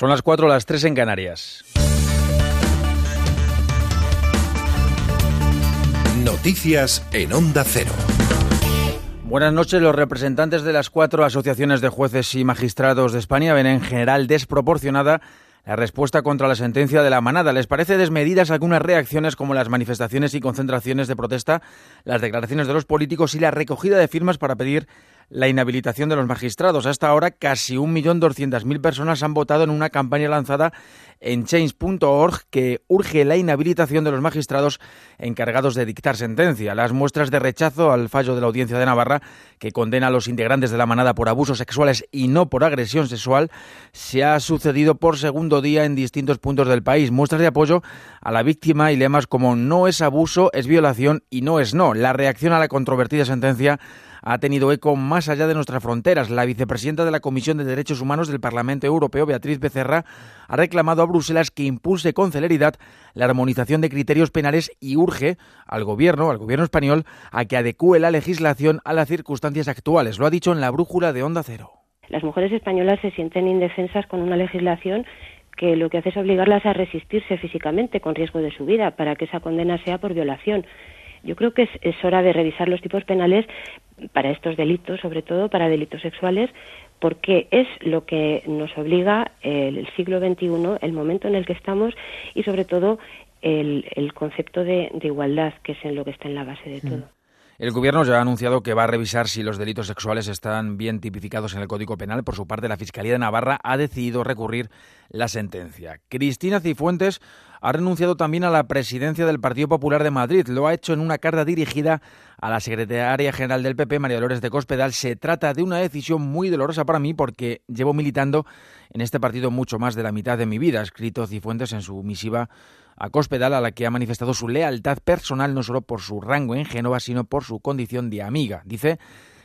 Son las 4, las 3 en Canarias. Noticias en Onda Cero. Buenas noches. Los representantes de las cuatro asociaciones de jueces y magistrados de España ven en general desproporcionada la respuesta contra la sentencia de la manada. ¿Les parece desmedidas algunas reacciones como las manifestaciones y concentraciones de protesta, las declaraciones de los políticos y la recogida de firmas para pedir la inhabilitación de los magistrados. Hasta ahora, casi 1.200.000 personas han votado en una campaña lanzada en change.org que urge la inhabilitación de los magistrados encargados de dictar sentencia. Las muestras de rechazo al fallo de la Audiencia de Navarra, que condena a los integrantes de la manada por abusos sexuales y no por agresión sexual, se ha sucedido por segundo día en distintos puntos del país. Muestras de apoyo a la víctima y lemas como no es abuso, es violación y no es no. La reacción a la controvertida sentencia ha tenido eco más allá de nuestras fronteras. La vicepresidenta de la Comisión de Derechos Humanos del Parlamento Europeo, Beatriz Becerra, ha reclamado a Bruselas que impulse con celeridad la armonización de criterios penales y urge al gobierno, al gobierno español, a que adecue la legislación a las circunstancias actuales. Lo ha dicho en la brújula de Onda Cero. Las mujeres españolas se sienten indefensas con una legislación que lo que hace es obligarlas a resistirse físicamente con riesgo de su vida para que esa condena sea por violación. Yo creo que es, hora de revisar los tipos penales para estos delitos, sobre todo para delitos sexuales, porque es lo que nos obliga el, siglo XXI, el momento en el que estamos y sobre todo el, concepto de, igualdad, que es en lo que está en la base de mm. todo. El Gobierno ya ha anunciado que va a revisar si los delitos sexuales están bien tipificados en el Código Penal. Por su parte, la Fiscalía de Navarra ha decidido recurrir la sentencia. Cristina Cifuentes ha renunciado también a la presidencia del Partido Popular de Madrid. Lo ha hecho en una carta dirigida a la secretaria general del PP, María Dolores de Cospedal. Se trata de una decisión muy dolorosa para mí porque llevo militando en este partido mucho más de la mitad de mi vida, ha escrito Cifuentes en su misiva a Cospedal, a la que ha manifestado su lealtad personal no solo por su rango en Génova, sino por su condición de amiga. Dice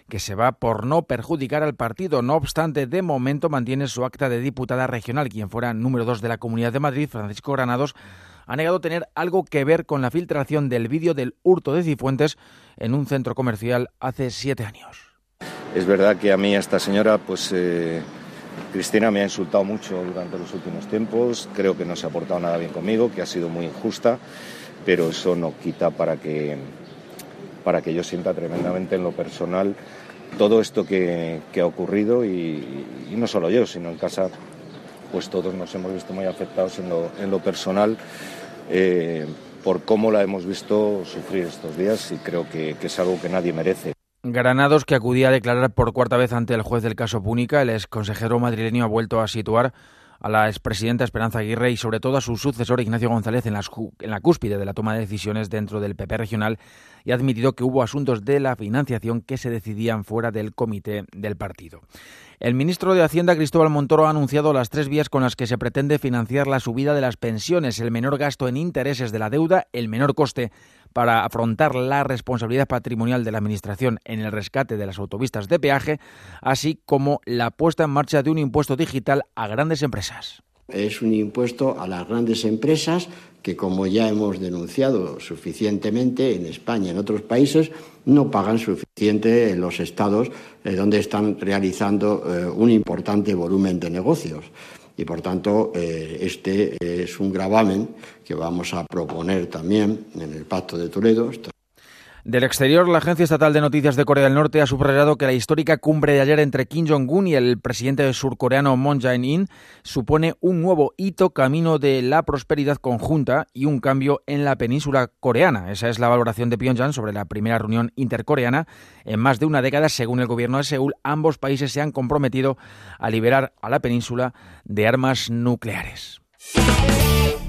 que se va por no perjudicar al partido. No obstante, de momento mantiene su acta de diputada regional. Quien fuera número dos de la Comunidad de Madrid, Francisco Granados, ha negado tener algo que ver con la filtración del vídeo del hurto de Cifuentes en un centro comercial hace siete años. Es verdad que a mí esta señora, pues eh, Cristina me ha insultado mucho durante los últimos tiempos, creo que no se ha portado nada bien conmigo, que ha sido muy injusta, pero eso no quita para que para que yo sienta tremendamente en lo personal todo esto que, ha ocurrido y, no solo yo, sino en casa, pues todos nos hemos visto muy afectados en lo, en lo personal eh, por cómo la hemos visto sufrir estos días y creo que, que es algo que nadie merece. Granados, que acudía a declarar por cuarta vez ante el juez del caso Púnica, el ex consejero madrileño ha vuelto a situar a la expresidenta Esperanza Aguirre y sobre todo a su sucesor Ignacio González en, la cúspide de la toma de decisiones dentro del PP regional y ha admitido que hubo asuntos de la financiación que se decidían fuera del comité del partido. El ministro de Hacienda, Cristóbal Montoro, ha anunciado las tres vías con las que se pretende financiar la subida de las pensiones, el menor gasto en intereses de la deuda, el menor coste para afrontar la responsabilidad patrimonial de la Administración en el rescate de las autopistas de peaje, así como la puesta en marcha de un impuesto digital a grandes empresas. Es un impuesto a las grandes empresas que, como ya hemos denunciado suficientemente en España y en otros países, no pagan suficiente en los estados eh, donde están realizando eh, un importante volumen de negocios y por tanto eh, este es un gravamen que vamos a proponer también en el Pacto de Toledo. Del exterior, la Agencia Estatal de Noticias de Corea del Norte ha subrayado que la histórica cumbre de ayer entre Kim Jong-un y el presidente surcoreano Moon Jae-in supone un nuevo hito camino de la prosperidad conjunta y un cambio en la península coreana. Esa es la valoración de Pyongyang sobre la primera reunión intercoreana. En más de una década, según el gobierno de Seúl, ambos países se han comprometido a liberar a la península de armas nucleares.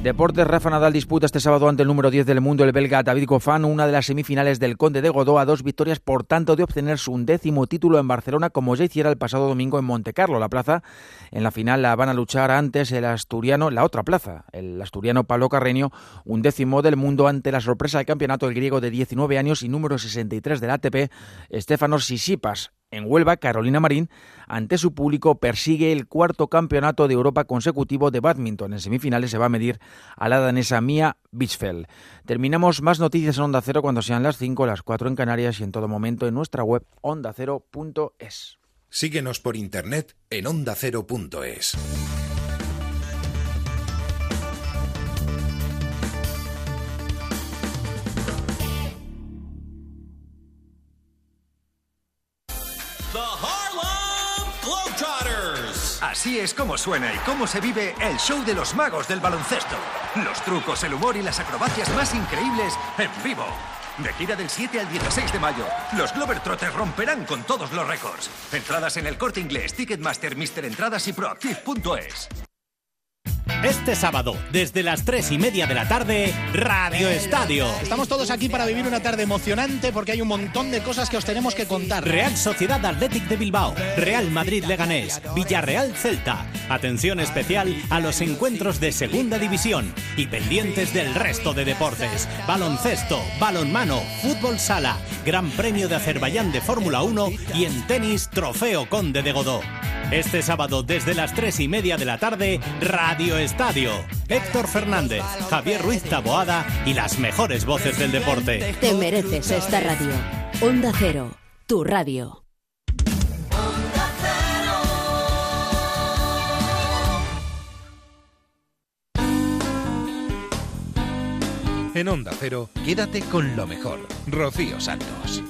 Deportes, Rafa Nadal disputa este sábado ante el número 10 del mundo, el belga David Goffin, una de las semifinales del Conde de Godó a dos victorias, por tanto, de obtener su undécimo título en Barcelona, como ya hiciera el pasado domingo en Montecarlo. La plaza, en la final la van a luchar antes el asturiano, la otra plaza, el asturiano Pablo Carreño, undécimo del mundo ante la sorpresa del campeonato, el griego de 19 años y número 63 del ATP, Estefanos Sisipas. En Huelva, Carolina Marín, ante su público, persigue el cuarto campeonato de Europa consecutivo de badminton. En semifinales se va a medir a la danesa Mia Bichfeld. Terminamos más noticias en Onda Cero cuando sean las 5, las 4 en Canarias y en todo momento en nuestra web ondacero.es. Síguenos por internet en ondacero.es. Así es como suena y cómo se vive el show de los magos del baloncesto. Los trucos, el humor y las acrobacias más increíbles en vivo. De gira del 7 al 16 de mayo, los Globetrotters romperán con todos los récords. Entradas en el corte inglés, Ticketmaster, Mister Entradas y Proactive.es. Este sábado, desde las tres y media de la tarde, Radio Estadio. Estamos todos aquí para vivir una tarde emocionante porque hay un montón de cosas que os tenemos que contar. Real Sociedad Athletic de Bilbao, Real Madrid Leganés, Villarreal Celta. Atención especial a los encuentros de Segunda División y pendientes del resto de deportes. Baloncesto, balonmano, fútbol sala, Gran Premio de Azerbaiyán de Fórmula 1 y en tenis Trofeo Conde de Godó. Este sábado desde las tres y media de la tarde, Radio Estadio. Héctor Fernández, Javier Ruiz Taboada y las mejores voces del deporte. Te mereces esta radio. Onda Cero, tu radio. En Onda Cero, quédate con lo mejor. Rocío Santos.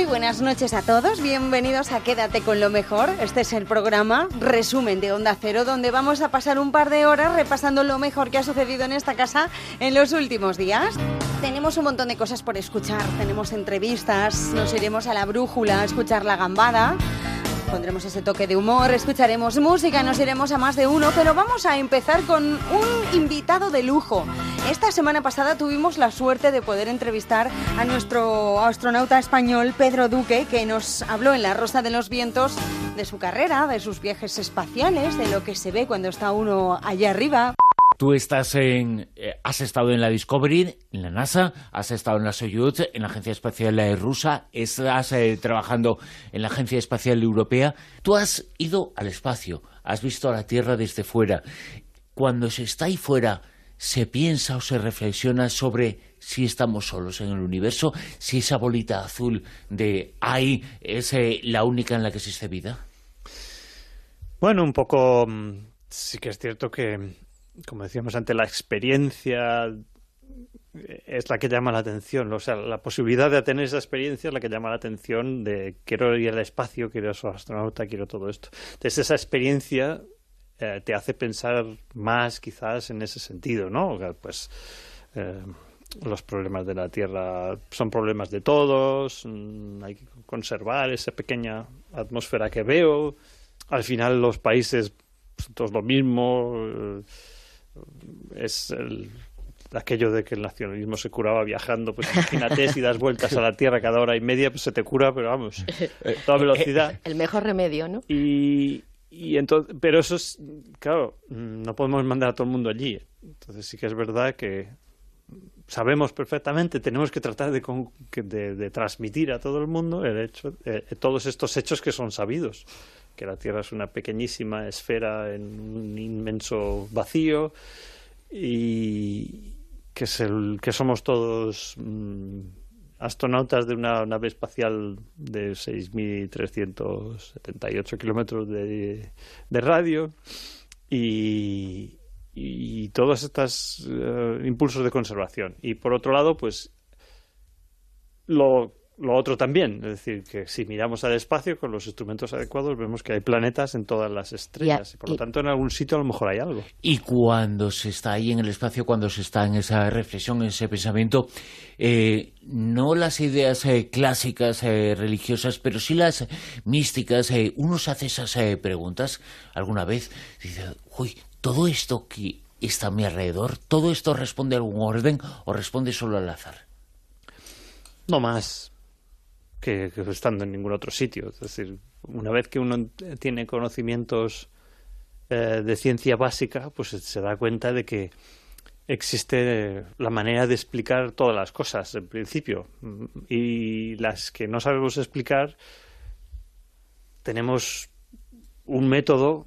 Muy buenas noches a todos, bienvenidos a Quédate con lo mejor. Este es el programa resumen de Onda Cero, donde vamos a pasar un par de horas repasando lo mejor que ha sucedido en esta casa en los últimos días. Tenemos un montón de cosas por escuchar, tenemos entrevistas, nos iremos a la brújula a escuchar la gambada. Pondremos ese toque de humor, escucharemos música, nos iremos a más de uno, pero vamos a empezar con un invitado de lujo. Esta semana pasada tuvimos la suerte de poder entrevistar a nuestro astronauta español Pedro Duque, que nos habló en La Rosa de los Vientos de su carrera, de sus viajes espaciales, de lo que se ve cuando está uno allá arriba. Tú estás en, eh, has estado en la Discovery, en la NASA, has estado en la Soyuz, en la Agencia Espacial eh, Rusa, estás eh, trabajando en la Agencia Espacial Europea. Tú has ido al espacio, has visto a la Tierra desde fuera. Cuando se está ahí fuera, ¿se piensa o se reflexiona sobre si estamos solos en el universo? ¿Si esa bolita azul de ahí es la única en la que existe vida? Bueno, un poco... mm, Sí que es cierto que como decíamos antes, la experiencia es la que llama la atención. O sea, la posibilidad de tener esa experiencia es la que llama la atención de quiero ir al espacio, quiero ser astronauta, quiero todo esto. Entonces, esa experiencia eh, te hace pensar más quizás en ese sentido, ¿no? Pues eh, los problemas de la Tierra son problemas de todos, mm, hay que conservar esa pequeña atmósfera que veo. Al final los países son todos lo mismo. eh, es el- aquello de que el nacionalismo se curaba viajando, pues imagínate si das vueltas a la Tierra cada hora y media, pues se te cura, pero vamos, a toda velocidad. El mejor remedio, ¿no? Y, y entonces, pero eso es, claro, no podemos mandar a todo el mundo allí. Entonces sí que es verdad que sabemos perfectamente, tenemos que tratar de, de, de transmitir a todo el mundo el hecho, eh, todos estos hechos que son sabidos, que la Tierra es una pequeñísima esfera en un inmenso vacío y que, es el, que somos todos mm, astronautas de una nave espacial de 6.378 kilómetros de, de radio y, y todos estos eh, impulsos de conservación. Y por otro lado, pues lo, lo otro también, es decir, que si miramos al espacio con los instrumentos adecuados vemos que hay planetas en todas las estrellas y por lo y- tanto en algún sitio a lo mejor hay algo. Y cuando se está ahí en el espacio, cuando se está en esa reflexión, en ese pensamiento, eh, no las ideas eh, clásicas eh, religiosas, pero sí las místicas, eh, uno se hace esas eh, preguntas alguna vez, dice, uy, todo esto que está a mi alrededor, todo esto responde a algún orden o responde solo al azar. No más que, estando en ningún otro sitio. Es decir, una vez que uno tiene conocimientos eh, de ciencia básica, pues se da cuenta de que existe la manera de explicar todas las cosas en principio y las que no sabemos explicar tenemos un método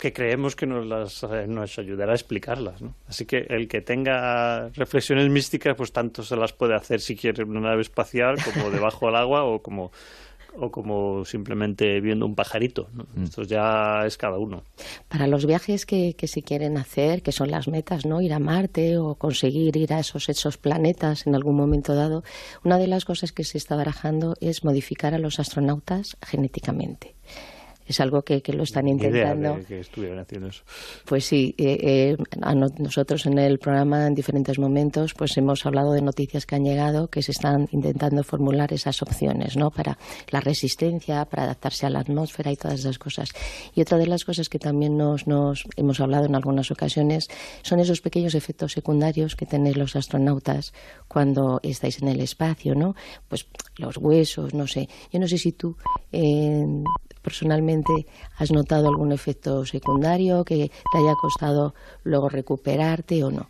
que creemos que nos, las, eh, nos ayudará a explicarlas. ¿no? Así que el que tenga reflexiones místicas, pues tanto se las puede hacer si quiere en una nave espacial como debajo del agua o como, o como simplemente viendo un pajarito. Mm. Esto ya es cada uno. Para los viajes que, que se quieren hacer, que son las metas, ¿no? Ir a Marte o conseguir ir a esos, esos planetas en algún momento dado, una de las cosas que se está barajando es modificar a los astronautas genéticamente es algo que, lo están intentando. que estuvieran haciendo eso. Pues sí, eh, eh, nosotros en el programa en diferentes momentos pues hemos hablado de noticias que han llegado que se están intentando formular esas opciones, ¿no? Para la resistencia, para adaptarse a la atmósfera y todas esas cosas. Y otra de las cosas que también nos, nos hemos hablado en algunas ocasiones son esos pequeños efectos secundarios que tenéis los astronautas cuando estáis en el espacio, ¿no? Pues los huesos, no sé. Yo no sé si tú personalmente has notado algún efecto secundario que te haya costado luego recuperarte o no?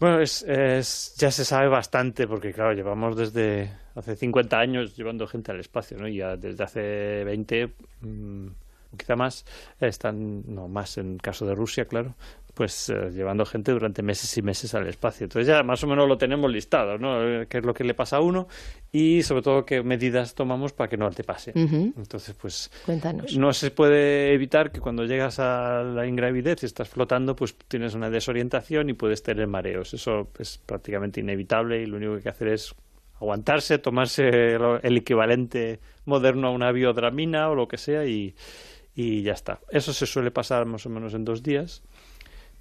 Bueno, es, ya se sabe bastante porque, claro, llevamos desde hace 50 años llevando gente al espacio, ¿no? Y ya desde hace 20, quizá más, están, no, más en caso de Rusia, claro, pues eh, llevando gente durante meses y meses al espacio. Entonces ya más o menos lo tenemos listado, ¿no? Eh, qué es lo que le pasa a uno y sobre todo qué medidas tomamos para que no te pase. Entonces, pues Cuéntanos. no se puede evitar que cuando llegas a la ingravidez y estás flotando, pues tienes una desorientación y puedes tener mareos. Eso es prácticamente inevitable y lo único que hay que hacer es aguantarse, tomarse el equivalente moderno a una biodramina o lo que sea y, y ya está. Eso se suele pasar más o menos en dos días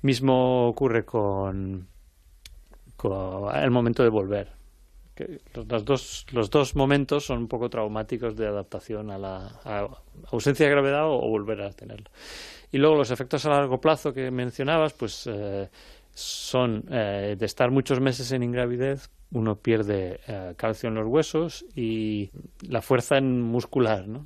Mismo ocurre con, el momento de volver. los, dos, los dos momentos son un poco traumáticos de adaptación a la ausencia de gravedad o, volver a tenerla. Y luego los efectos a largo plazo que mencionabas, pues eh, son eh, de estar muchos meses en ingravidez, uno pierde eh, calcio en los huesos y la fuerza en muscular, ¿no?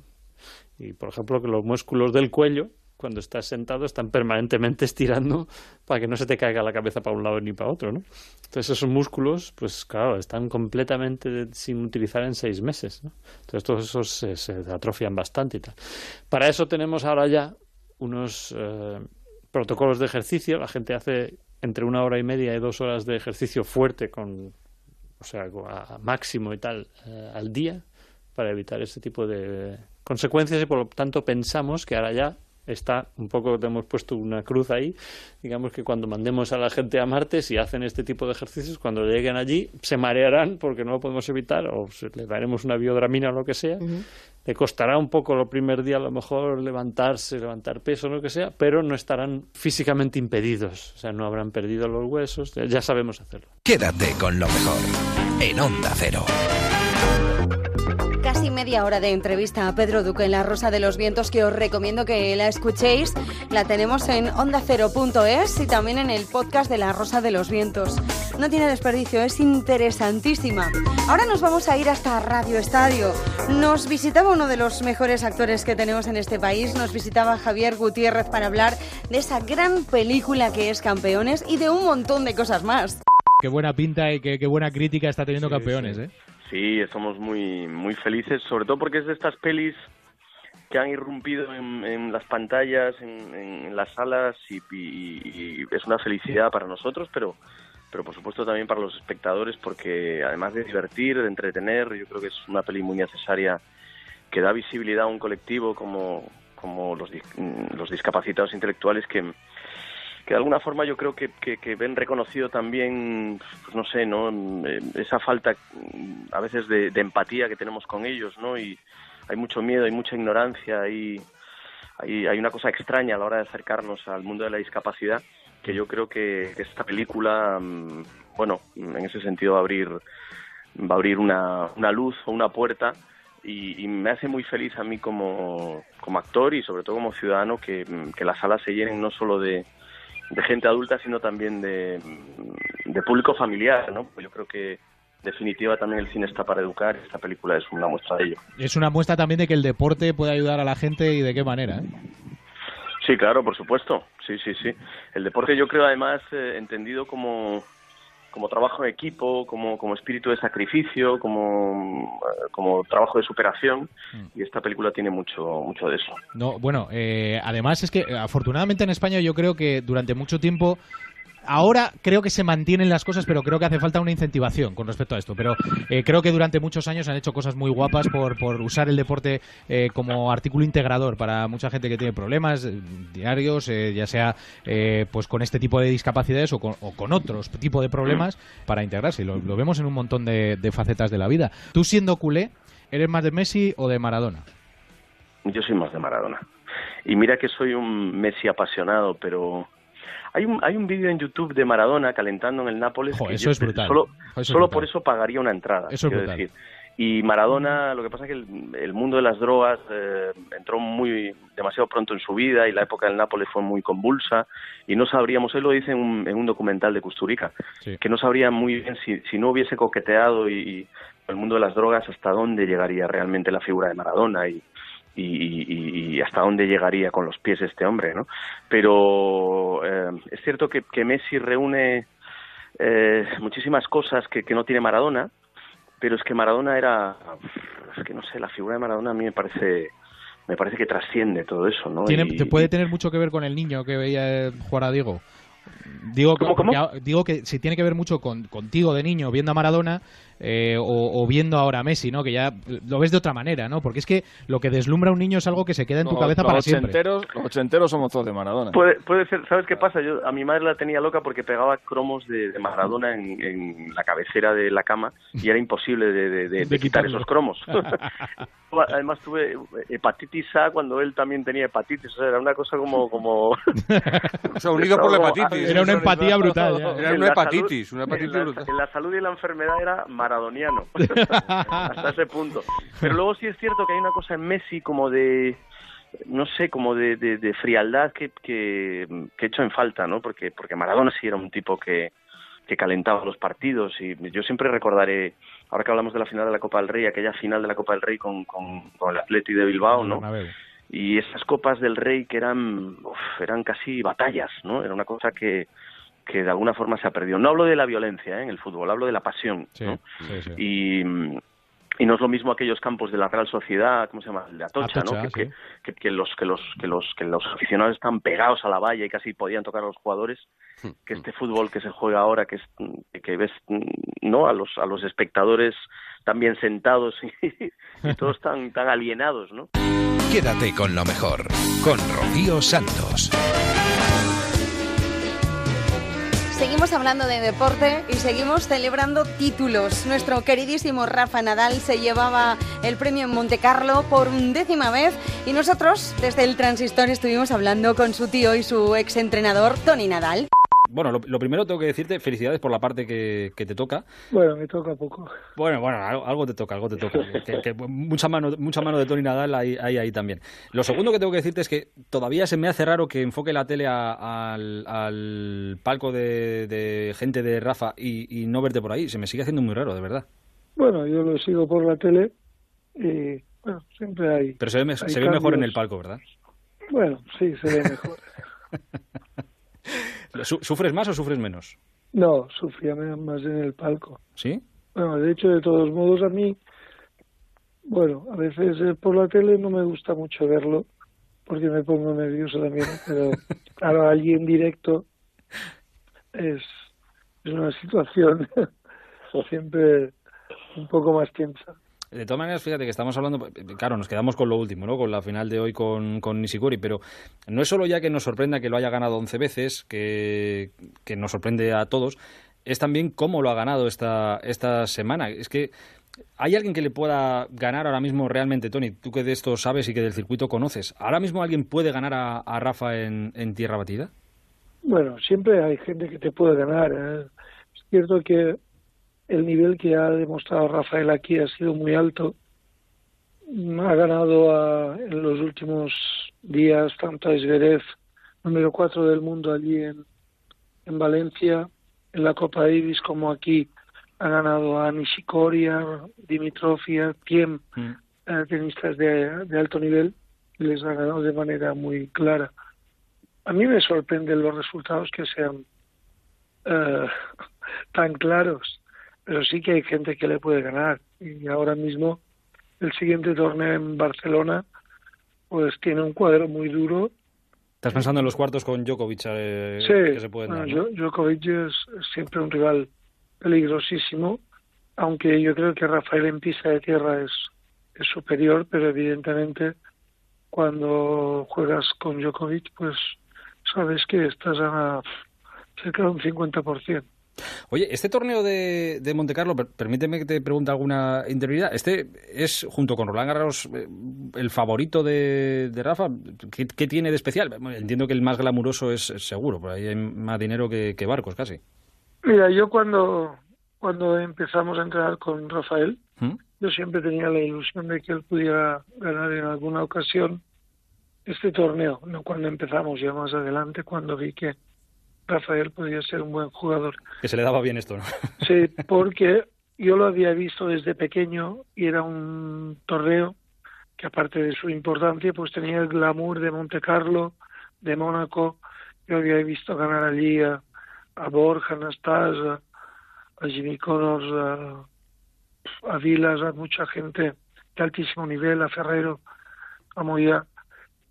Y por ejemplo que los músculos del cuello cuando estás sentado están permanentemente estirando para que no se te caiga la cabeza para un lado ni para otro, ¿no? Entonces esos músculos, pues claro, están completamente sin utilizar en seis meses, ¿no? Entonces todos esos se, atrofian bastante y tal. Para eso tenemos ahora ya unos eh, protocolos de ejercicio. La gente hace entre una hora y media y dos horas de ejercicio fuerte con, o sea, a máximo y tal eh, al día para evitar ese tipo de consecuencias y por lo tanto pensamos que ahora ya está un poco, te hemos puesto una cruz ahí, digamos que cuando mandemos a la gente a Marte, si hacen este tipo de ejercicios, cuando lleguen allí se marearán porque no lo podemos evitar, o le daremos una biodramina o lo que sea, le costará un poco el primer día a lo mejor levantarse, levantar peso, lo que sea, pero no estarán físicamente impedidos, o sea, no habrán perdido los huesos, ya sabemos hacerlo. Quédate con lo mejor en Onda Cero casi media hora de entrevista a Pedro Duque en La Rosa de los Vientos que os recomiendo que la escuchéis. La tenemos en ondacero.es y también en el podcast de La Rosa de los Vientos. No tiene desperdicio, es interesantísima. Ahora nos vamos a ir hasta Radio Estadio. Nos visitaba uno de los mejores actores que tenemos en este país, nos visitaba Javier Gutiérrez para hablar de esa gran película que es Campeones y de un montón de cosas más. Qué buena pinta y qué, buena crítica está teniendo Campeones, ¿eh? Sí, estamos muy, muy felices, sobre todo porque es de estas pelis que han irrumpido en, las pantallas, en, las salas y, es una felicidad para nosotros, pero, pero por supuesto también para los espectadores porque además de divertir, de entretener, yo creo que es una peli muy necesaria que da visibilidad a un colectivo como, como los, los discapacitados intelectuales que, que de alguna forma yo creo que, que, ven reconocido también, pues no sé, ¿no? Eh, esa falta a veces de, empatía que tenemos con ellos, ¿no? Y hay mucho miedo, hay mucha ignorancia, hay, hay, una cosa extraña a la hora de acercarnos al mundo de la discapacidad que yo creo que, esta película, mm, bueno, en ese sentido va a abrir, va a abrir una, una luz o una puerta y, y, me hace muy feliz a mí como, como actor y sobre todo como ciudadano que, que las salas se llenen no solo de, de gente adulta, sino también de, de público familiar, ¿no? Pues yo creo que definitiva también el cine está para educar esta película es una muestra de ello. Es una muestra también de que el deporte puede ayudar a la gente y de qué manera. ¿eh? Sí, claro, por supuesto. Sí, sí, sí. El deporte yo creo además eh, entendido como como trabajo en equipo, como, como espíritu de sacrificio, como, como trabajo de superación, mm. y esta película tiene mucho, mucho de eso. No, bueno, eh, además es que afortunadamente en España yo creo que durante mucho tiempo ahora creo que se mantienen las cosas, pero creo que hace falta una incentivación con respecto a esto. Pero eh, creo que durante muchos años han hecho cosas muy guapas por, por usar el deporte eh, como artículo integrador para mucha gente que tiene problemas eh, diarios, ya sea pues con este tipo de discapacidades o con, o otros tipos de problemas para integrarse. Lo, vemos en un montón de, de facetas de la vida. Tú siendo culé, ¿eres más de Messi o de Maradona? Yo soy más de Maradona. Y mira que soy un Messi apasionado, pero hay un, hay un vídeo en YouTube de Maradona calentando en el Nápoles. eso es brutal. Solo, solo por eso pagaría una entrada. Eso es Decir. Y Maradona, lo que pasa es que el, mundo de las drogas eh, entró muy demasiado pronto en su vida y la época del Nápoles fue muy convulsa y no sabríamos, él lo dice en un, en un documental de Custurica, que no sabría muy bien si, si no hubiese coqueteado y, el mundo de las drogas hasta dónde llegaría realmente la figura de Maradona y, y, hasta dónde llegaría con los pies este hombre, ¿no? Pero eh, es cierto que, que Messi reúne eh, muchísimas cosas que, que no tiene Maradona, pero es que Maradona era, es que no sé, la figura de Maradona a mí me parece me parece que trasciende todo eso, ¿no? ¿Tiene, ¿Te puede tener mucho que ver con el niño que veía jugar a Diego? Digo, digo que si tiene que ver mucho con, contigo de niño viendo a Maradona eh, o, viendo ahora a Messi, ¿no? Que ya lo ves de otra manera, ¿no? Porque es que lo que deslumbra a un niño es algo que se queda en tu cabeza para siempre. Los ochenteros somos todos de Maradona. Puede, puede ser, ¿sabes qué pasa? Yo a mi madre la tenía loca porque pegaba cromos de, Maradona en, la cabecera de la cama y era imposible de, quitar esos cromos. Además tuve hepatitis A cuando él también tenía hepatitis, o sea, era una cosa como... como... o sea, unido por la hepatitis. Era una empatía brutal. Era una hepatitis, una hepatitis brutal. En la salud y la enfermedad era maradoniano, hasta ese punto. Pero luego sí es cierto que hay una cosa en Messi como de, no sé, como de, de, frialdad que, que, que hecho en falta, ¿no? Porque, porque Maradona sí era un tipo que, que calentaba los partidos y yo siempre recordaré, ahora que hablamos de la final de la Copa del Rey, aquella final de la Copa del Rey con, con, con el Atleti de Bilbao, ¿no? Y esas Copas del Rey que eran, eran casi batallas, ¿no? Era una cosa que, que de alguna forma se ha perdido. No hablo de la violencia ¿eh? en el fútbol, hablo de la pasión. ¿no? Y, y no es lo mismo aquellos campos de la Real Sociedad, ¿cómo se llama? De Atocha, ¿no? Que, que, los que los que los que los aficionados están pegados a la valla y casi podían tocar a los jugadores, hmm. que este fútbol que se juega ahora, que es que ves no a los a los espectadores tan bien sentados y, y todos tan tan alienados, ¿no? Quédate con lo mejor con Rocío Santos. Seguimos hablando de deporte y seguimos celebrando títulos. Nuestro queridísimo Rafa Nadal se llevaba el premio en Monte Carlo por décima vez y nosotros desde el Transistor estuvimos hablando con su tío y su exentrenador Tony Nadal. Bueno, lo, primero tengo que decirte felicidades por la parte que, te toca. Bueno, me toca poco. Bueno, bueno, algo, te toca, algo te toca. mucha mano, mucha mano de Tony Nadal hay, ahí también. Lo segundo que tengo que decirte es que todavía se me hace raro que enfoque la tele al, palco de, gente de Rafa y, no verte por ahí. Se me sigue haciendo muy raro, de verdad. Bueno, yo lo sigo por la tele y bueno, siempre hay. Pero se ve, se ve mejor en el palco, ¿verdad? Bueno, sí, se ve mejor. ¿Sufres más o sufres menos? No, sufría más en el palco. ¿Sí? Bueno, de hecho, de todos modos, a mí, bueno, a veces eh, por la tele no me gusta mucho verlo, porque me pongo nervioso también, pero claro, allí en directo es, es una situación siempre un poco más tensa. De todas maneras, fíjate que estamos hablando, claro, nos quedamos con lo último, ¿no? Con la final de hoy con, con pero no es solo ya que nos sorprenda que lo haya ganado 11 veces, que, que nos sorprende a todos, es también cómo lo ha ganado esta, esta semana. Es que ¿Hay alguien que le pueda ganar ahora mismo realmente, Tony? Tú que de esto sabes y que del circuito conoces. ¿Ahora mismo alguien puede ganar a, Rafa en, en, tierra batida? Bueno, siempre hay gente que te puede ganar. ¿eh? Es cierto que el nivel que ha demostrado Rafael aquí ha sido muy alto. Ha ganado en los últimos días tanto a Esverev, número 4 del mundo allí en, en Valencia, en la Copa Davis, como aquí ha ganado a Nishikoria, Dimitrofia, Tiem, mm. eh, tenistas de, de, alto nivel, y les ha ganado de manera muy clara. A mí me sorprenden los resultados que sean eh, tan claros pero sí que hay gente que le puede ganar. Y ahora mismo el siguiente torneo en Barcelona pues tiene un cuadro muy duro Estás pensando en los cuartos con Djokovic eh, Sí, que se pueden bueno, dar, ¿no? Djo- Djokovic es es siempre un rival peligrosísimo, aunque yo creo que Rafael en pista de tierra es, es superior, pero evidentemente cuando juegas con Djokovic, pues sabes que estás a cerca de un 50%. Oye, este torneo de, de Monte Carlo, per- permíteme que te pregunte alguna interioridad. Este es, junto con Roland Garros, eh, el favorito de, de Rafa. ¿Qué, qué tiene de especial? Entiendo que el más glamuroso es, es seguro, por ahí hay más dinero que, que barcos casi. Mira, yo cuando, cuando empezamos a entrenar con Rafael, ¿Mm? yo siempre tenía la ilusión de que él pudiera ganar en alguna ocasión este torneo, no cuando empezamos, ya más adelante, cuando vi que Rafael podía ser un buen jugador. Que se le daba bien esto, ¿no? Sí, porque yo lo había visto desde pequeño y era un torneo que aparte de su importancia, pues tenía el glamour de Monte Carlo, de Mónaco. Yo había visto ganar allí a, a Borja, a Anastasia, a Jimmy Connors, a, a Vilas, a mucha gente de altísimo nivel, a Ferrero, a Moya.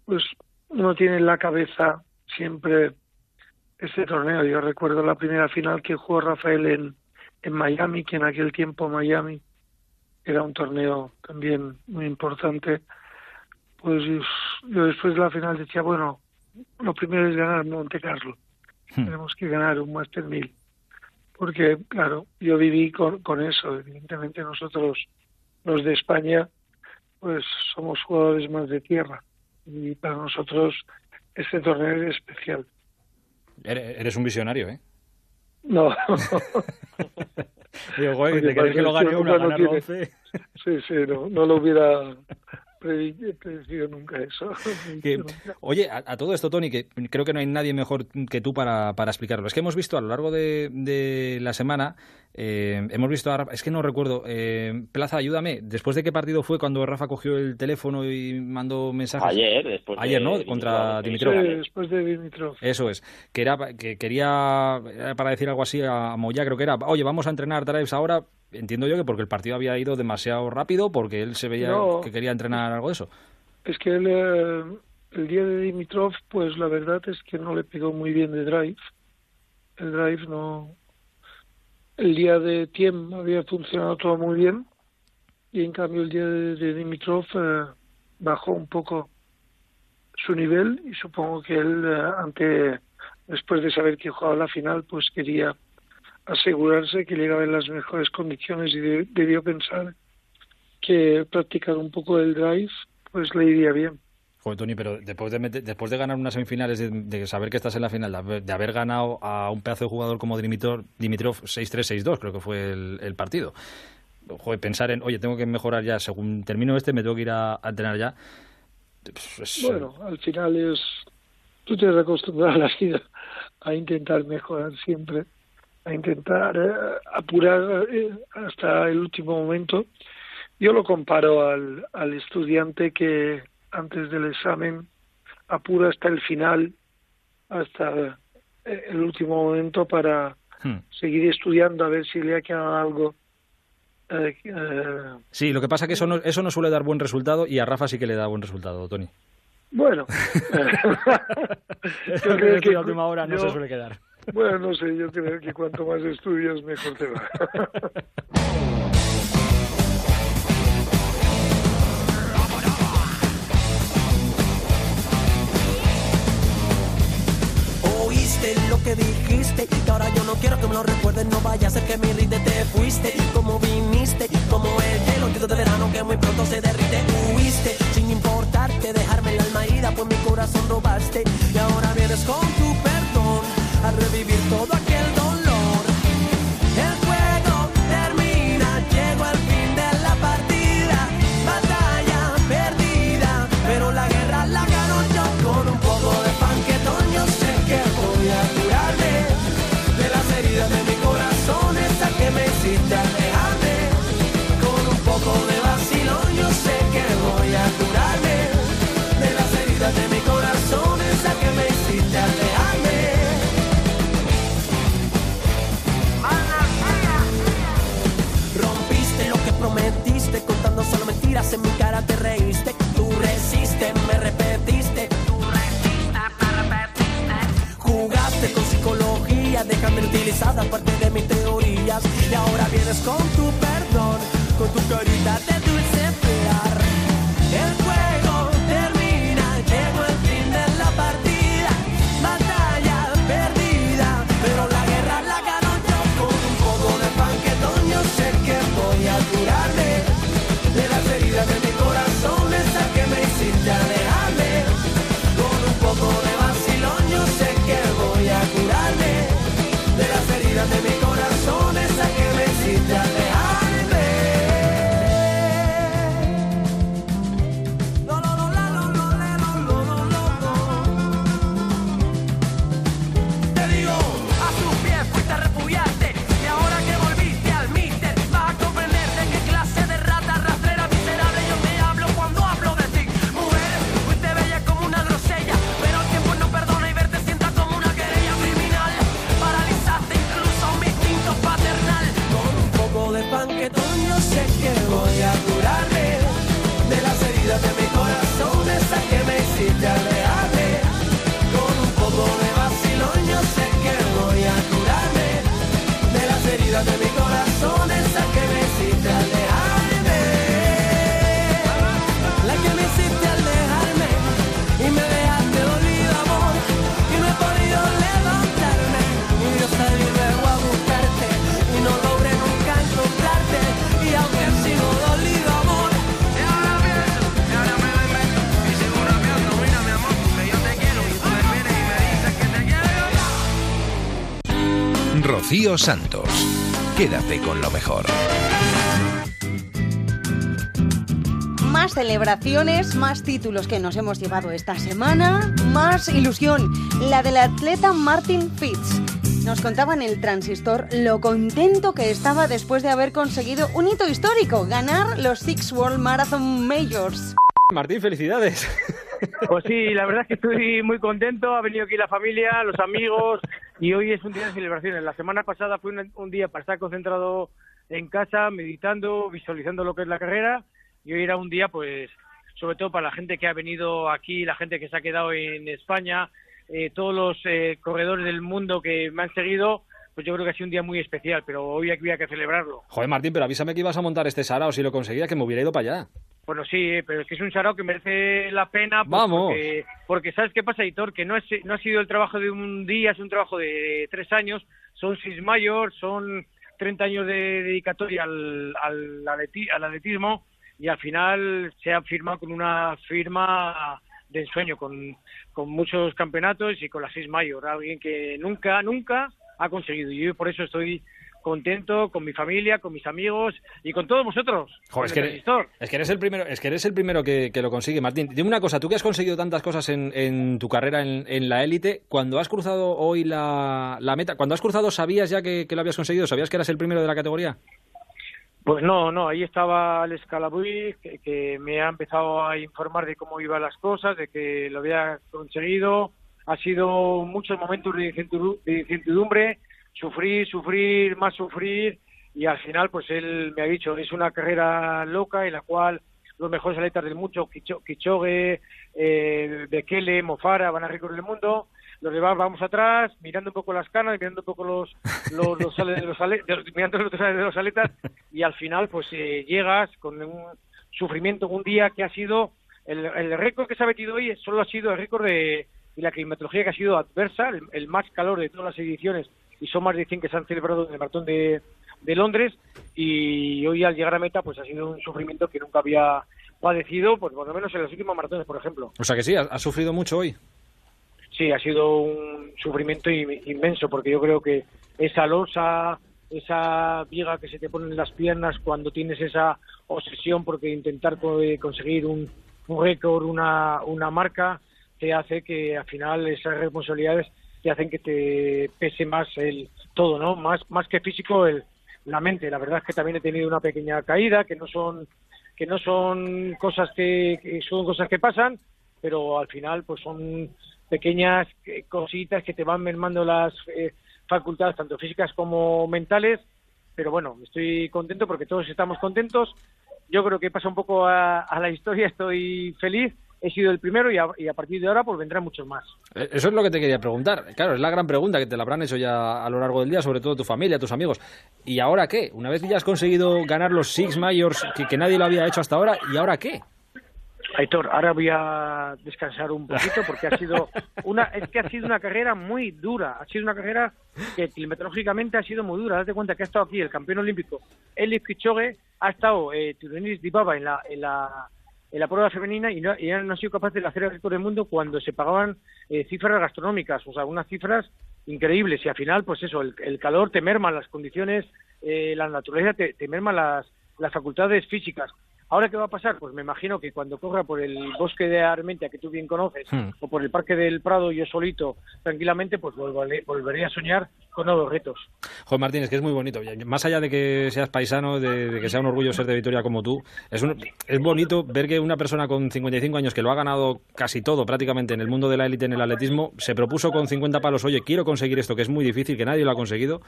Pues uno tiene en la cabeza siempre este torneo. Yo recuerdo la primera final que jugó Rafael en, en Miami, que en aquel tiempo Miami era un torneo también muy importante. Pues yo, después de la final decía, bueno, lo primero es ganar Monte Carlo. Tenemos que ganar un Master 1000. Porque, claro, yo viví con, con eso. Evidentemente nosotros, los de España, pues somos jugadores más de tierra. Y para nosotros este torneo es especial. Eres un visionario, ¿eh? No. Digo, Porque de querer que lo gane parece uno a que uno ganar tiene- 11. Sí, sí, no, no lo hubiera predecido nunca eso. Que- oye, a, a todo esto, Tony, que creo que no hay nadie mejor que tú para, para explicarlo. Es que hemos visto a lo largo de, de la semana, eh, hemos visto a es que no recuerdo, eh, Plaza, ayúdame, después de qué partido fue cuando Rafa cogió el teléfono y mandó mensajes. Ayer, después de Ayer, ¿no? Contra Dimitrov. Sí, después de Dimitrov. Eso es, que era que quería era para decir algo así a Moya, creo que era, oye, vamos a entrenar drives ahora. Entiendo yo que porque el partido había ido demasiado rápido, porque él se veía No. que quería entrenar algo de eso. Es que él, eh, el día de Dimitrov, pues la verdad es que no le pegó muy bien de drive. El drive no. El día de Tiem había funcionado todo muy bien y en cambio el día de, de Dimitrov eh, bajó un poco su nivel y supongo que él, eh, ante después de saber que jugaba la final, pues quería asegurarse que llegaba en las mejores condiciones y de- debió pensar que practicar un poco el drive pues le iría bien. Joder, Tony, pero después de, meter- después de ganar unas semifinales, de, de saber que estás en la final, de haber, de haber ganado a un pedazo de jugador como Dimitrov, Dimitrov 6-3, 6-2, creo que fue el, el partido. Joder, pensar en, oye, tengo que mejorar ya, según termino este, me tengo que ir a, a entrenar ya. Pues, es- Bueno, al final es tú te has acostumbrado a la vida a intentar mejorar siempre, a intentar eh, apurar eh, hasta el último momento. Yo lo comparo al, al estudiante que antes del examen apura hasta el final, hasta eh, el último momento para Hmm. seguir estudiando a ver si le ha quedado algo. eh, Sí, lo que pasa que eso no, eso no suele dar buen resultado y a Rafa sí que le da buen resultado, Tony. bueno, creo que que a última hora no yo- se suele quedar. Bueno, no sé, yo creo que cuanto más estudias, mejor te va. Oíste lo que dijiste y ahora yo no quiero que me lo recuerden No vaya a ser que me irrite, te fuiste. Y como viniste Como el hielo de verano que muy pronto se derrite. Huiste sin importarte dejarme el alma herida Pues mi corazón robaste. Y ahora vienes con revivir todo dejan de utilizada parte de mis teorías. Y ahora vienes con tu perdón, con tu carita de dulce pear. Rocío Santos. Quédate con lo mejor. Más celebraciones, más títulos que nos hemos llevado esta semana, más ilusión, la del atleta Martin Fitz. Nos contaba en el transistor lo contento que estaba después de haber conseguido un hito histórico, ganar los Six World Marathon Majors. Martín, felicidades. Pues sí, la verdad es que estoy muy contento. Ha venido aquí la familia, los amigos y hoy es un día de celebraciones. La semana pasada fue un, día para estar concentrado en casa, meditando, visualizando lo que es la carrera y hoy era un día, pues, sobre todo para la gente que ha venido aquí, la gente que se ha quedado en España, eh, todos los eh, corredores del mundo que me han seguido, pues yo creo que ha sido un día muy especial, pero hoy había que celebrarlo. Joder, Martín, pero avísame que ibas a montar este sarao si lo conseguías, que me hubiera ido para allá. Bueno, sí, eh, pero es que es un sarao que merece la pena. pues, Vamos. Porque, porque ¿sabes qué pasa, Hitor? Que no, es, no ha sido el trabajo de un día, es un trabajo de tres años. Son seis mayores, son 30 años de dedicatoria al, al, atleti- al atletismo y al final se ha firmado con una firma de ensueño, con, con muchos campeonatos y con las seis mayor. Alguien que nunca, nunca ha conseguido. Y yo por eso estoy contento con mi familia, con mis amigos y con todos vosotros. Joder, es que, el transistor. es que eres el primero, es que eres el primero que, que lo consigue, Martín. Dime una cosa, tú que has conseguido tantas cosas en, en tu carrera en, en la élite, cuando has cruzado hoy la, la meta, cuando has cruzado, ¿sabías ya que, que lo habías conseguido? ¿Sabías que eras el primero de la categoría? Pues no, no, ahí estaba Alex Calabuy, que, que me ha empezado a informar de cómo iban las cosas, de que lo había conseguido. Ha sido muchos momentos de incertidumbre, sufrir, sufrir, más sufrir, y al final, pues él me ha dicho, es una carrera loca en la cual los mejores atletas del mundo, Kicho- Kichogue, eh, Bekele, Mofara, van a recorrer el mundo. Los demás vamos atrás, mirando un poco las canas, mirando un poco los, los, los ale- los- mirando los los aletas, y al final, pues eh, llegas con un sufrimiento, un día que ha sido, el, el récord que se ha metido hoy solo ha sido el récord de, de la climatología que ha sido adversa, el más calor de todas las ediciones, y son más de 100 que se han celebrado en el maratón de, de Londres, y hoy al llegar a meta, pues ha sido un sufrimiento que nunca había padecido, pues por lo menos en los últimos maratones, por ejemplo. O sea que sí, has, has sufrido mucho hoy. Sí, ha sido un sufrimiento in- inmenso porque yo creo que esa losa, esa viga que se te pone en las piernas cuando tienes esa obsesión porque intentar eh, conseguir un, un récord, una, una marca, te hace que al final esas responsabilidades te hacen que te pese más el todo, ¿no? Más, más que físico, el, la mente. La verdad es que también he tenido una pequeña caída, que no son que no son cosas que, que son cosas que pasan, pero al final pues son pequeñas eh, cositas que te van mermando las eh, facultades tanto físicas como mentales pero bueno estoy contento porque todos estamos contentos yo creo que pasa un poco a, a la historia estoy feliz he sido el primero y a, y a partir de ahora pues vendrán muchos más. Eh, Eso es lo que te quería preguntar. Claro, es la gran pregunta que te la habrán hecho ya a lo largo del día, sobre todo tu familia, tus amigos. ¿Y ahora qué? Una vez que ya has conseguido ganar los Six Majors, que, que nadie lo había hecho hasta ahora, ¿y ahora qué? Aitor, ahora voy a descansar un poquito porque ha sido una es que ha sido una carrera muy dura, ha sido una carrera que climatológicamente ha sido muy dura. Date cuenta que ha estado aquí el campeón olímpico Elias Kipchoge, ha estado eh, Turunis Dibaba en la en la en la prueba femenina y no, y no han sido capaces de hacer el récord del mundo cuando se pagaban eh, cifras gastronómicas, o sea, unas cifras increíbles. Y al final, pues eso, el, el calor te merma las condiciones, eh, la naturaleza te, te merma las, las facultades físicas. ¿Ahora qué va a pasar? Pues me imagino que cuando corra por el bosque de Armentia, que tú bien conoces, Hmm. o por el Parque del Prado, yo solito, tranquilamente, pues volveré, volveré a soñar con nuevos retos. Joder, Martín, es que es muy bonito. Más allá de que seas paisano, de, de que sea un orgullo ser de Vitoria como tú, es, un- es bonito ver que una persona con 55 años que lo ha ganado casi todo prácticamente en el mundo de la élite en el atletismo, se propuso con 50 palos, oye, quiero conseguir esto que es muy difícil, que nadie lo ha conseguido,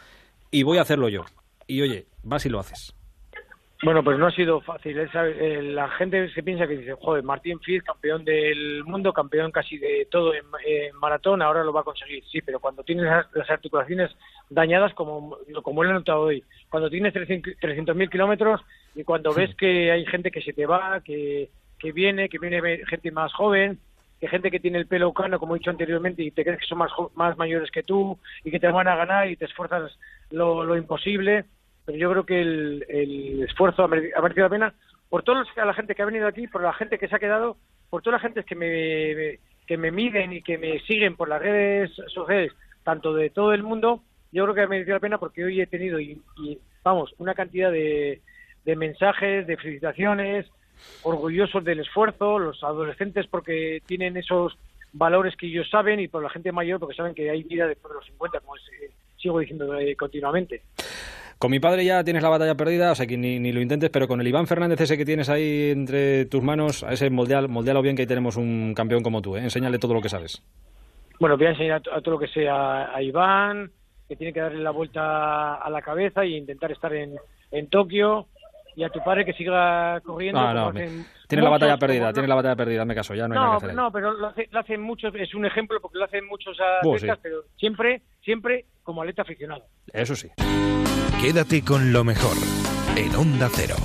y voy a hacerlo yo. Y oye, vas y lo haces. Bueno, pues no ha sido fácil. es, eh, la gente se piensa que dice, joder, Martín Fitz, campeón del mundo, campeón casi de todo en, maratón, ahora lo va a conseguir. Sí, pero cuando tienes las, articulaciones dañadas, como, como lo he notado hoy, cuando tienes 300.000 kilómetros y cuando ves que hay gente que se te va, que, que viene, que viene gente más joven, que gente que tiene el pelo cano, como he dicho anteriormente, y te crees que son más, más mayores que tú y que te van a ganar y te esfuerzas lo, lo imposible. Pero yo creo que el, esfuerzo ha mere- ha merecido la pena por toda la gente que ha venido aquí, por la gente que se ha quedado, por toda la gente que me, que me miden y que me siguen por las redes sociales, tanto de todo el mundo. Yo creo que ha merecido la pena porque hoy he tenido, y, vamos, una cantidad de, de mensajes, de felicitaciones, orgullosos del esfuerzo, los adolescentes porque tienen esos valores que ellos saben y por la gente mayor porque saben que hay vida después de los 50, como es, eh, sigo diciendo eh, continuamente. Con mi padre ya tienes la batalla perdida, o sea que ni, ni lo intentes, pero con el Iván Fernández ese que tienes ahí entre tus manos, a ese moldeal, moldealo bien que ahí tenemos un campeón como tú, ¿eh? enséñale todo lo que sabes. Bueno, voy a enseñar a, to- a todo lo que sea a Iván, que tiene que darle la vuelta a la cabeza y intentar estar en, en Tokio, y a tu padre que siga corriendo. No, como no, tienes la batalla perdida, no- tienes la batalla perdida, hazme caso, ya no hay nada No, que hacer. no, pero lo, hace- lo hacen muchos, es un ejemplo porque lo hacen muchos Buah, sí. atletas, pero siempre, siempre como atleta aficionado. Eso sí. Quédate con lo mejor en Onda Cero.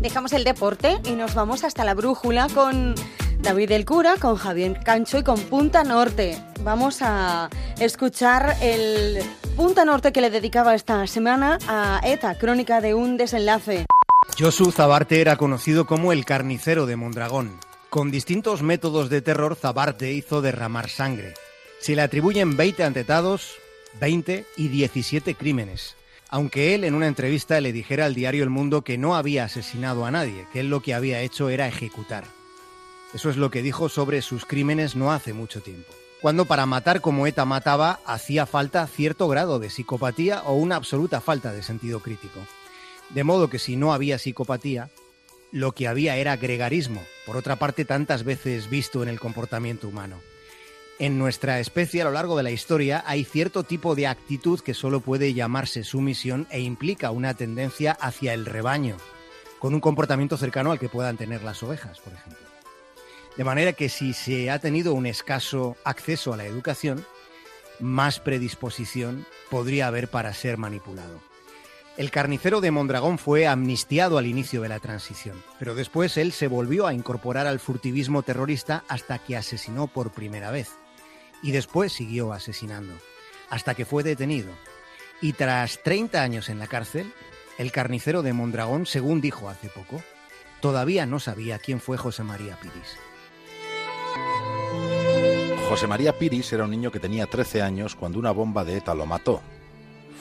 Dejamos el deporte y nos vamos hasta la brújula con David el Cura, con Javier Cancho y con Punta Norte. Vamos a escuchar el Punta Norte que le dedicaba esta semana a ETA, crónica de un desenlace. Josu Zabarte era conocido como el carnicero de Mondragón. Con distintos métodos de terror, Zabarte hizo derramar sangre. Se le atribuyen 20 atentados, 20 y 17 crímenes. Aunque él en una entrevista le dijera al diario El Mundo que no había asesinado a nadie, que él lo que había hecho era ejecutar. Eso es lo que dijo sobre sus crímenes no hace mucho tiempo. Cuando para matar como ETA mataba hacía falta cierto grado de psicopatía o una absoluta falta de sentido crítico. De modo que si no había psicopatía, lo que había era gregarismo, por otra parte tantas veces visto en el comportamiento humano. En nuestra especie a lo largo de la historia hay cierto tipo de actitud que solo puede llamarse sumisión e implica una tendencia hacia el rebaño, con un comportamiento cercano al que puedan tener las ovejas, por ejemplo. De manera que si se ha tenido un escaso acceso a la educación, más predisposición podría haber para ser manipulado. El carnicero de Mondragón fue amnistiado al inicio de la transición, pero después él se volvió a incorporar al furtivismo terrorista hasta que asesinó por primera vez. Y después siguió asesinando, hasta que fue detenido. Y tras 30 años en la cárcel, el carnicero de Mondragón, según dijo hace poco, todavía no sabía quién fue José María Piris. José María Piris era un niño que tenía 13 años cuando una bomba de ETA lo mató.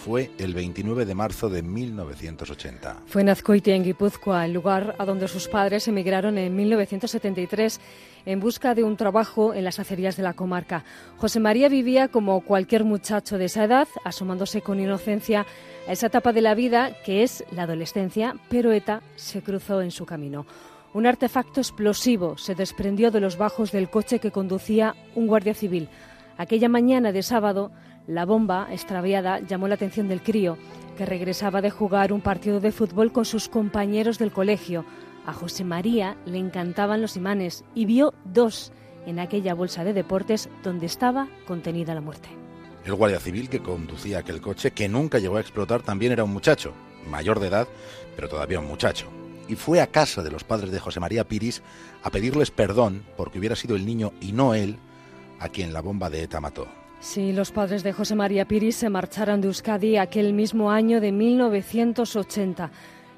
Fue el 29 de marzo de 1980. Fue en Azcoitia, en Guipúzcoa, el lugar a donde sus padres emigraron en 1973 en busca de un trabajo en las acerías de la comarca. José María vivía como cualquier muchacho de esa edad, asomándose con inocencia a esa etapa de la vida que es la adolescencia, pero ETA se cruzó en su camino. Un artefacto explosivo se desprendió de los bajos del coche que conducía un guardia civil. Aquella mañana de sábado, la bomba extraviada llamó la atención del crío, que regresaba de jugar un partido de fútbol con sus compañeros del colegio. A José María le encantaban los imanes y vio dos en aquella bolsa de deportes donde estaba contenida la muerte. El guardia civil que conducía aquel coche, que nunca llegó a explotar, también era un muchacho, mayor de edad, pero todavía un muchacho. Y fue a casa de los padres de José María Piris a pedirles perdón porque hubiera sido el niño y no él a quien la bomba de ETA mató. Sí, los padres de José María Piris se marcharon de Euskadi aquel mismo año de 1980.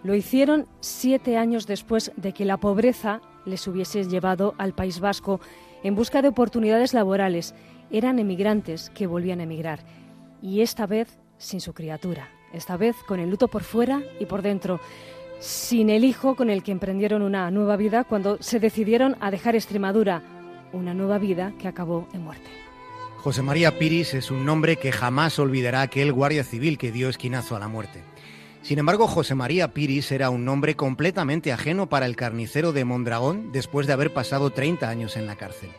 Lo hicieron siete años después de que la pobreza les hubiese llevado al País Vasco en busca de oportunidades laborales. Eran emigrantes que volvían a emigrar. Y esta vez sin su criatura. Esta vez con el luto por fuera y por dentro. Sin el hijo con el que emprendieron una nueva vida cuando se decidieron a dejar Extremadura. Una nueva vida que acabó en muerte. José María Piris es un nombre que jamás olvidará aquel guardia civil que dio esquinazo a la muerte. Sin embargo, José María Piris era un nombre completamente ajeno para el carnicero de Mondragón después de haber pasado 30 años en la cárcel.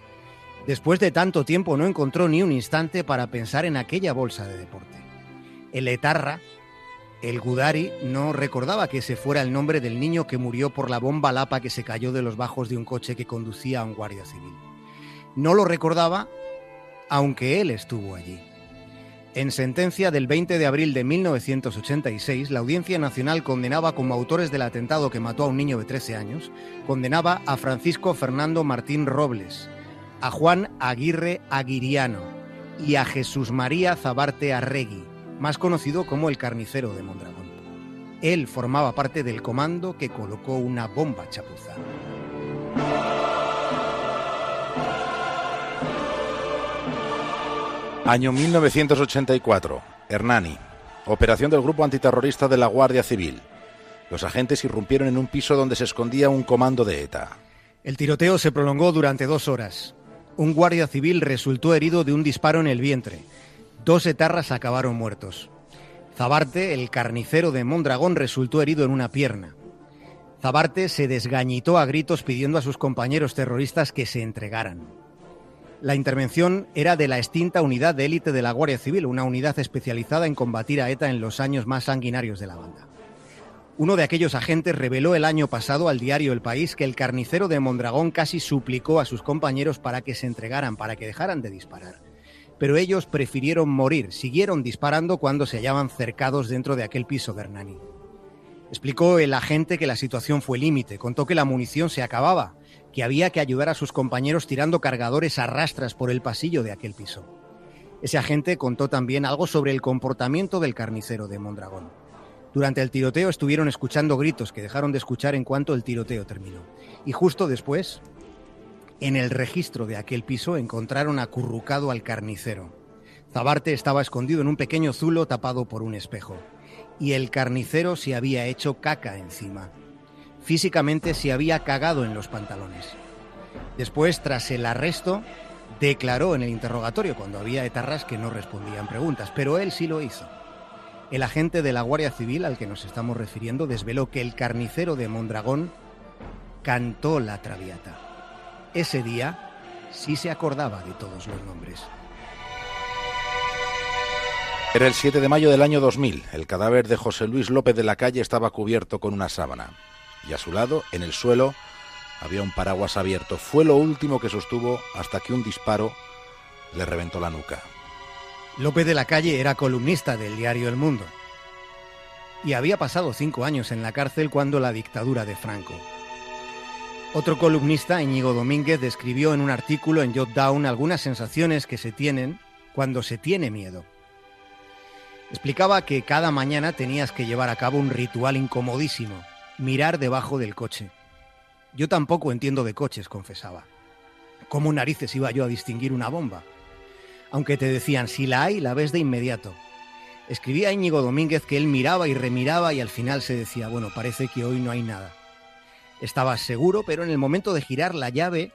Después de tanto tiempo no encontró ni un instante para pensar en aquella bolsa de deporte. El etarra, el Gudari, no recordaba que ese fuera el nombre del niño que murió por la bomba lapa que se cayó de los bajos de un coche que conducía a un guardia civil. No lo recordaba aunque él estuvo allí. En sentencia del 20 de abril de 1986, la Audiencia Nacional condenaba como autores del atentado que mató a un niño de 13 años, condenaba a Francisco Fernando Martín Robles, a Juan Aguirre Aguiriano y a Jesús María Zabarte Arregui, más conocido como el carnicero de Mondragón. Él formaba parte del comando que colocó una bomba chapuza. Año 1984. Hernani. Operación del Grupo Antiterrorista de la Guardia Civil. Los agentes irrumpieron en un piso donde se escondía un comando de ETA. El tiroteo se prolongó durante dos horas. Un guardia civil resultó herido de un disparo en el vientre. Dos etarras acabaron muertos. Zabarte, el carnicero de Mondragón, resultó herido en una pierna. Zabarte se desgañitó a gritos pidiendo a sus compañeros terroristas que se entregaran. La intervención era de la extinta unidad de élite de la Guardia Civil, una unidad especializada en combatir a ETA en los años más sanguinarios de la banda. Uno de aquellos agentes reveló el año pasado al diario El País que el carnicero de Mondragón casi suplicó a sus compañeros para que se entregaran, para que dejaran de disparar. Pero ellos prefirieron morir, siguieron disparando cuando se hallaban cercados dentro de aquel piso de Hernani. Explicó el agente que la situación fue límite, contó que la munición se acababa que había que ayudar a sus compañeros tirando cargadores a rastras por el pasillo de aquel piso. Ese agente contó también algo sobre el comportamiento del carnicero de Mondragón. Durante el tiroteo estuvieron escuchando gritos que dejaron de escuchar en cuanto el tiroteo terminó. Y justo después, en el registro de aquel piso encontraron acurrucado al carnicero. Zabarte estaba escondido en un pequeño zulo tapado por un espejo. Y el carnicero se había hecho caca encima físicamente se había cagado en los pantalones. Después, tras el arresto, declaró en el interrogatorio cuando había etarras que no respondían preguntas, pero él sí lo hizo. El agente de la Guardia Civil al que nos estamos refiriendo desveló que el carnicero de Mondragón cantó la traviata. Ese día sí se acordaba de todos los nombres. Era el 7 de mayo del año 2000. El cadáver de José Luis López de la Calle estaba cubierto con una sábana y a su lado, en el suelo, había un paraguas abierto. Fue lo último que sostuvo hasta que un disparo le reventó la nuca. López de la Calle era columnista del diario El Mundo y había pasado cinco años en la cárcel cuando la dictadura de Franco. Otro columnista, Íñigo Domínguez, describió en un artículo en Jot Down algunas sensaciones que se tienen cuando se tiene miedo. Explicaba que cada mañana tenías que llevar a cabo un ritual incomodísimo, mirar debajo del coche. Yo tampoco entiendo de coches, confesaba. ¿Cómo narices iba yo a distinguir una bomba? Aunque te decían, si la hay, la ves de inmediato. Escribía Íñigo Domínguez que él miraba y remiraba y al final se decía, bueno, parece que hoy no hay nada. Estabas seguro, pero en el momento de girar la llave,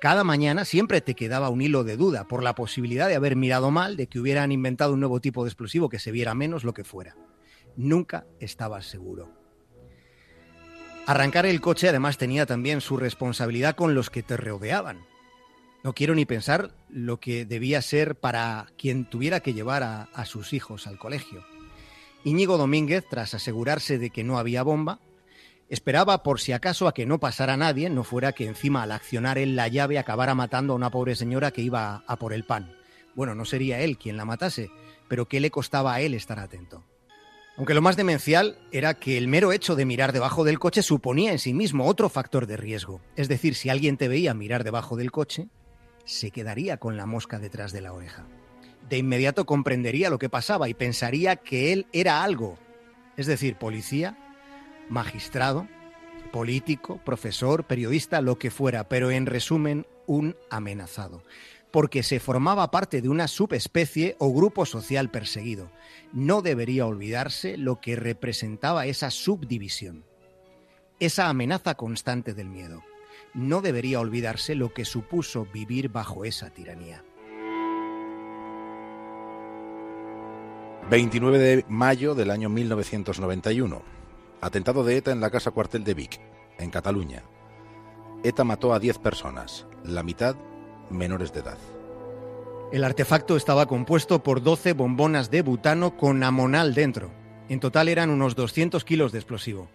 cada mañana siempre te quedaba un hilo de duda por la posibilidad de haber mirado mal, de que hubieran inventado un nuevo tipo de explosivo que se viera menos lo que fuera. Nunca estabas seguro. Arrancar el coche además tenía también su responsabilidad con los que te rodeaban. No quiero ni pensar lo que debía ser para quien tuviera que llevar a, sus hijos al colegio. Íñigo Domínguez, tras asegurarse de que no había bomba, Esperaba por si acaso a que no pasara nadie, no fuera que encima al accionar él la llave acabara matando a una pobre señora que iba a por el pan. Bueno, no sería él quien la matase, pero ¿qué le costaba a él estar atento? Aunque lo más demencial era que el mero hecho de mirar debajo del coche suponía en sí mismo otro factor de riesgo. Es decir, si alguien te veía mirar debajo del coche, se quedaría con la mosca detrás de la oreja. De inmediato comprendería lo que pasaba y pensaría que él era algo. Es decir, policía, magistrado, político, profesor, periodista, lo que fuera, pero en resumen, un amenazado porque se formaba parte de una subespecie o grupo social perseguido. No debería olvidarse lo que representaba esa subdivisión, esa amenaza constante del miedo. No debería olvidarse lo que supuso vivir bajo esa tiranía. 29 de mayo del año 1991. Atentado de ETA en la casa cuartel de Vic, en Cataluña. ETA mató a 10 personas, la mitad menores de edad. El artefacto estaba compuesto por 12 bombonas de butano con amonal dentro. En total eran unos 200 kilos de explosivo.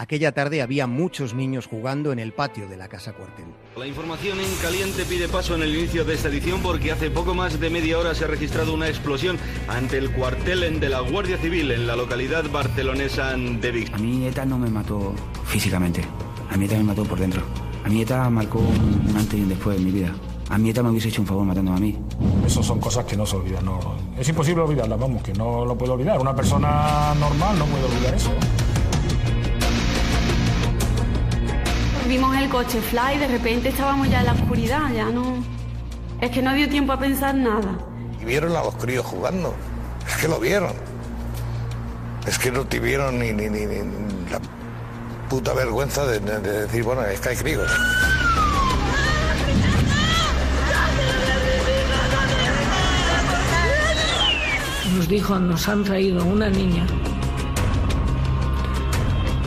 Aquella tarde había muchos niños jugando en el patio de la casa cuartel. La información en caliente pide paso en el inicio de esta edición porque hace poco más de media hora se ha registrado una explosión ante el cuartel de la Guardia Civil en la localidad barcelonesa de Vic. A mí ETA no me mató físicamente, a mí ETA me mató por dentro. A mí ETA marcó un antes y un después en mi vida. A mí ETA me hubiese hecho un favor matándome a mí. Eso son cosas que no se olvidan. No, es imposible olvidarlas, vamos, que no lo puedo olvidar. Una persona normal no puede olvidar eso. Vimos el coche fly y de repente estábamos ya en la oscuridad, ya no... Es que no dio tiempo a pensar nada. Y vieron a los críos jugando. Es que lo vieron. Es que no tuvieron ni, ni, ni, ni la puta vergüenza de, de decir, bueno, es que hay críos. nos dijo, nos han traído una niña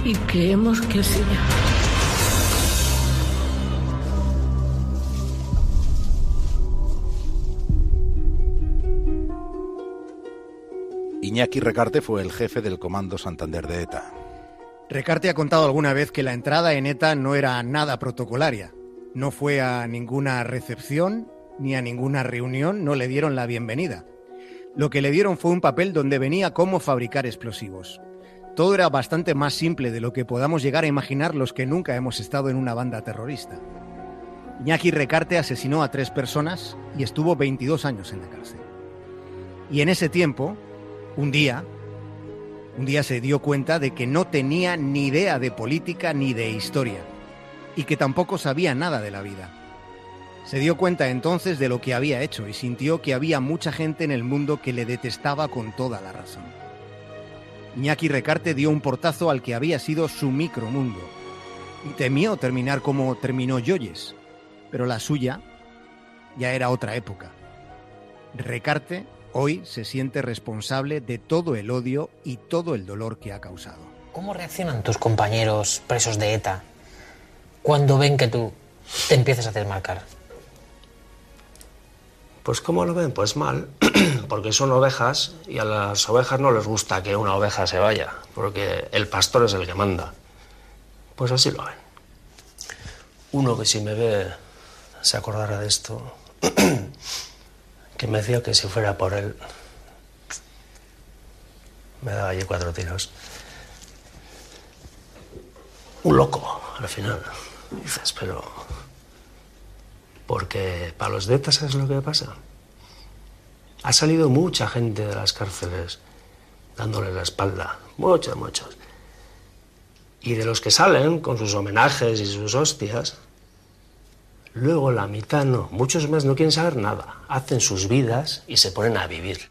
y creemos que es ella. Iñaki Recarte fue el jefe del Comando Santander de ETA. Recarte ha contado alguna vez que la entrada en ETA no era nada protocolaria. No fue a ninguna recepción ni a ninguna reunión, no le dieron la bienvenida. Lo que le dieron fue un papel donde venía cómo fabricar explosivos. Todo era bastante más simple de lo que podamos llegar a imaginar los que nunca hemos estado en una banda terrorista. Iñaki Recarte asesinó a tres personas y estuvo 22 años en la cárcel. Y en ese tiempo, un día, un día se dio cuenta de que no tenía ni idea de política ni de historia, y que tampoco sabía nada de la vida. Se dio cuenta entonces de lo que había hecho y sintió que había mucha gente en el mundo que le detestaba con toda la razón. Iñaki Recarte dio un portazo al que había sido su micromundo y temió terminar como terminó Yoyes, pero la suya ya era otra época. Recarte hoy se siente responsable de todo el odio y todo el dolor que ha causado. ¿Cómo reaccionan tus compañeros presos de ETA cuando ven que tú te empiezas a desmarcar? Pues ¿cómo lo ven? Pues mal, porque son ovejas y a las ovejas no les gusta que una oveja se vaya, porque el pastor es el que manda. Pues así lo ven. Uno que si me ve se acordará de esto, que me decía que si fuera por él, me daba allí cuatro tiros. Un loco, al final. Dices, pero porque para los de ETA, ¿sabes lo que pasa? Ha salido mucha gente de las cárceles dándole la espalda. Muchos, muchos. Y de los que salen con sus homenajes y sus hostias, luego la mitad no. Muchos más no quieren saber nada. Hacen sus vidas y se ponen a vivir.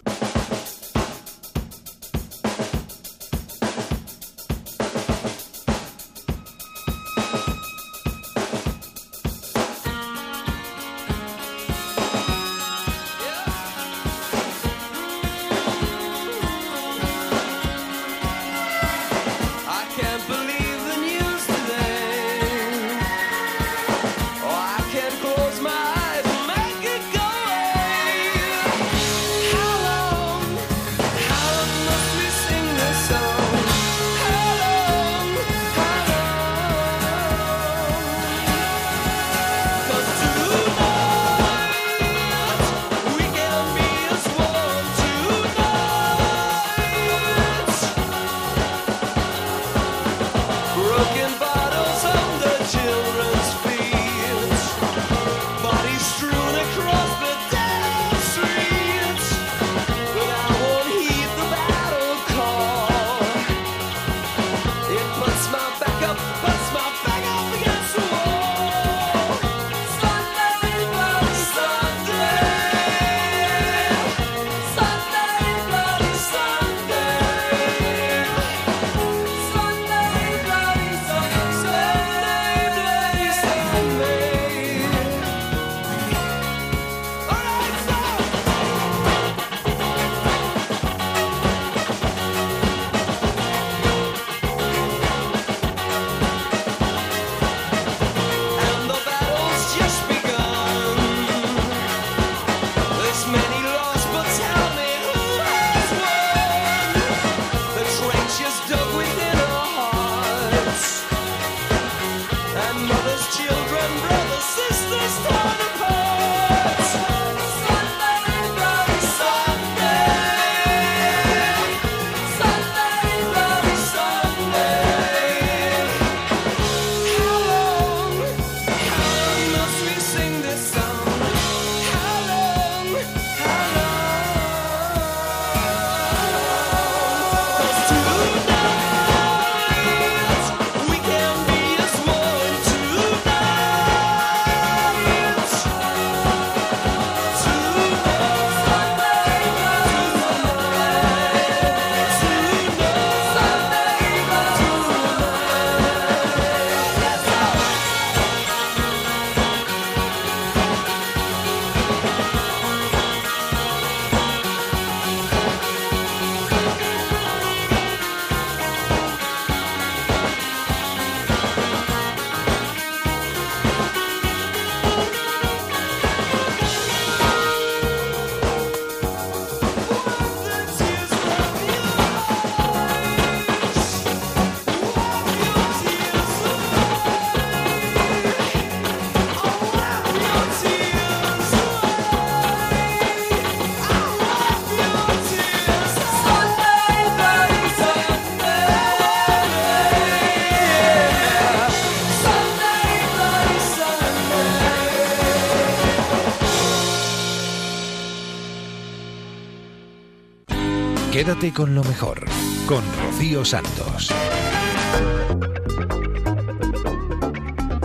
Quédate con lo mejor, con Rocío Santos.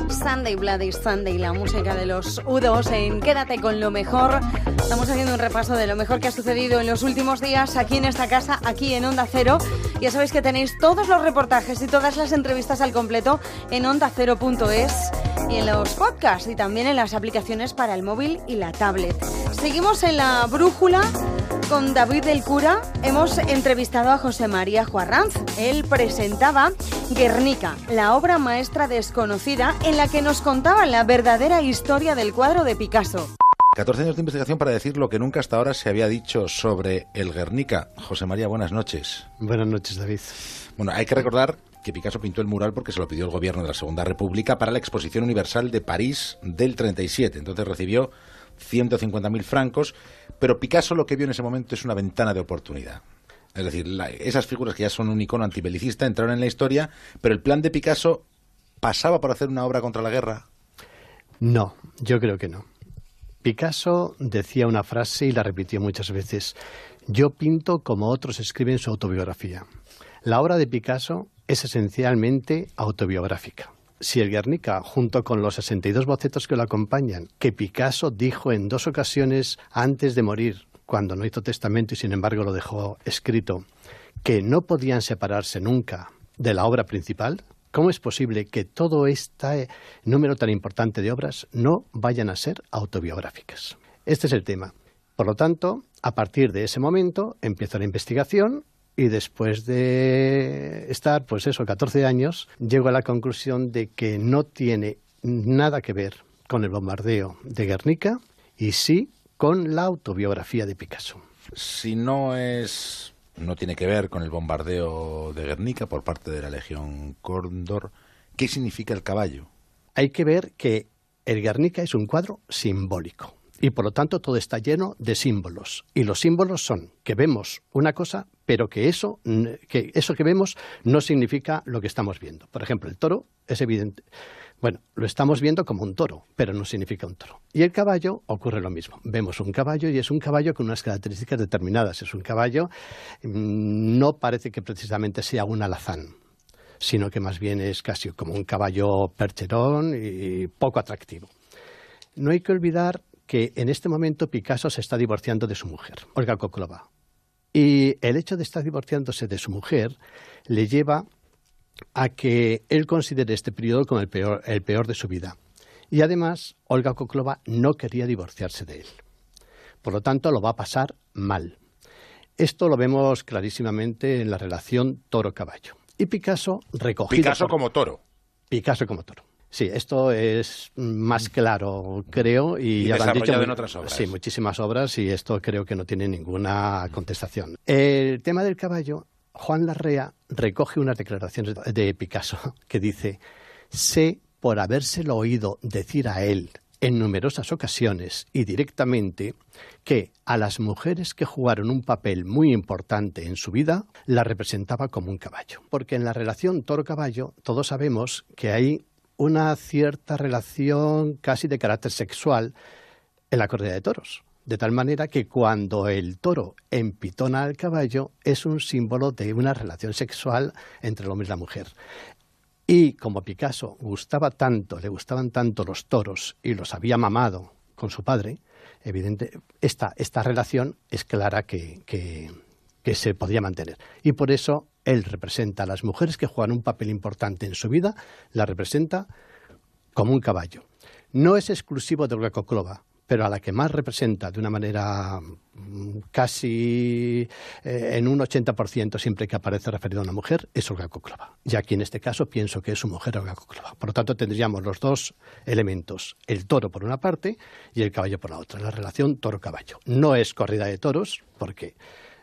Sunday Bloody Sunday, la música de los U2 en Quédate con lo mejor. Estamos haciendo un repaso de lo mejor que ha sucedido en los últimos días aquí en esta casa, aquí en Onda Cero. Ya sabéis que tenéis todos los reportajes y todas las entrevistas al completo en ondacero.es y en los podcasts y también en las aplicaciones para el móvil y la tablet. Seguimos en la brújula con David del Cura hemos entrevistado a José María Juarranz. Él presentaba Guernica, la obra maestra desconocida en la que nos contaba la verdadera historia del cuadro de Picasso. 14 años de investigación para decir lo que nunca hasta ahora se había dicho sobre el Guernica. José María, buenas noches. Buenas noches, David. Bueno, hay que recordar que Picasso pintó el mural porque se lo pidió el gobierno de la Segunda República para la Exposición Universal de París del 37. Entonces recibió 150.000 francos, pero Picasso lo que vio en ese momento es una ventana de oportunidad. Es decir, esas figuras que ya son un icono antibelicista entraron en la historia, pero el plan de Picasso pasaba por hacer una obra contra la guerra. No, yo creo que no. Picasso decía una frase y la repitió muchas veces. Yo pinto como otros escriben su autobiografía. La obra de Picasso es esencialmente autobiográfica. Si el Guernica, junto con los 62 bocetos que lo acompañan, que Picasso dijo en dos ocasiones antes de morir, cuando no hizo testamento y sin embargo lo dejó escrito, que no podían separarse nunca de la obra principal, ¿cómo es posible que todo este número tan importante de obras no vayan a ser autobiográficas? Este es el tema. Por lo tanto, a partir de ese momento empieza la investigación y después de estar, pues eso, 14 años, llego a la conclusión de que no tiene nada que ver con el bombardeo de Guernica y sí con la autobiografía de Picasso. Si no es no tiene que ver con el bombardeo de Guernica por parte de la Legión Cóndor, ¿qué significa el caballo? Hay que ver que el Guernica es un cuadro simbólico y por lo tanto todo está lleno de símbolos. Y los símbolos son que vemos una cosa, pero que eso, que eso que vemos no significa lo que estamos viendo. Por ejemplo, el toro es evidente. Bueno, lo estamos viendo como un toro, pero no significa un toro. Y el caballo ocurre lo mismo. Vemos un caballo y es un caballo con unas características determinadas. Es un caballo, mm, no parece que precisamente sea un alazán, sino que más bien es casi como un caballo percherón y poco atractivo. No hay que olvidar que en este momento Picasso se está divorciando de su mujer, Olga Koklova. Y el hecho de estar divorciándose de su mujer le lleva a que él considere este periodo como el peor, el peor de su vida. Y además, Olga Koklova no quería divorciarse de él. Por lo tanto, lo va a pasar mal. Esto lo vemos clarísimamente en la relación toro-caballo. Y Picasso recogido. Picasso por- como toro. Picasso como toro. Sí, esto es más claro, creo, y, Y ya han dicho en otras obras. Sí, muchísimas obras y esto creo que no tiene ninguna contestación. El tema del caballo, Juan Larrea recoge unas declaraciones de Picasso que dice, sé por habérselo oído decir a él en numerosas ocasiones y directamente que a las mujeres que jugaron un papel muy importante en su vida la representaba como un caballo. Porque en la relación toro-caballo todos sabemos que hay una cierta relación casi de carácter sexual en la corrida de toros. De tal manera que cuando el toro empitona al caballo es un símbolo de una relación sexual entre el hombre y la mujer. Y como Picasso gustaba tanto, le gustaban tanto los toros y los había mamado con su padre, evidente, esta, esta relación es clara que, que, que se podía mantener. Y por eso él representa a las mujeres que juegan un papel importante en su vida, la representa como un caballo. No es exclusivo de Olga Koklova, pero a la que más representa de una manera mm, casi eh, en un 80% siempre que aparece referido a una mujer es Olga Koklova. Y aquí en este caso pienso que es su mujer Olga Koklova. Por lo tanto tendríamos los dos elementos, el toro por una parte y el caballo por la otra, la relación toro-caballo. No es corrida de toros porque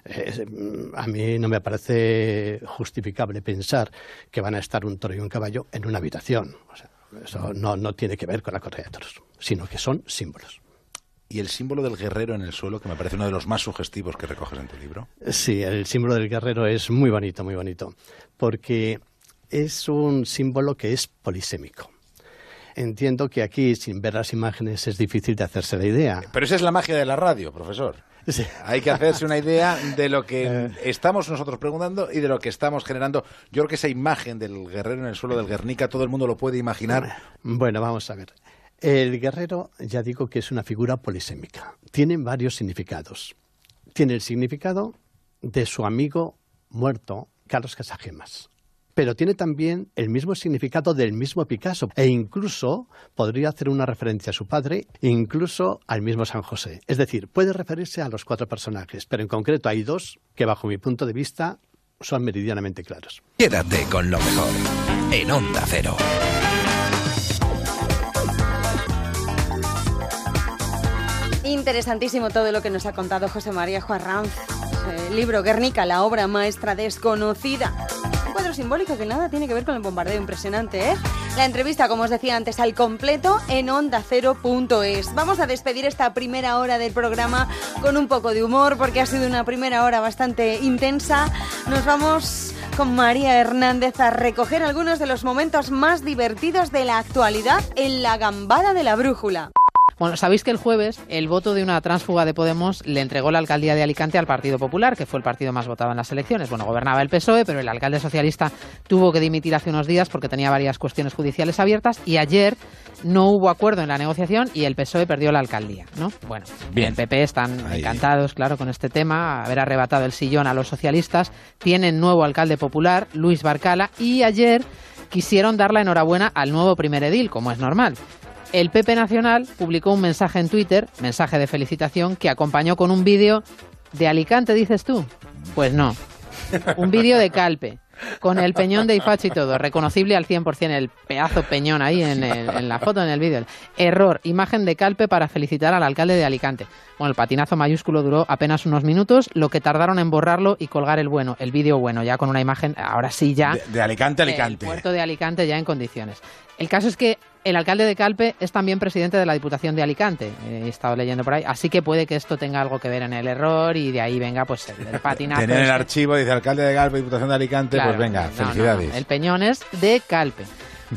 eh, a mí no me parece justificable pensar que van a estar un toro y un caballo en una habitación. O sea, eso no, no tiene que ver con la corrida de toros, sino que son símbolos. Y el símbolo del guerrero en el suelo, que me parece uno de los más sugestivos que recoges en tu libro. Sí, el símbolo del guerrero es muy bonito, muy bonito, porque es un símbolo que es polisémico. Entiendo que aquí, sin ver las imágenes, es difícil de hacerse la idea. Pero esa es la magia de la radio, profesor. Hay que hacerse una idea de lo que estamos nosotros preguntando y de lo que estamos generando. Yo creo que esa imagen del guerrero en el suelo del Guernica, todo el mundo lo puede imaginar. Bueno, vamos a ver. El guerrero, ya digo que es una figura polisémica. Tiene varios significados. Tiene el significado de su amigo muerto, Carlos Casagemas. Pero tiene también el mismo significado del mismo Picasso e incluso podría hacer una referencia a su padre, incluso al mismo San José. Es decir, puede referirse a los cuatro personajes, pero en concreto hay dos que bajo mi punto de vista son meridianamente claros. Quédate con lo mejor en Onda Cero. Interesantísimo todo lo que nos ha contado José María Juarranz. El libro Guernica, la obra maestra desconocida. Simbólico que nada tiene que ver con el bombardeo impresionante, ¿eh? La entrevista, como os decía antes, al completo en ondacero.es. Vamos a despedir esta primera hora del programa con un poco de humor porque ha sido una primera hora bastante intensa. Nos vamos con María Hernández a recoger algunos de los momentos más divertidos de la actualidad en la gambada de la brújula. Bueno, sabéis que el jueves el voto de una tránsfuga de Podemos le entregó la alcaldía de Alicante al Partido Popular, que fue el partido más votado en las elecciones. Bueno, gobernaba el PSOE, pero el alcalde socialista tuvo que dimitir hace unos días porque tenía varias cuestiones judiciales abiertas y ayer no hubo acuerdo en la negociación y el PSOE perdió la alcaldía, ¿no? Bueno, Bien. el PP están encantados, claro, con este tema, haber arrebatado el sillón a los socialistas. Tienen nuevo alcalde popular, Luis Barcala, y ayer quisieron dar la enhorabuena al nuevo primer edil, como es normal. El PP Nacional publicó un mensaje en Twitter, mensaje de felicitación, que acompañó con un vídeo de Alicante, dices tú. Pues no. Un vídeo de Calpe, con el peñón de Ifachi y todo, reconocible al 100% el pedazo peñón ahí en, el- en la foto, en el vídeo. Error, imagen de Calpe para felicitar al alcalde de Alicante. Bueno, el patinazo mayúsculo duró apenas unos minutos, lo que tardaron en borrarlo y colgar el bueno, el vídeo bueno, ya con una imagen, ahora sí ya, De, de Alicante el Alicante. puerto de Alicante ya en condiciones. El caso es que el alcalde de Calpe es también presidente de la Diputación de Alicante. eh, He estado leyendo por ahí. Así que puede que esto tenga algo que ver en el error y de ahí venga pues el, el patinazo. Tener el archivo, dice alcalde de Galpe, Diputación de Alicante, Claro, pues venga, no, no, felicidades. no, El peñón es de Calpe.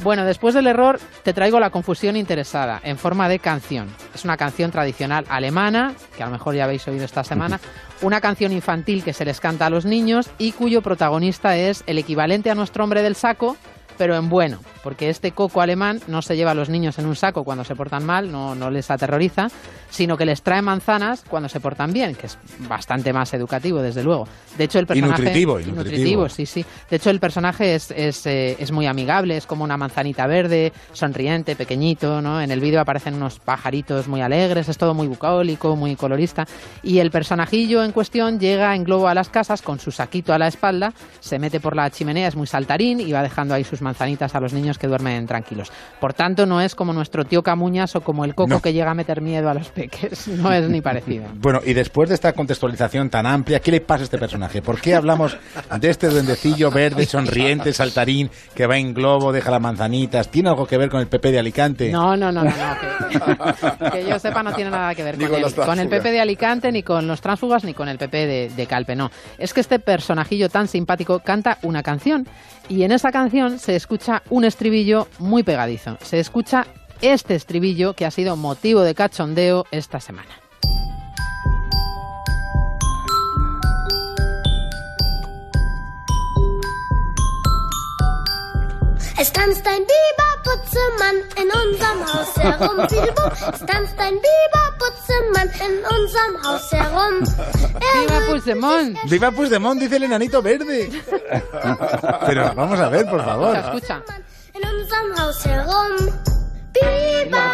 Bueno, después del error te traigo la confusión interesada en forma de canción. Es una canción tradicional alemana, que a lo mejor ya habéis oído esta semana, una canción infantil que se les canta a los niños y cuyo protagonista es el equivalente a nuestro hombre del saco, pero en bueno, porque este coco alemán no se lleva a los niños en un saco cuando se portan mal, no, no les aterroriza, sino que les trae manzanas cuando se portan bien, que es bastante más educativo, desde luego. De hecho, el Y personaje... nutritivo, y nutritivo. sí, sí. De hecho, el personaje es, es, eh, es muy amigable, es como una manzanita verde, sonriente, pequeñito, ¿no? En el vídeo aparecen unos pajaritos muy alegres, es todo muy bucólico, muy colorista. Y el personajillo en cuestión llega en globo a las casas con su saquito a la espalda, se mete por la chimenea, es muy saltarín y va dejando ahí sus manzanitas a los niños que duermen tranquilos. Por tanto, no es como nuestro tío Camuñas o como el coco No. que llega a meter miedo a los peques. No es ni parecido. Bueno, y después de esta contextualización tan amplia, ¿qué le pasa a este personaje? ¿Por qué hablamos de este duendecillo verde, sonriente, saltarín, que va en globo, deja las manzanitas? ¿Tiene algo que ver con el PP de Alicante? No, no, no, no, no, que, que yo sepa no tiene nada que ver con, con el, con el. PP de Alicante, ni con los tránsfugas, ni con el PP de, de Calpe, no. Es que este personajillo tan simpático canta una canción y en esa canción se escucha un estribillo muy pegadizo. Se escucha este estribillo que ha sido motivo de cachondeo esta semana. Es tanzt ein Biberputzemann in unserem Haus herum. Es tanzt ein Biberputzemann in unserem Haus herum. ¡Viva Puigdemont! ¡Viva Puigdemont! Dice el enanito verde. Pero vamos a ver, por favor. Escucha, escucha. In unserem Haus herum.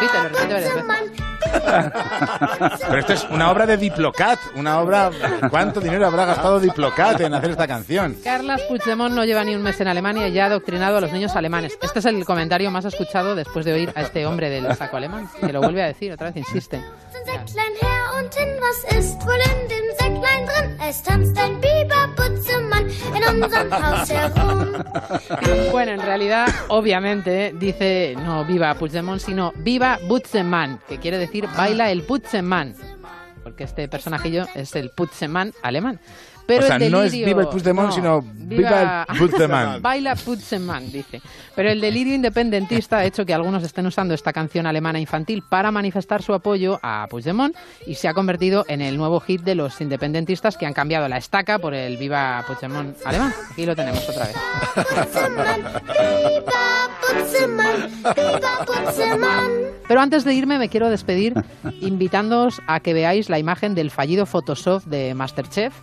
Biberputzemann. Pero esto es una obra de Diplocat, una obra... ¿Cuánto dinero habrá gastado Diplocat en hacer esta canción? Carlas Puigdemont no lleva ni un mes en Alemania y ya ha adoctrinado a los niños alemanes. Este es el comentario más escuchado después de oír a este hombre del saco alemán, que lo vuelve a decir otra vez, insiste. Säcklein her und hin, was ist wohl in dem Säcklein drin? Es tanzt ein Biberputzemann in unserem Haus herum. Bueno, en realidad, obviamente, dice no viva Puigdemont, sino viva Butzemann, que quiere decir baila el Puigdemont. porque este personajillo es el Putzemann alemán. Pero o sea, el no es delirio- viva el Puigdemont, no, sino viva el Puigdemont. Baila Puigdemont, dice. Pero el delirio independentista ha hecho que algunos estén usando esta canción alemana infantil para manifestar su apoyo a Puigdemont y se ha convertido en el nuevo hit de los independentistas que han cambiado la estaca por el Viva Puigdemont alemán. Aquí lo tenemos otra vez. Viva. Pero antes de irme me quiero despedir invitándoos a que veáis la imagen del fallido Photoshop de Masterchef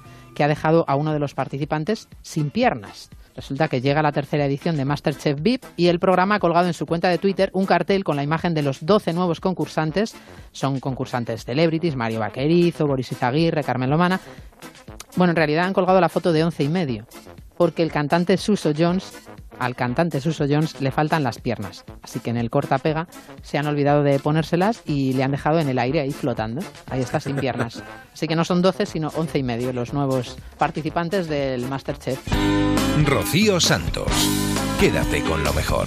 que ha dejado a uno de los participantes sin piernas. Resulta que llega la tercera edición de Masterchef VIP y el programa ha colgado en su cuenta de Twitter un cartel con la imagen de los 12 nuevos concursantes. Son concursantes celebrities, Mario Vaquerizo, Boris Izaguirre, Carmen Lomana. Bueno, en realidad han colgado la foto de 11 y medio, porque el cantante Suso Jones, al cantante Suso Jones le faltan las piernas. Así que en el corta pega se han olvidado de ponérselas y le han dejado en el aire ahí flotando. Ahí está sin piernas. Así que no son 12, sino 11 y medio los nuevos participantes del Masterchef. Rocío Santos. Quédate con lo mejor.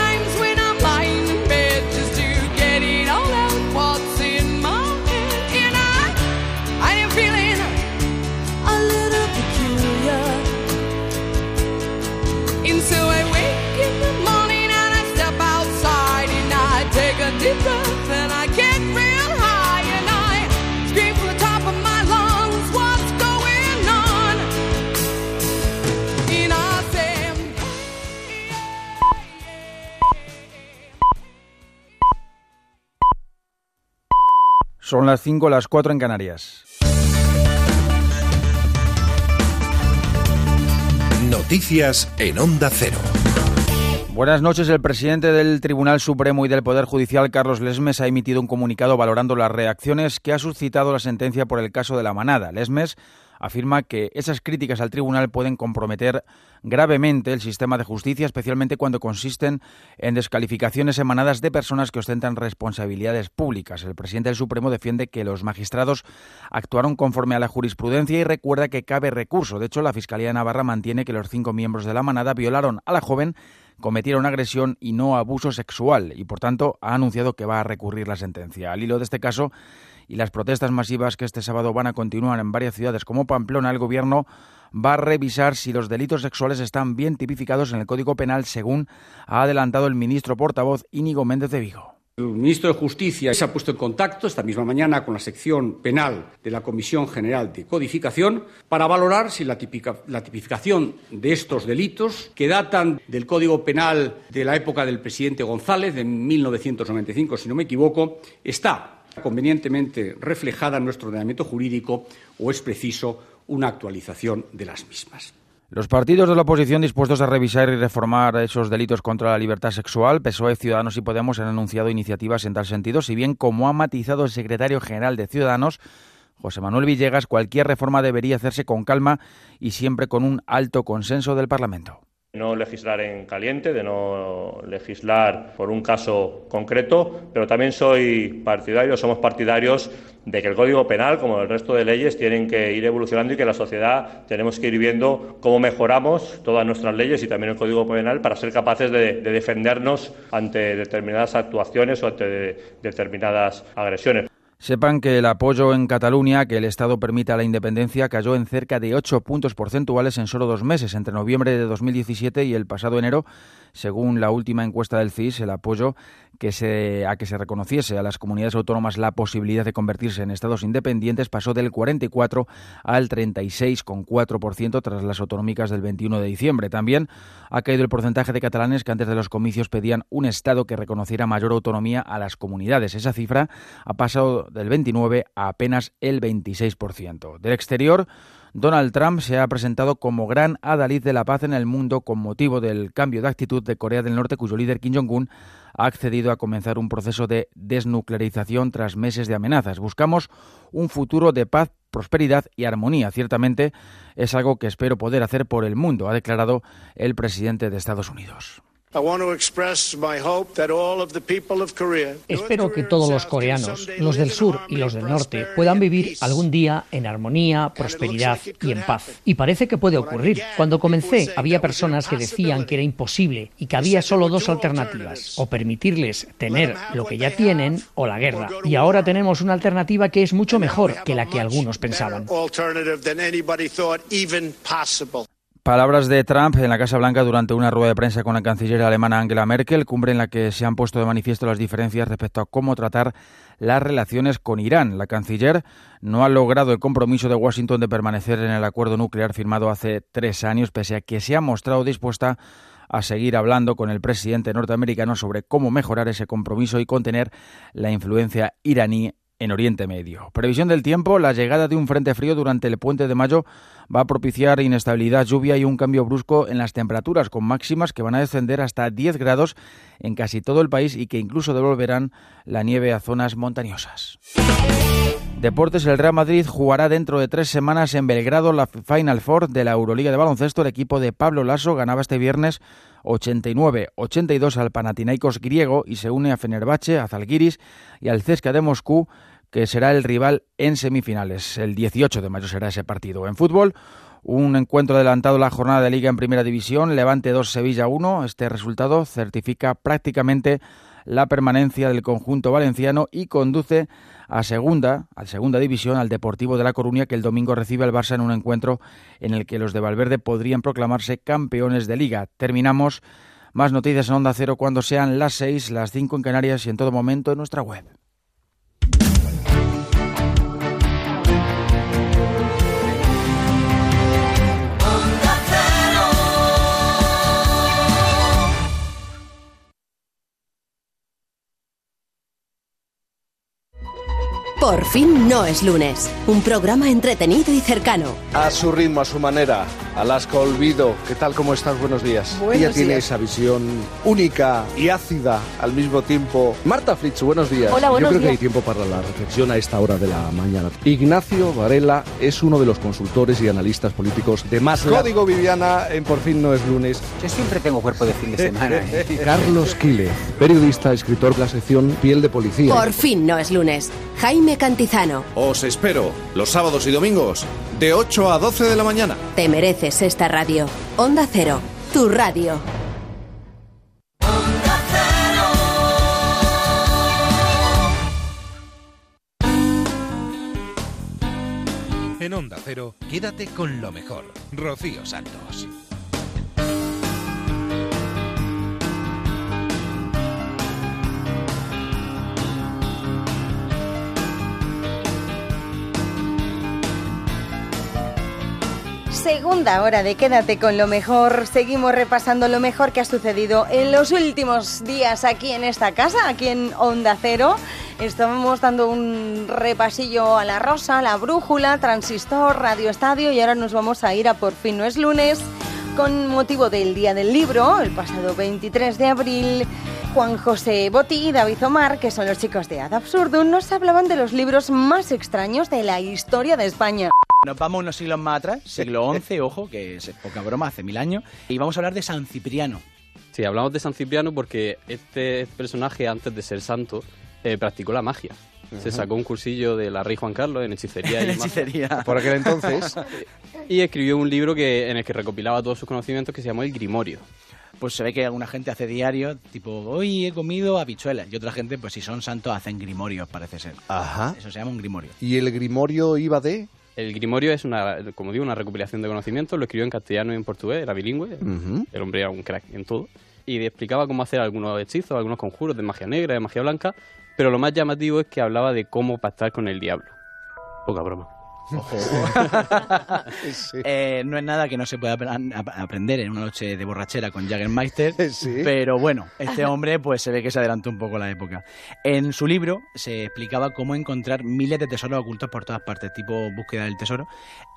Son las 5, las 4 en Canarias. Noticias en Onda Cero. Buenas noches. El presidente del Tribunal Supremo y del Poder Judicial, Carlos Lesmes, ha emitido un comunicado valorando las reacciones que ha suscitado la sentencia por el caso de la manada. Lesmes afirma que esas críticas al tribunal pueden comprometer gravemente el sistema de justicia, especialmente cuando consisten en descalificaciones emanadas de personas que ostentan responsabilidades públicas. El presidente del Supremo defiende que los magistrados actuaron conforme a la jurisprudencia y recuerda que cabe recurso. De hecho, la Fiscalía de Navarra mantiene que los cinco miembros de la manada violaron a la joven cometieron agresión y no abuso sexual y, por tanto, ha anunciado que va a recurrir la sentencia. Al hilo de este caso y las protestas masivas que este sábado van a continuar en varias ciudades como Pamplona, el Gobierno va a revisar si los delitos sexuales están bien tipificados en el Código Penal, según ha adelantado el ministro portavoz Íñigo Méndez de Vigo. El ministro de Justicia se ha puesto en contacto esta misma mañana con la sección penal de la Comisión General de Codificación para valorar si la, la tipificación de estos delitos, que datan del Código Penal de la época del presidente González, de 1995, si no me equivoco, está convenientemente reflejada en nuestro ordenamiento jurídico o es preciso una actualización de las mismas. Los partidos de la oposición dispuestos a revisar y reformar esos delitos contra la libertad sexual, PSOE, Ciudadanos y Podemos han anunciado iniciativas en tal sentido, si bien, como ha matizado el secretario general de Ciudadanos, José Manuel Villegas, cualquier reforma debería hacerse con calma y siempre con un alto consenso del Parlamento. No legislar en caliente, de no legislar por un caso concreto, pero también soy partidario, somos partidarios de que el Código Penal, como el resto de leyes, tienen que ir evolucionando y que la sociedad tenemos que ir viendo cómo mejoramos todas nuestras leyes y también el Código Penal para ser capaces de, de defendernos ante determinadas actuaciones o ante de- determinadas agresiones. Sepan que el apoyo en Cataluña, que el Estado permita la independencia, cayó en cerca de 8 puntos porcentuales en solo dos meses, entre noviembre de 2017 y el pasado enero, según la última encuesta del CIS, el apoyo que se, a que se reconociese a las comunidades autónomas la posibilidad de convertirse en estados independientes pasó del 44 al 36,4% tras las autonómicas del 21 de diciembre. También ha caído el porcentaje de catalanes que antes de los comicios pedían un estado que reconociera mayor autonomía a las comunidades. Esa cifra ha pasado del 29 a apenas el 26%. Del exterior, Donald Trump se ha presentado como gran adalid de la paz en el mundo con motivo del cambio de actitud de Corea del Norte, cuyo líder Kim Jong-un ha accedido a comenzar un proceso de desnuclearización tras meses de amenazas. Buscamos un futuro de paz, prosperidad y armonía. Ciertamente es algo que espero poder hacer por el mundo, ha declarado el presidente de Estados Unidos. Espero que todos los coreanos, los del sur y los del norte, puedan vivir algún día en armonía, prosperidad y en paz. Y parece que puede ocurrir. Cuando comencé, había personas que decían que era imposible y que había solo dos alternativas, o permitirles tener lo que ya tienen o la guerra. Y ahora tenemos una alternativa que es mucho mejor que la que algunos pensaban. Palabras de Trump en la Casa Blanca durante una rueda de prensa con la canciller alemana Angela Merkel, cumbre en la que se han puesto de manifiesto las diferencias respecto a cómo tratar las relaciones con Irán. La canciller no ha logrado el compromiso de Washington de permanecer en el acuerdo nuclear firmado hace tres años, pese a que se ha mostrado dispuesta a seguir hablando con el presidente norteamericano sobre cómo mejorar ese compromiso y contener la influencia iraní en Oriente Medio. Previsión del tiempo, la llegada de un frente frío durante el puente de mayo va a propiciar inestabilidad, lluvia y un cambio brusco en las temperaturas, con máximas que van a descender hasta 10 grados en casi todo el país y que incluso devolverán la nieve a zonas montañosas. Deportes, el Real Madrid jugará dentro de tres semanas en Belgrado la Final Four de la Euroliga de baloncesto. El equipo de Pablo Lasso ganaba este viernes 89-82 al Panathinaikos griego y se une a Fenerbahce, a Zalgiris y al Cesca de Moscú que será el rival en semifinales. El 18 de mayo será ese partido. En fútbol, un encuentro adelantado la jornada de liga en primera división, Levante 2, Sevilla 1. Este resultado certifica prácticamente la permanencia del conjunto valenciano y conduce a segunda, a segunda división al Deportivo de La Coruña que el domingo recibe al Barça en un encuentro en el que los de Valverde podrían proclamarse campeones de liga. Terminamos más noticias en Onda Cero cuando sean las 6, las 5 en Canarias y en todo momento en nuestra web. Por fin no es lunes. Un programa entretenido y cercano. A su ritmo, a su manera. Alaska Olvido, ¿qué tal? ¿Cómo estás? Buenos días. Buenos Ella tiene días. esa visión única y ácida al mismo tiempo. Marta Fritz, buenos días. Hola, buenos Yo creo que hay días. tiempo para la reflexión a esta hora de la mañana. Ignacio Varela es uno de los consultores y analistas políticos de Más Código Viviana en Por fin no es lunes. Yo siempre tengo cuerpo de fin de semana. ¿eh? Carlos Quile, periodista, escritor de la sección Piel de Policía. Por fin no es lunes. Jaime Cantizano. Os espero los sábados y domingos de 8 a 12 de la mañana. Te mereces esta radio. Onda Cero, tu radio. En Onda Cero, quédate con lo mejor. Rocío Santos. Segunda hora de Quédate con lo mejor. Seguimos repasando lo mejor que ha sucedido en los últimos días aquí en esta casa, aquí en Onda Cero. Estábamos dando un repasillo a la Rosa, la Brújula, Transistor, Radio Estadio y ahora nos vamos a ir a Por fin no es lunes con motivo del Día del Libro, el pasado 23 de abril. Juan José Botti y David Omar, que son los chicos de Ad Absurdum, nos hablaban de los libros más extraños de la historia de España. Nos vamos unos siglos más atrás, siglo XI, ojo, que es poca broma, hace mil años, y vamos a hablar de San Cipriano. Sí, hablamos de San Cipriano porque este personaje, antes de ser santo, eh, practicó la magia. Se sacó un cursillo de la Rey Juan Carlos en hechicería y En magia. hechicería. Por aquel entonces. y escribió un libro que, en el que recopilaba todos sus conocimientos que se llamó El Grimorio. Pues se ve que alguna gente hace diario, tipo, hoy he comido habichuelas, y otra gente, pues si son santos, hacen grimorios, parece ser. Ajá. Eso se llama un grimorio. ¿Y el grimorio iba de...? El Grimorio es una, como digo, una recopilación de conocimientos. Lo escribió en castellano y en portugués, era bilingüe. Ujú. El hombre era un crack en todo. y explicaba cómo hacer algunos hechizos, algunos conjuros de magia negra, de magia blanca, pero lo más llamativo es que hablaba de cómo pactar con el diablo. Poca broma. Eh, no es nada que no se pueda apre- ap- aprender en una noche de borrachera con Jaggermeister, pero bueno, este hombre pues se ve que se adelantó un poco la época. En su libro se explicaba cómo encontrar miles de tesoros ocultos por todas partes, tipo búsqueda del tesoro,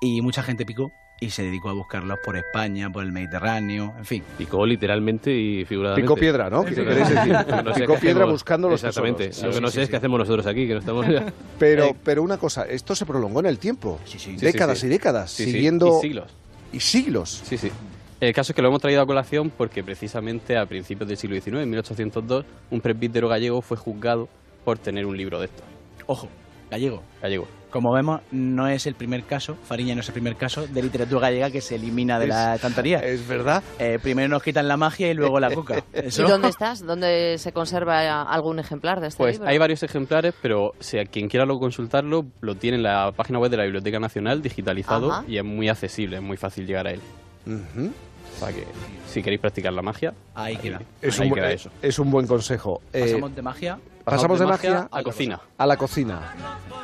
y mucha gente picó y se dedicó a buscarlos por España, por el Mediterráneo, en fin. Picó literalmente y figuradamente. Picó piedra, ¿no? ¿Qué queréis decir? No sé Picó piedra hacemos- buscando los Exactamente. tesoros. Lo que Sí, no sí, sé es sí. qué hacemos nosotros aquí, que no estamos... Pero, pero una cosa, esto se prolongó en el tiempo. décadas sí, sí. y décadas, Sí, sí, siguiendo... y siglos. Y siglos. Sí, sí. El caso es que lo hemos traído a colación porque precisamente a principios del siglo XIX, en 1802, un presbítero gallego fue juzgado por tener un libro de estos. Ojo, gallego. Gallego. Como vemos, no es el primer caso, Fariña no es el primer caso de literatura gallega que se elimina de la Es- estantería. Es verdad. primero nos quitan la magia y luego la coca. Eso- ¿Y dónde estás? ¿Dónde se conserva algún ejemplar de este Pues libro? hay varios ejemplares, pero si a quien quiera lo consultarlo, lo tiene en la página web de la Biblioteca Nacional digitalizado Ajá. y es muy accesible, es muy fácil llegar a él. O sea que si queréis practicar la magia, ahí queda. Es Ahí un, queda eso. es un buen consejo. Eh, Pasamos de magia. Pasamos de magia a cocina. A la cocina.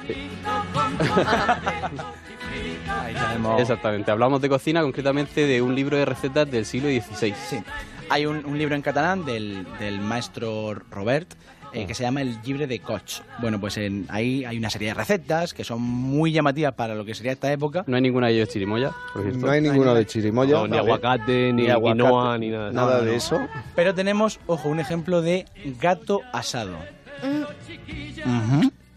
Exactamente. Hablamos de cocina, concretamente de un libro de recetas del siglo XVI. Sí. Hay un, un libro en catalán del, del maestro Robert eh, que se llama El Libre de Coch. Bueno, pues en, ahí hay una serie de recetas que son muy llamativas para lo que sería esta época. No hay ninguna de ellos chirimoya, por cierto. No hay ninguno de chirimoya. No, ni aguacate, ni aguacate, quinoa, ni nada. Nada No, no, de no. eso. Pero tenemos, ojo, un ejemplo de gato asado.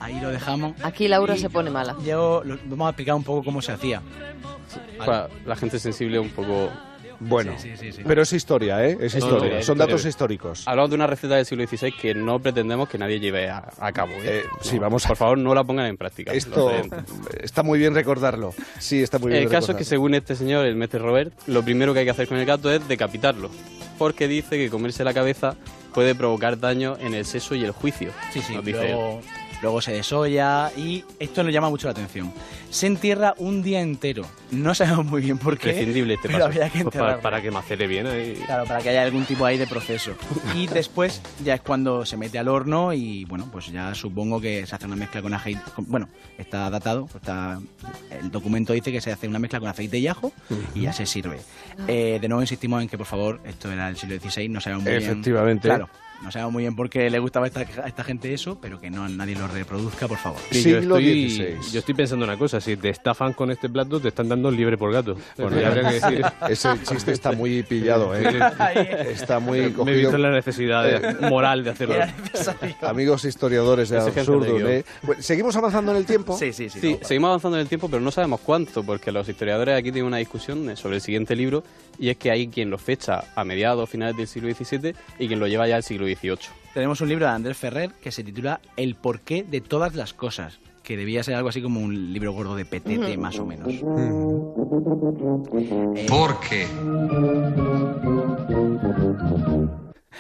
Ahí lo dejamos. Aquí Laura se pone mala. Yo lo- vamos a explicar un poco cómo se hacía. Para la gente sensible un poco... Bueno, Sí, sí, sí, sí. pero es historia, ¿eh? Es historia. Son datos históricos. Hablamos de una receta del siglo XVI que no pretendemos que nadie lleve a, a cabo. ¿eh? Eh, sí, vamos a- Por favor, no la pongan en práctica. Esto está muy bien recordarlo. Sí, está muy bien El caso es que según este señor, el mestre Robert, lo primero que hay que hacer con el gato es decapitarlo. Porque dice que comerse la cabeza puede provocar daño en el seso y el juicio. Sí, sí, nos dice él. Luego, se desolla y esto nos llama mucho la atención. Se entierra un día entero. No sabemos muy bien por qué. Prescindible este paso. había que Pues para, para que macere bien ahí. Claro, para que haya algún tipo ahí de proceso. Y después ya es cuando se mete al horno y bueno, pues ya supongo que se hace una mezcla con aceite. con- bueno, está datado, está, el documento dice que se hace una mezcla con aceite y ajo y ya se sirve. Eh, de nuevo insistimos en que por favor, esto era el siglo XVI, no sabemos muy bien. Efectivamente. Claro. No sabemos muy bien por qué le gustaba a esta, a esta gente eso, pero que no nadie lo reproduzca, por favor. Sí, yo, estoy, yo estoy pensando una cosa, si te estafan con este plato, te están dando libre por gato. Bueno, ya habría que decir. Ese chiste está muy pillado, ¿eh? Está muy Me he visto la necesidad de- moral de hacerlo. Amigos historiadores de absurdo. ¿eh? Bueno, ¿Seguimos avanzando en el tiempo? Sí, sí, sí. Sí, seguimos avanzando en el tiempo, pero no sabemos cuánto, porque los historiadores aquí tienen una discusión sobre el siguiente libro, y es que hay quien lo fecha a mediados, finales del siglo XVII, y quien lo lleva ya al siglo XVIII. Tenemos un libro de Andrés Ferrer que se titula El porqué de todas las cosas, que debía ser algo así como un libro gordo de petete, más o menos. Eh, ¿Por qué?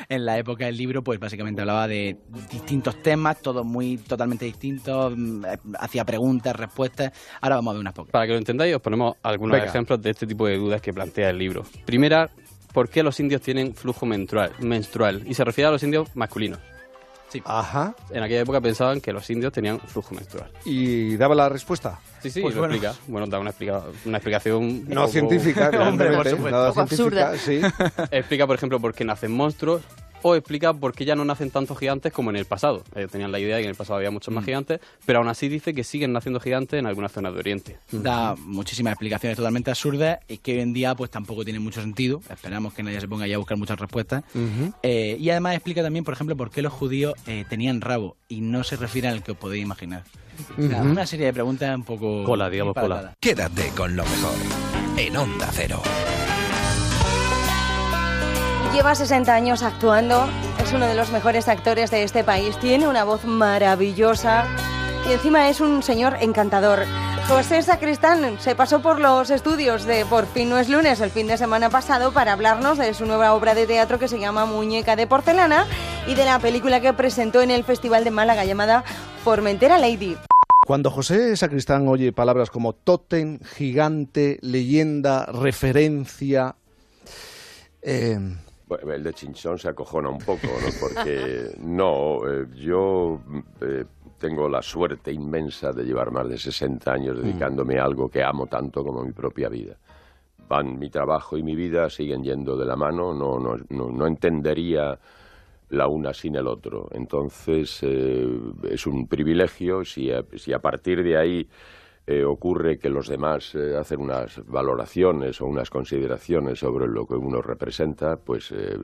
En la época del libro, pues básicamente hablaba de distintos temas, todos muy totalmente distintos, mm, eh, hacía preguntas, respuestas. Ahora vamos a ver unas pocas. Para que lo entendáis, os ponemos algunos Venga. ejemplos de este tipo de dudas que plantea el libro. Primera, ¿por qué los indios tienen flujo menstrual? menstrual? Y se refiere a los indios masculinos. Sí. Ajá. En aquella época pensaban que los indios tenían flujo menstrual. ¿Y daba la respuesta? Sí, sí, Pues lo bueno. explica. Bueno, da una, explica- una explicación... No poco- científica, Hombre, por supuesto. nada Un poco científica, absurda. explica, por ejemplo, por qué nacen monstruos o explica por qué ya no nacen tantos gigantes como en el pasado. Ellos tenían la idea de que en el pasado había muchos más gigantes, pero aún así dice que siguen naciendo gigantes en algunas zonas de Oriente. Da muchísimas explicaciones totalmente absurdas y que hoy en día pues tampoco tiene mucho sentido. Esperamos que nadie se ponga ya a buscar muchas respuestas. Eh, y además explica también, por ejemplo, por qué los judíos eh, tenían rabo y no se refiere al que os podéis imaginar. Una serie de preguntas un poco... Cola, digamos, cola. Quédate con lo mejor. En Onda Cero. Lleva 60 años actuando, es uno de los mejores actores de este país, tiene una voz maravillosa y encima es un señor encantador. José Sacristán se pasó por los estudios de Por fin no es lunes el fin de semana pasado para hablarnos de su nueva obra de teatro que se llama Muñeca de porcelana y de la película que presentó en el Festival de Málaga llamada Formentera Lady. Cuando José Sacristán oye palabras como tótem, gigante, leyenda, referencia, eh, el de Chinchón se acojona un poco, ¿no? Porque no, eh, yo eh, tengo la suerte inmensa de llevar más de 60 años dedicándome a algo que amo tanto como mi propia vida. Van mi trabajo y mi vida siguen yendo de la mano, no, no, no, no entendería la una sin el otro. Entonces eh, es un privilegio si a, si a partir de ahí eh, ocurre que los demás eh, hacen unas valoraciones o unas consideraciones sobre lo que uno representa, pues eh,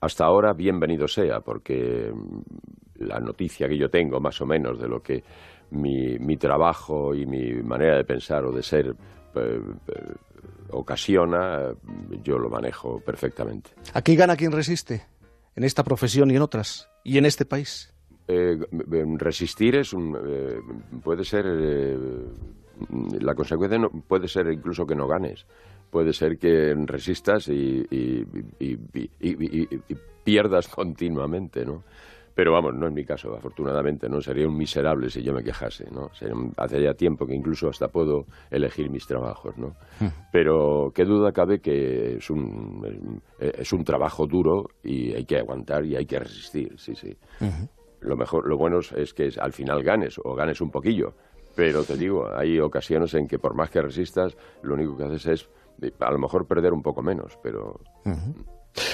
hasta ahora bienvenido sea, porque mm, la noticia que yo tengo más o menos de lo que mi, mi trabajo y mi manera de pensar o de ser ocasiona, yo lo manejo perfectamente. Aquí gana quien resiste, en esta profesión y en otras, y en este país. Eh, resistir es un, eh, puede ser eh, la consecuencia no, puede ser incluso que no ganes. Puede ser que resistas y, pierdas continuamente no pero vamos no es mi caso afortunadamente no sería un miserable si yo me quejase no Sería hace ya tiempo que incluso hasta puedo elegir mis trabajos no pero qué duda cabe que es un es un trabajo duro y hay que aguantar y hay que resistir sí sí. Lo mejor, lo bueno es- que al final ganes o ganes un poquillo. Pero te digo, hay ocasiones en que por más que resistas, lo único que haces es a lo mejor perder un poco menos, pero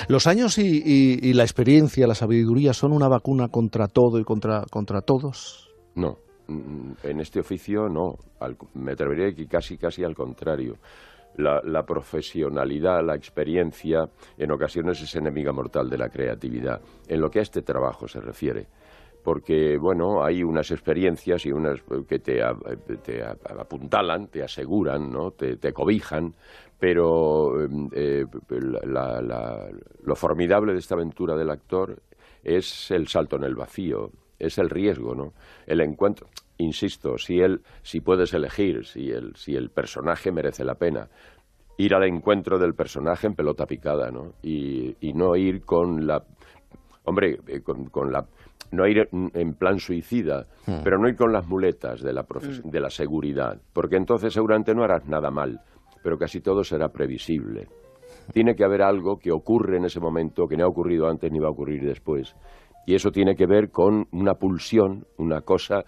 Los años y, y- y la experiencia, la sabiduría son una vacuna contra todo y contra, contra todos. no. Mm, En este oficio no. Al- me atrevería que casi casi al contrario. La, la profesionalidad, la experiencia, en ocasiones es enemiga mortal de la creatividad, en lo que a este trabajo se refiere. Porque bueno hay unas experiencias y unas que te, a- apuntalan, te aseguran, ¿no? te, cobijan, pero eh, la- la- lo formidable de esta aventura del actor es el salto en el vacío, es el riesgo, ¿no? El encuentro, insisto, si él, si puedes elegir, si el, si el personaje merece la pena, ir al encuentro del personaje en pelota picada, ¿no? Y, y no ir con la hombre, eh, con, con la no ir en- plan suicida, Hmm. pero no ir con las muletas de la, profes- de la seguridad, porque entonces seguramente no harás nada mal, pero casi todo será previsible. Tiene que haber algo que ocurre en ese momento que no ha ocurrido antes ni va a ocurrir después. Y eso tiene que ver con una pulsión, una cosa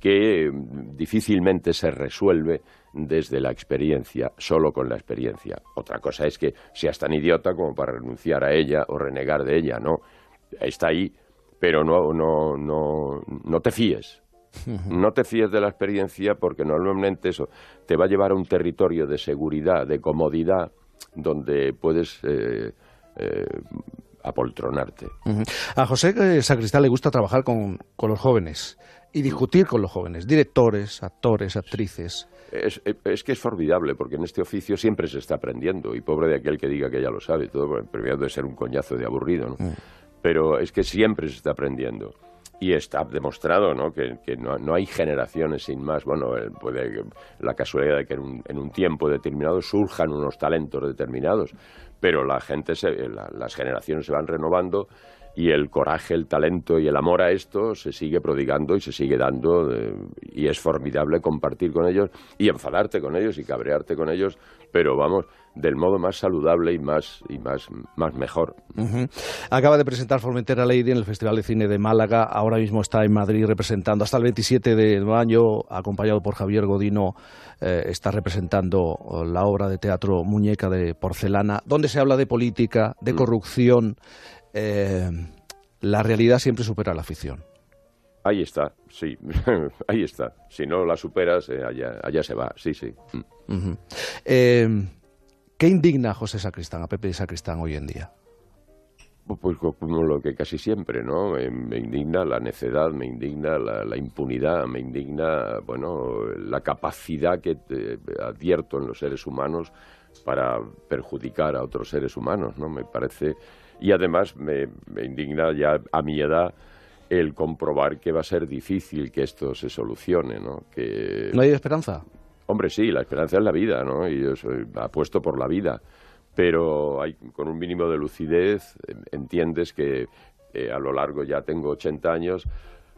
que mm, difícilmente se resuelve desde la experiencia, solo con la experiencia. Otra cosa es que seas tan idiota como para renunciar a ella o renegar de ella, no. Está ahí, pero no, no, no, no te fíes. No te fíes de la experiencia porque normalmente eso te va a llevar a un territorio de seguridad, de comodidad, donde puedes eh, eh, apoltronarte. A José eh, Sacristán le gusta trabajar con, con los jóvenes y discutir con los jóvenes, directores, actores, actrices. Es, es que es formidable, porque en este oficio siempre se está aprendiendo, y pobre de aquel que diga que ya lo sabe, todo primero de ser un coñazo de aburrido, ¿no? Pero es que siempre se está aprendiendo. Y está demostrado ¿no? que, no, no hay generaciones sin más. Bueno, eh, puede la casualidad de que en un, en un tiempo determinado surjan unos talentos determinados, pero la gente, se, la- las generaciones se van renovando y el coraje, el talento y el amor a esto se sigue prodigando y se sigue dando eh, y es formidable compartir con ellos y enfadarte con ellos y cabrearte con ellos, pero vamos, del modo más saludable y más y más, más mejor. Acaba de presentar Formentera Lady en el Festival de Cine de Málaga. Ahora mismo está en Madrid representando hasta el 27 de mayo, acompañado por Javier Godino. eh, está representando la obra de teatro Muñeca de Porcelana, donde se habla de política, de corrupción. Eh, la realidad siempre supera la ficción. Ahí está, sí, ahí está. Si no la superas, eh, allá, allá se va, sí, sí. Mm. Ujú. ¿Qué indigna a José Sacristán, a Pepe Sacristán hoy en día? Pues co- como lo que casi siempre, ¿no? Eh, Me indigna la necedad, me indigna la, la impunidad, me indigna, bueno, la capacidad que te- advierto en los seres humanos para perjudicar a otros seres humanos, ¿no? Me parece... Y además me, me indigna ya a mi edad el comprobar que va a ser difícil que esto se solucione, ¿no? Que... ¿No hay esperanza? Hombre, sí, la esperanza es la vida, ¿no? Y yo soy apuesto por la vida. Pero hay, con un mínimo de lucidez eh, entiendes que eh, a lo largo, ya tengo 80 años,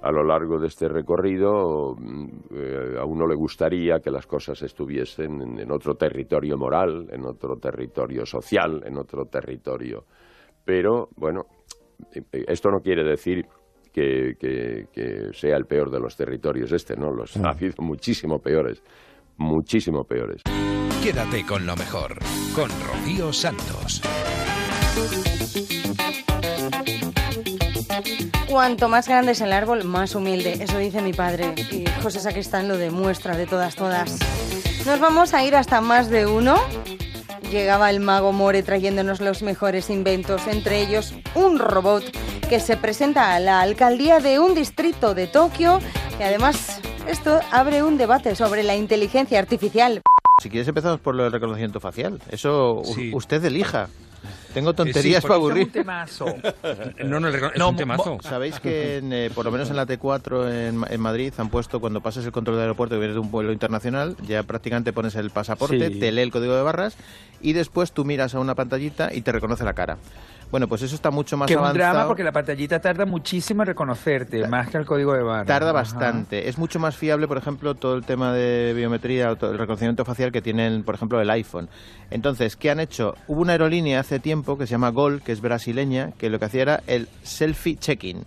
a lo largo de este recorrido mm, eh, a uno le gustaría que las cosas estuviesen en, en otro territorio moral, en otro territorio social, en otro territorio. Pero, bueno, eh, esto no quiere decir que, que- que sea el peor de los territorios este, ¿no? Los ha habido muchísimo peores, muchísimo peores. Quédate con lo mejor, con Rocío Santos. Cuanto más grande es el árbol, más humilde. Eso dice mi padre. Y José Sacristán lo demuestra de todas, todas. Nos vamos a ir hasta más de uno. Llegaba el mago More trayéndonos los mejores inventos, entre ellos un robot que se presenta a la alcaldía de un distrito de Tokio y además esto abre un debate sobre la inteligencia artificial. Si quieres empezamos por lo del reconocimiento facial. Eso Sí. usted elija. Tengo Eh, tonterías sí, para aburrir. es un temazo. No, no, es un temazo. Sabéis que en, eh, por lo menos en la T4 en, Ma- en Madrid han puesto cuando pasas el control del aeropuerto y vienes de un vuelo internacional, ya prácticamente pones el pasaporte, Sí. te lee el código de barras y después tú miras a una pantallita y te reconoce la cara. Bueno, pues eso está mucho más que es un avanzado. drama porque la pantallita tarda muchísimo en reconocerte, más que el código de barra. Tarda Ajá. bastante. Es mucho más fiable, por ejemplo, todo el tema de biometría, o el reconocimiento facial que tienen, por ejemplo, el iPhone. Entonces, ¿qué han hecho? Hubo una aerolínea hace tiempo que se llama Gol, que es brasileña, que lo que hacía era el selfie check-in,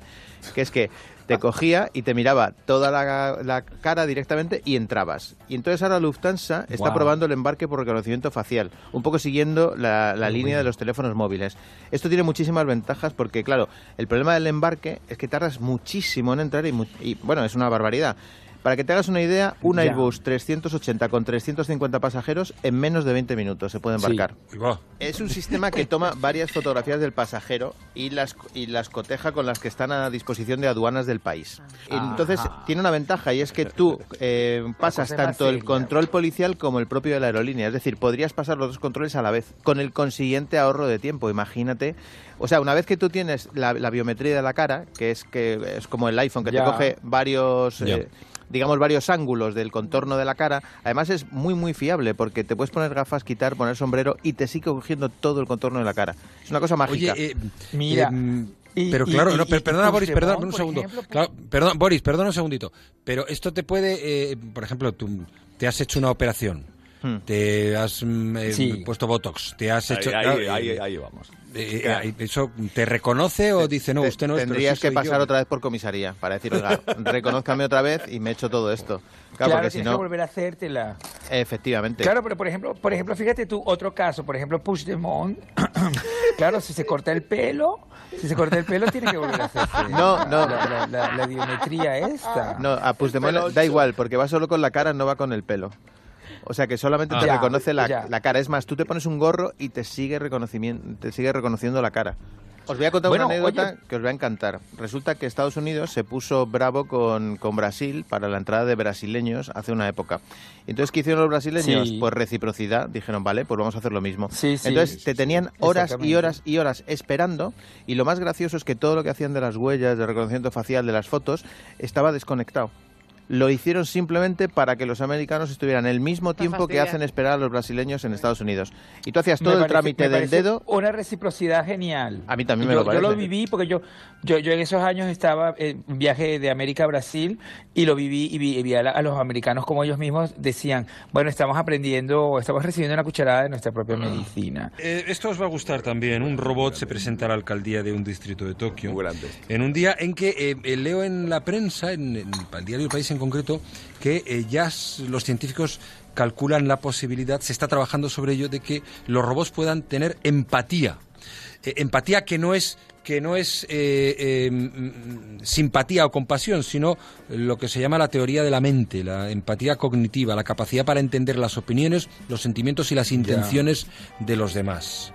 que es que te cogía y te miraba toda la, la cara directamente y entrabas. Y entonces ahora Lufthansa está probando el embarque por reconocimiento facial, un poco siguiendo la, la línea de los teléfonos móviles. Esto tiene muchísimas ventajas porque, claro, el problema del embarque es que tardas muchísimo en entrar y, y, bueno, es una barbaridad. Para que te hagas una idea, un Ya. Airbus 380 con 350 pasajeros en menos de 20 minutos se puede embarcar. Es un sistema que toma varias fotografías del pasajero y las, y las coteja con las que están a disposición de aduanas del país. Entonces Ajá. tiene una ventaja y es que tú eh, pasas tanto el control policial como el propio de la aerolínea. Es decir, podrías pasar los dos controles a la vez con el consiguiente ahorro de tiempo. Imagínate. O sea, una vez que tú tienes la, la biometría de la cara, que es que es como el iPhone que Ya. te coge varios eh, digamos, varios ángulos del contorno de la cara. Además es muy, muy fiable porque te puedes poner gafas, quitar, poner sombrero y te sigue cogiendo todo el contorno de la cara. Es una cosa mágica. Oye, eh, Mira, eh, y- pero y- claro, y- no, y- per- y perdona Boris, perdona un segundo. ejemplo, pues Claro, perdón, Boris, perdona un segundito. Pero esto te puede, eh, por ejemplo, tú te has hecho una operación, Hmm. te has mm, eh, Sí. puesto botox, te has Ahí- hecho, ahí- claro, ahí- eh, ahí vamos. Eh, Claro. eh, eso te reconoce o dice no, Te- usted no es, Tendrías sí que pasar yo"? otra vez por comisaría para decir, oiga, reconózcame otra vez y me he hecho todo esto. Claro, si no... que volver a hacértela. Efectivamente. Claro, pero por ejemplo, por ejemplo, fíjate tú, otro caso, por ejemplo, Puigdemont, claro, si se corta el pelo, si se corta el pelo tiene que volver a hacerse No, no. la, la, la- la biometría esta. No, a Puigdemont da igual, porque va solo con la cara, no va con el pelo. O sea que solamente Ah. te Ya, reconoce la, la cara. Es más, tú te pones un gorro y te sigue, reconocimiento, te sigue reconociendo la cara. Os voy a contar Bueno, una anécdota oye. que os va a encantar. Resulta que Estados Unidos se puso bravo con, con Brasil para la entrada de brasileños hace una época. Entonces, ¿qué hicieron los brasileños? Sí. Pues reciprocidad. Dijeron, vale, pues vamos a hacer lo mismo. Sí, sí. Entonces, te tenían horas y horas y horas esperando. Y lo más gracioso es que todo lo que hacían de las huellas, de reconocimiento facial, de las fotos, estaba desconectado. Lo hicieron simplemente para que los americanos estuvieran el mismo tiempo que hacen esperar a los brasileños en Estados Unidos. Y tú hacías Me todo el parece- trámite me del dedo. Una reciprocidad genial. A mí también me yo, lo parece. Yo lo viví porque yo, yo, yo en esos años estaba en un viaje de América a Brasil y lo viví y vi, y vi a, la- a los americanos como ellos mismos decían, bueno, estamos aprendiendo, estamos recibiendo una cucharada de nuestra propia medicina. Eh, esto os va a gustar también. Un robot se presenta a la alcaldía de un distrito de Tokio. En un día en que eh, eh, leo en la prensa, en, en el diario El País en concreto, que eh, ya los científicos calculan la posibilidad, se está trabajando sobre ello, de que los robots puedan tener empatía. Eh, empatía que no es que no es eh, eh, mm, simpatía o compasión, sino lo que se llama la teoría de la mente, la empatía cognitiva, la capacidad para entender las opiniones, los sentimientos y las intenciones de los demás.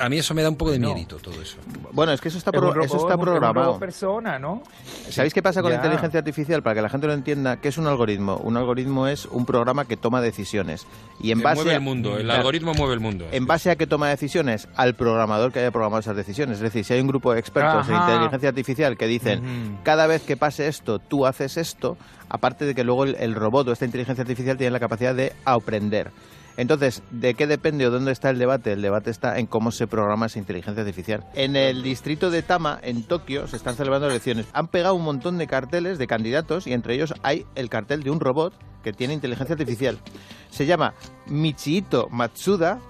A mí eso me da un poco de No. miedito, todo eso. Bueno, es que eso está, pro- robot, eso está programado. persona, ¿no? ¿Sabéis qué pasa con la inteligencia artificial? Para que la gente lo entienda, ¿qué es un algoritmo? Un algoritmo es un programa que toma decisiones. Y en base mueve a- el mundo, el Claro. algoritmo mueve el mundo. ¿En base a qué toma decisiones? Al programador que haya programado esas decisiones. Es decir, si hay un grupo de expertos en Ajá. inteligencia artificial que dicen, cada vez que pase esto, tú haces esto, aparte de que luego el, el robot o esta inteligencia artificial tiene la capacidad de aprender. Entonces, ¿de qué depende o dónde está el debate? El debate está en cómo se programa esa inteligencia artificial. En el distrito de Tama, en Tokio, se están celebrando elecciones. Han pegado un montón de carteles de candidatos y entre ellos hay el cartel de un robot que tiene inteligencia artificial. Se llama Michihito Matsuda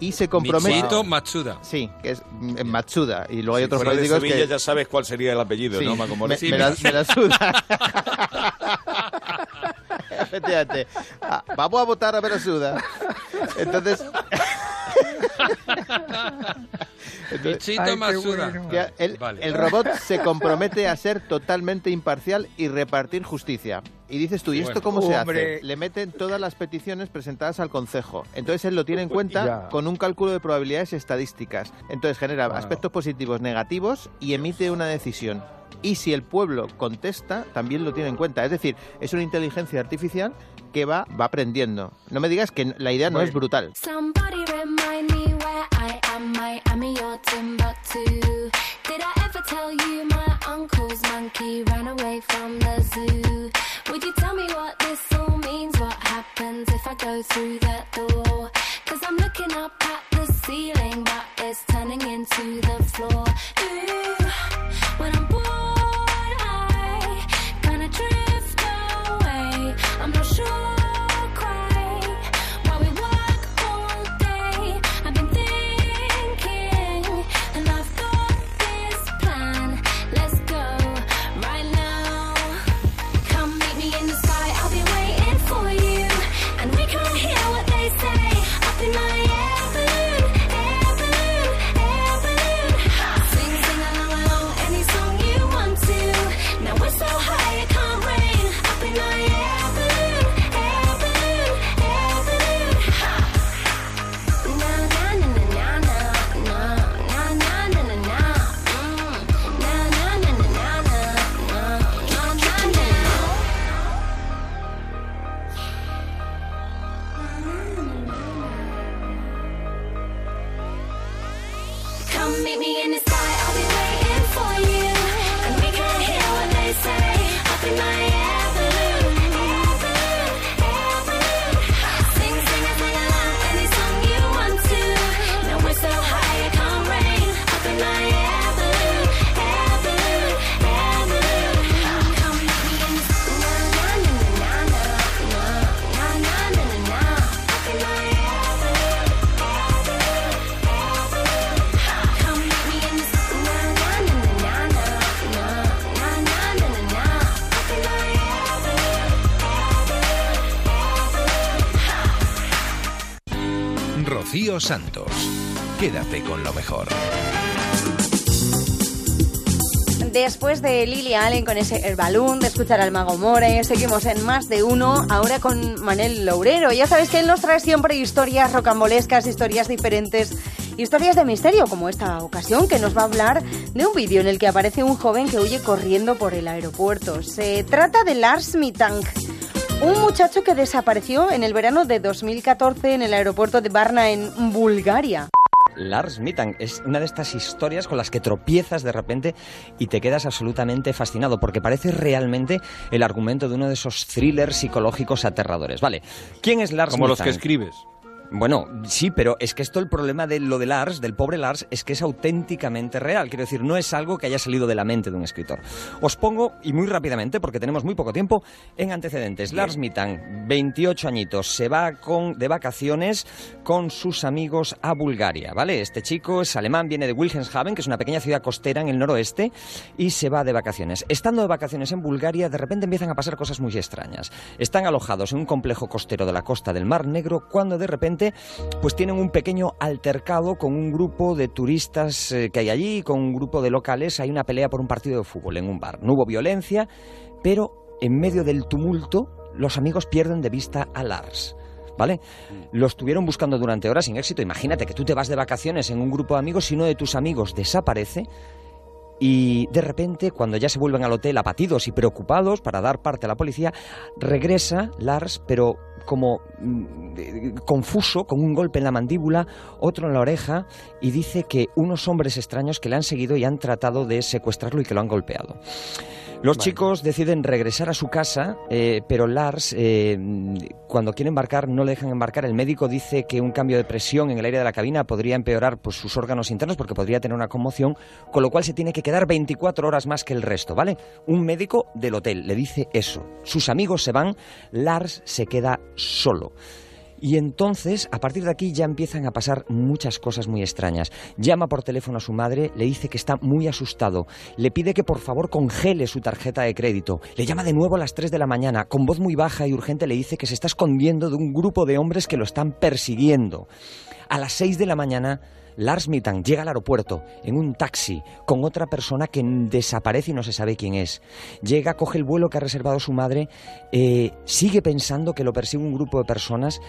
y se compromete... Michito Matsuda. Sí, que es mm, Matsuda. Y luego hay Si otros de políticos Sevilla que... ya sabes cuál sería el apellido, Sí, ¿no, Maco me, Moreno? me la, me la suda. Efectivamente. Ah, vamos a votar a Verasuda. Entonces... Michito Ay, bueno. El, Vale. el robot se compromete a ser totalmente imparcial y repartir justicia. Y dices tú, ¿y esto bueno. cómo se Hombre. hace? Le meten todas las peticiones presentadas al Consejo. Entonces él lo tiene en cuenta Ya. con un cálculo de probabilidades estadísticas. Entonces genera aspectos positivos, negativos y emite una decisión. Y si el pueblo contesta, también lo tiene en cuenta. Es decir, es una inteligencia artificial que va, va aprendiendo. No me digas que la idea no es brutal. Somebody remind me where I am, Miami Rocío Santos. Quédate con lo mejor. Después de Lily Allen con ese Balloon, de escuchar al Mago More, seguimos en Más de Uno, ahora con Manel Lourero. Ya sabes que él nos trae siempre historias rocambolescas, historias diferentes, historias de misterio, como esta ocasión, que nos va a hablar de un vídeo en el que aparece un joven que huye corriendo por el aeropuerto. Se trata de Lars Mittank. Un muchacho que desapareció en el verano de 2014 en el aeropuerto de Varna, en Bulgaria. Lars Mittank es una de estas historias con las que tropiezas de repente y te quedas absolutamente fascinado porque parece realmente el argumento de uno de esos thrillers psicológicos aterradores. Vale, ¿quién es Lars Como los que escribes. Bueno, sí, pero es que esto el problema de lo de Lars, del pobre Lars, es que es auténticamente real. Quiero decir, no es algo que haya salido de la mente de un escritor. Os pongo, y muy rápidamente, porque tenemos muy poco tiempo, en antecedentes. Lars Mittank, 28 añitos, se va con, de vacaciones con sus amigos a Bulgaria, ¿vale? Este chico es alemán, viene de Wilhelmshaven, que es una pequeña ciudad costera en el noroeste, y se va de vacaciones. Estando de vacaciones en Bulgaria, de repente empiezan a pasar cosas muy extrañas. Están alojados en un complejo costero de la costa del Mar Negro cuando de repente pues tienen un pequeño altercado con un grupo de turistas eh, que hay allí, con un grupo de locales, hay una pelea por un partido de fútbol en un bar. No hubo violencia, pero en medio del tumulto los amigos pierden de vista a Lars. ¿Vale? Lo estuvieron buscando durante horas sin éxito. Imagínate que tú te vas de vacaciones en un grupo de amigos y uno de tus amigos desaparece y de repente, cuando ya se vuelven al hotel apatidos y preocupados para dar parte a la policía, regresa Lars, pero como mm, confuso, con un golpe en la mandíbula, otro en la oreja, y dice que unos hombres extraños que le han seguido y han tratado de secuestrarlo y que lo han golpeado. Los chicos deciden regresar a su casa, eh, pero Lars, eh, cuando quiere embarcar, no le dejan embarcar. El médico dice que un cambio de presión en el aire de la cabina podría empeorar pues, sus órganos internos porque podría tener una conmoción, con lo cual se tiene que quedar 24 horas más que el resto, ¿vale? Un médico del hotel le dice eso. Sus amigos se van, Lars se queda solo. Y entonces, a partir de aquí ya empiezan a pasar muchas cosas muy extrañas. Llama por teléfono a su madre, le dice que está muy asustado, le pide que por favor congele su tarjeta de crédito, le llama de nuevo a las 3 de la mañana, con voz muy baja y urgente le dice que se está escondiendo de un grupo de hombres que lo están persiguiendo. A las 6 de la mañana, Lars Mittan llega al aeropuerto en un taxi con otra persona que desaparece y no se sabe quién es. Llega, coge el vuelo que ha reservado su madre, eh, sigue pensando que lo persigue un grupo de personas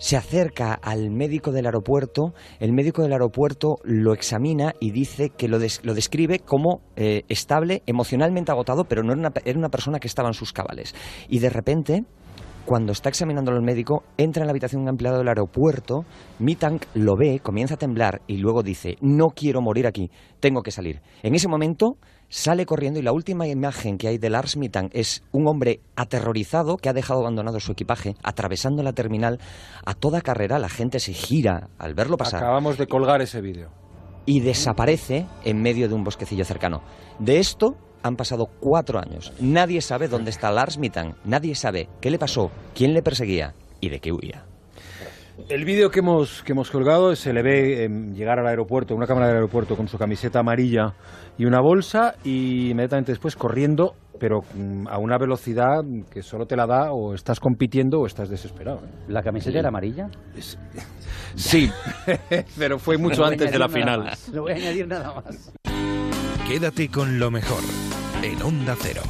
se acerca al médico del aeropuerto, el médico del aeropuerto lo examina y dice que lo, des- lo describe como eh, estable, emocionalmente agotado, pero no era una, era una persona que estaba en sus cabales. Y de repente, cuando está examinándolo el médico, entra en la habitación un empleado del aeropuerto, Mittank lo ve, comienza a temblar y luego dice, no quiero morir aquí, tengo que salir. En ese momento sale corriendo y la última imagen que hay de Lars Mittank es un hombre aterrorizado que ha dejado abandonado su equipaje, atravesando la terminal a toda carrera, la gente se gira al verlo pasar Acabamos de colgar ese vídeo. y desaparece en medio de un bosquecillo cercano. De esto han pasado cuatro años. Nadie sabe dónde está Lars Mittan. Nadie sabe qué le pasó, quién le perseguía y de qué huía. El vídeo que hemos, que hemos colgado se le ve em, llegar al aeropuerto, una cámara del aeropuerto con su camiseta amarilla y una bolsa y inmediatamente después corriendo, pero mm, a una velocidad que solo te la da o estás compitiendo o estás desesperado. ¿eh? ¿La camiseta era amarilla? Sí, pero fue mucho No antes de la final. más, No voy a añadir nada más. Quédate con lo mejor en Onda Cero.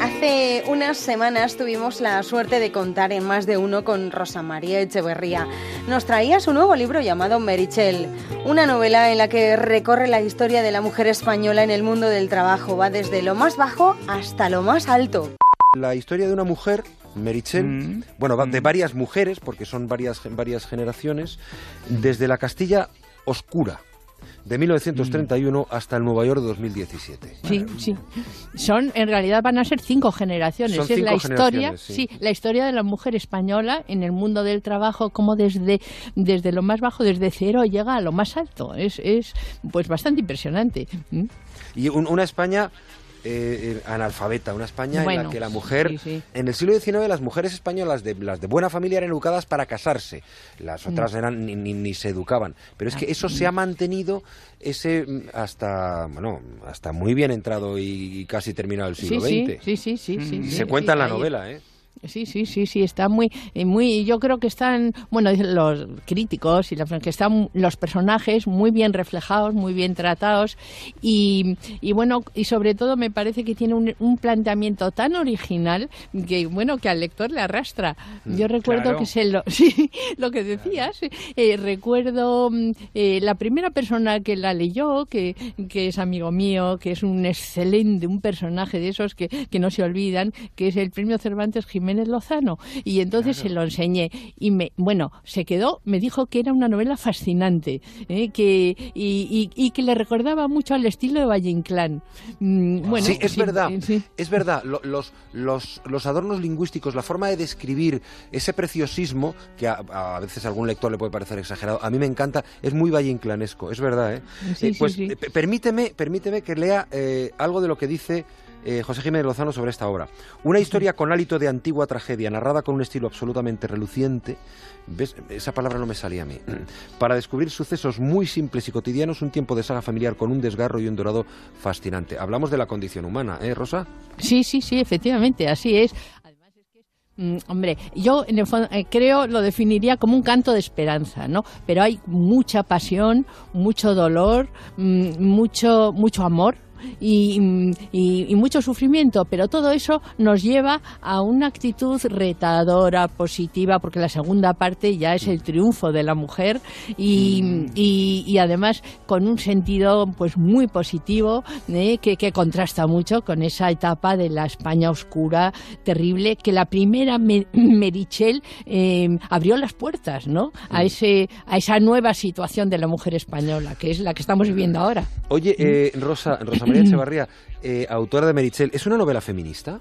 Hace unas semanas tuvimos la suerte de contar en más de uno con Rosa María Echeverría. Nos traía su nuevo libro llamado Merichel, una novela en la que recorre la historia de la mujer española en el mundo del trabajo. Va desde lo más bajo hasta lo más alto. La historia de una mujer, Merichel, bueno, va- de varias mujeres, porque son varias, varias generaciones, desde la Castilla oscura, de 1931 hasta el Nueva York de 2017. Sí, sí. Son, en realidad van a ser cinco generaciones. Son es la cinco historia, generaciones, sí. la historia de la mujer española en el mundo del trabajo, como desde, desde lo más bajo, desde cero, llega a lo más alto. Es, es pues bastante impresionante. ¿Mm? Y un- una España eh, eh, analfabeta, una España en la que la mujer, sí, sí. en el siglo XIX las mujeres españolas de las de buena familia eran educadas para casarse, las otras Mm. eran ni, ni- ni se educaban, pero es que eso se ha mantenido ese mm, hasta bueno hasta muy bien entrado y, casi terminado el siglo sí, XX. sí, sí, sí, sí, Y sí, se cuenta en la novela, ¿eh? Sí, sí, sí, sí, está muy, eh, muy, yo creo que están, bueno, los críticos y la- que están los personajes muy bien reflejados, muy bien tratados y, y bueno, y sobre todo me parece que tiene un, un planteamiento tan original que, bueno, que al lector le arrastra. Yo recuerdo Claro. que se lo, sí, lo que decías, eh, recuerdo mm, eh, la primera persona que la leyó, que, que es amigo mío, que es un excelente, un personaje de esos que, que no se olvidan, que es el premio Cervantes Jiménez Lozano. Y entonces se lo enseñé y me, bueno, se quedó, me dijo que era una novela fascinante, ¿eh? que, y, y- y que le recordaba mucho al estilo de Valle Inclán. Mm, Bueno, sí, es sí, verdad, eh, sí. es verdad. Lo- los, los, los adornos lingüísticos, la forma de describir ese preciosismo, que a, a veces a algún lector le puede parecer exagerado, a mí me encanta, es muy valle inclanesco, es verdad. ¿eh? Sí, Eh, pues permíteme, permíteme que lea algo de lo que dice eh, José Jiménez Lozano sobre esta obra. Una historia con hálito de antigua tragedia, narrada con un estilo absolutamente reluciente. ¿Ves? Esa palabra no me salía a mí. Para descubrir sucesos muy simples y cotidianos, un tiempo de saga familiar con un desgarro y un dorado fascinante. Hablamos de la condición humana, ¿eh, Rosa? Sí, sí, sí, efectivamente, así es. Mm, hombre, yo en el fondo, eh, creo lo definiría como un canto de esperanza, ¿no? Pero hay mucha pasión, mucho dolor, mm, mucho, mucho amor. Y, mm, y- y mucho sufrimiento, pero todo eso nos lleva a una actitud retadora, positiva, porque la segunda parte ya es el triunfo de la mujer y, y- y además con un sentido pues muy positivo ¿eh? que, que contrasta mucho con esa etapa de la España oscura, terrible, que la primera Me- Merichel eh, abrió las puertas ¿no? a, ese, a esa nueva situación de la mujer española, que es la que estamos viviendo ahora. Oye, eh, Rosa, Rosa María Echevarría, eh, autora de Merichel, ¿es una novela feminista?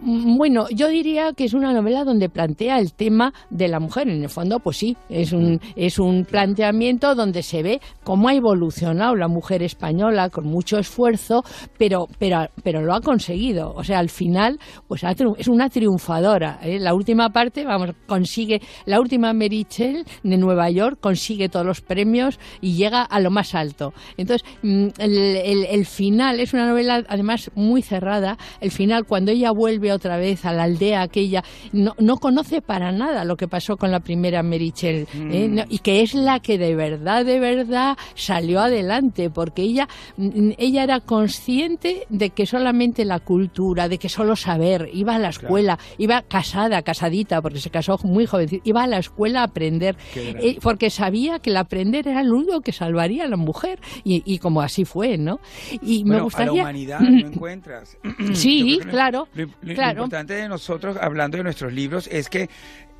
Mm, Bueno, yo diría que es una novela donde plantea el tema de la mujer. En el fondo, pues sí, es un, es un planteamiento donde se ve cómo ha evolucionado la mujer española con mucho esfuerzo, pero, pero, pero lo ha conseguido. O sea, al final, pues es una triunfadora. ¿eh? La última parte, vamos, consigue, la última Merichel de Nueva York consigue todos los premios y llega a lo más alto. Entonces, mm, el, el- el final es una novela además muy cerrada. El final, cuando ella vuelve otra vez a la aldea aquella, no, no conoce para nada lo que pasó con la primera Merichel ¿eh? Mm. No, y que es la que de verdad, de verdad salió adelante, porque ella, mm, ella era consciente de que solamente la cultura, de que solo saber, iba a la escuela, iba casada, casadita, porque se casó muy jovencita, iba a la escuela a aprender, eh, porque sabía que el aprender era lo único que salvaría a la mujer, y, y como así fue, ¿no? Y me gustaría... a la humanidad no encuentras. Sí, que lo- claro, importante de nosotros, hablando de nuestros libros, es que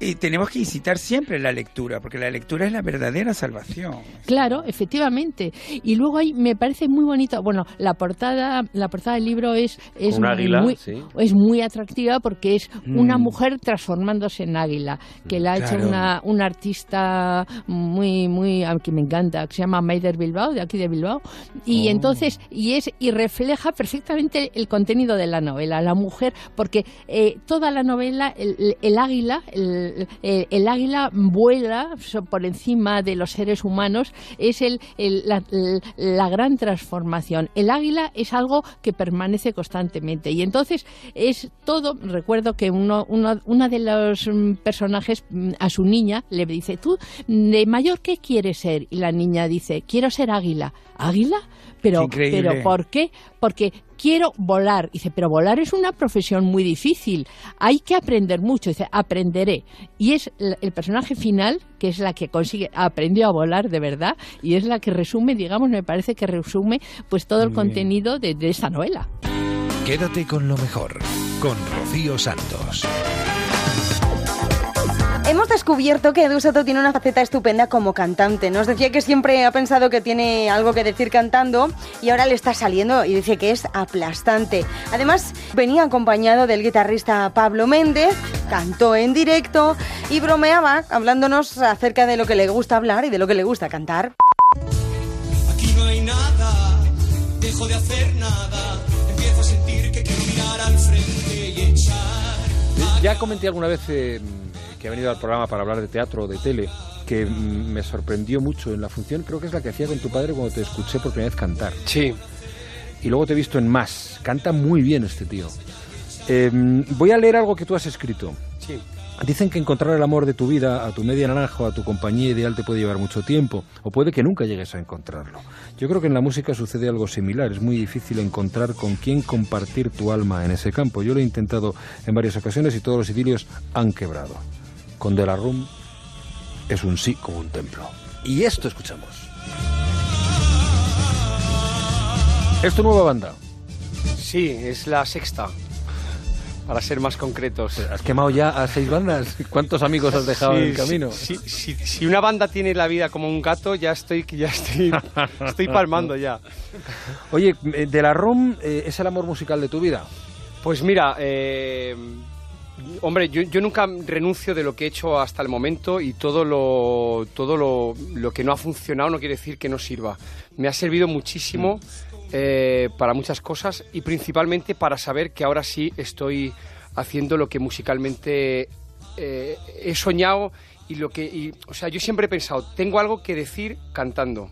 eh, tenemos que incitar siempre la lectura, porque la lectura es la verdadera salvación. Claro, efectivamente. Y luego ahí me parece muy bonito. Bueno, la portada, la portada del libro es es Un águila, muy, sí. es muy atractiva porque es una Mm. mujer transformándose en águila, que la ha hecho una, una artista muy muy a que me encanta, que se llama Maider Bilbao, de aquí de Bilbao. Y Oh. entonces y es y refleja perfectamente el contenido de la novela, la mujer, porque eh, toda la novela el, el- el águila, el, el- águila vuela por encima de los seres humanos, es el, la, gran transformación. El águila es algo que permanece constantemente y entonces es todo. Recuerdo que uno, uno, una de los mm, personajes mm, a su niña le dice: ¿Tú de mayor qué quieres ser? Y la niña dice: Quiero ser águila. ¿Águila? Pero, Increíble. pero ¿por qué? Porque quiero volar. Dice, pero volar es una profesión muy difícil. Hay que aprender mucho. Dice, aprenderé. Y es el, personaje final, que es la que consigue, aprendió a volar de verdad, y es la que resume, digamos, me parece que resume pues todo el Muy contenido de, de esta novela. Quédate con lo mejor, con Rocío Santos. Hemos descubierto que Edu Soto tiene una faceta estupenda como cantante. Nos decía que siempre ha pensado que tiene algo que decir cantando y ahora le está saliendo y dice que es aplastante. Además, venía acompañado del guitarrista Pablo Méndez, cantó en directo y bromeaba hablándonos acerca de lo que le gusta hablar y de lo que le gusta cantar. Aquí no hay nada, dejo de hacer nada. Empiezo a sentir que quiero mirar al frente y echar. Ya comenté alguna vez eh, que ha venido al programa para hablar de teatro o de tele, que mm, me sorprendió mucho en la función, creo que es la que hacía con tu padre cuando te escuché por primera vez cantar. Sí. Y luego te he visto en más. Canta muy bien este tío. Eh, voy a leer algo que tú has escrito. Sí. Dicen que encontrar el amor de tu vida, a tu media naranja o a tu compañía ideal te puede llevar mucho tiempo, o puede que nunca llegues a encontrarlo. Yo creo que en la música sucede algo similar, es muy difícil encontrar con quién compartir tu alma en ese campo. Yo lo he intentado en varias ocasiones y todos los idilios han quebrado. Con De la Rum es un sí como un templo. Y esto escuchamos. ¿Es tu nueva banda? Sí, es la sexta. Para ser más concretos. ¿Has quemado ya a seis bandas? ¿Cuántos amigos has dejado Sí, en el camino? si una banda tiene la vida como un gato, ya estoy, ya estoy, estoy palmando ya. Oye, eh, ¿De la Rum eh, es el amor musical de tu vida? Pues mira, eh, hombre, yo, nunca renuncio de lo que he hecho hasta el momento y todo lo, todo lo, que no ha funcionado no quiere decir que no sirva. Me ha servido muchísimo eh, para muchas cosas y principalmente para saber que ahora sí estoy haciendo lo que musicalmente eh, he soñado y lo que, y, o sea, yo siempre he pensado, tengo algo que decir cantando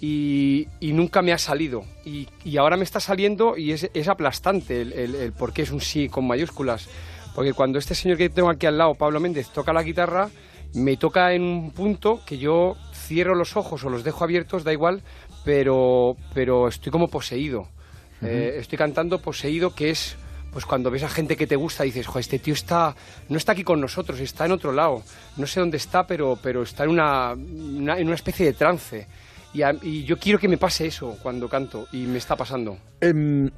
y, nunca me ha salido. Y, ahora me está saliendo y es, es aplastante el, el, el por qué es un sí con mayúsculas. Porque cuando este señor que tengo aquí al lado, Pablo Méndez, toca la guitarra, me toca en un punto que yo cierro los ojos o los dejo abiertos, da igual, pero, pero estoy como poseído. Eh, estoy cantando poseído, que es pues cuando ves a gente que te gusta dices, jo, este tío está, no está aquí con nosotros, está en otro lado. No sé dónde está, pero, pero está en una, una- en una especie de trance. Y, a- y yo quiero que me pase eso cuando canto, y me está pasando. Em,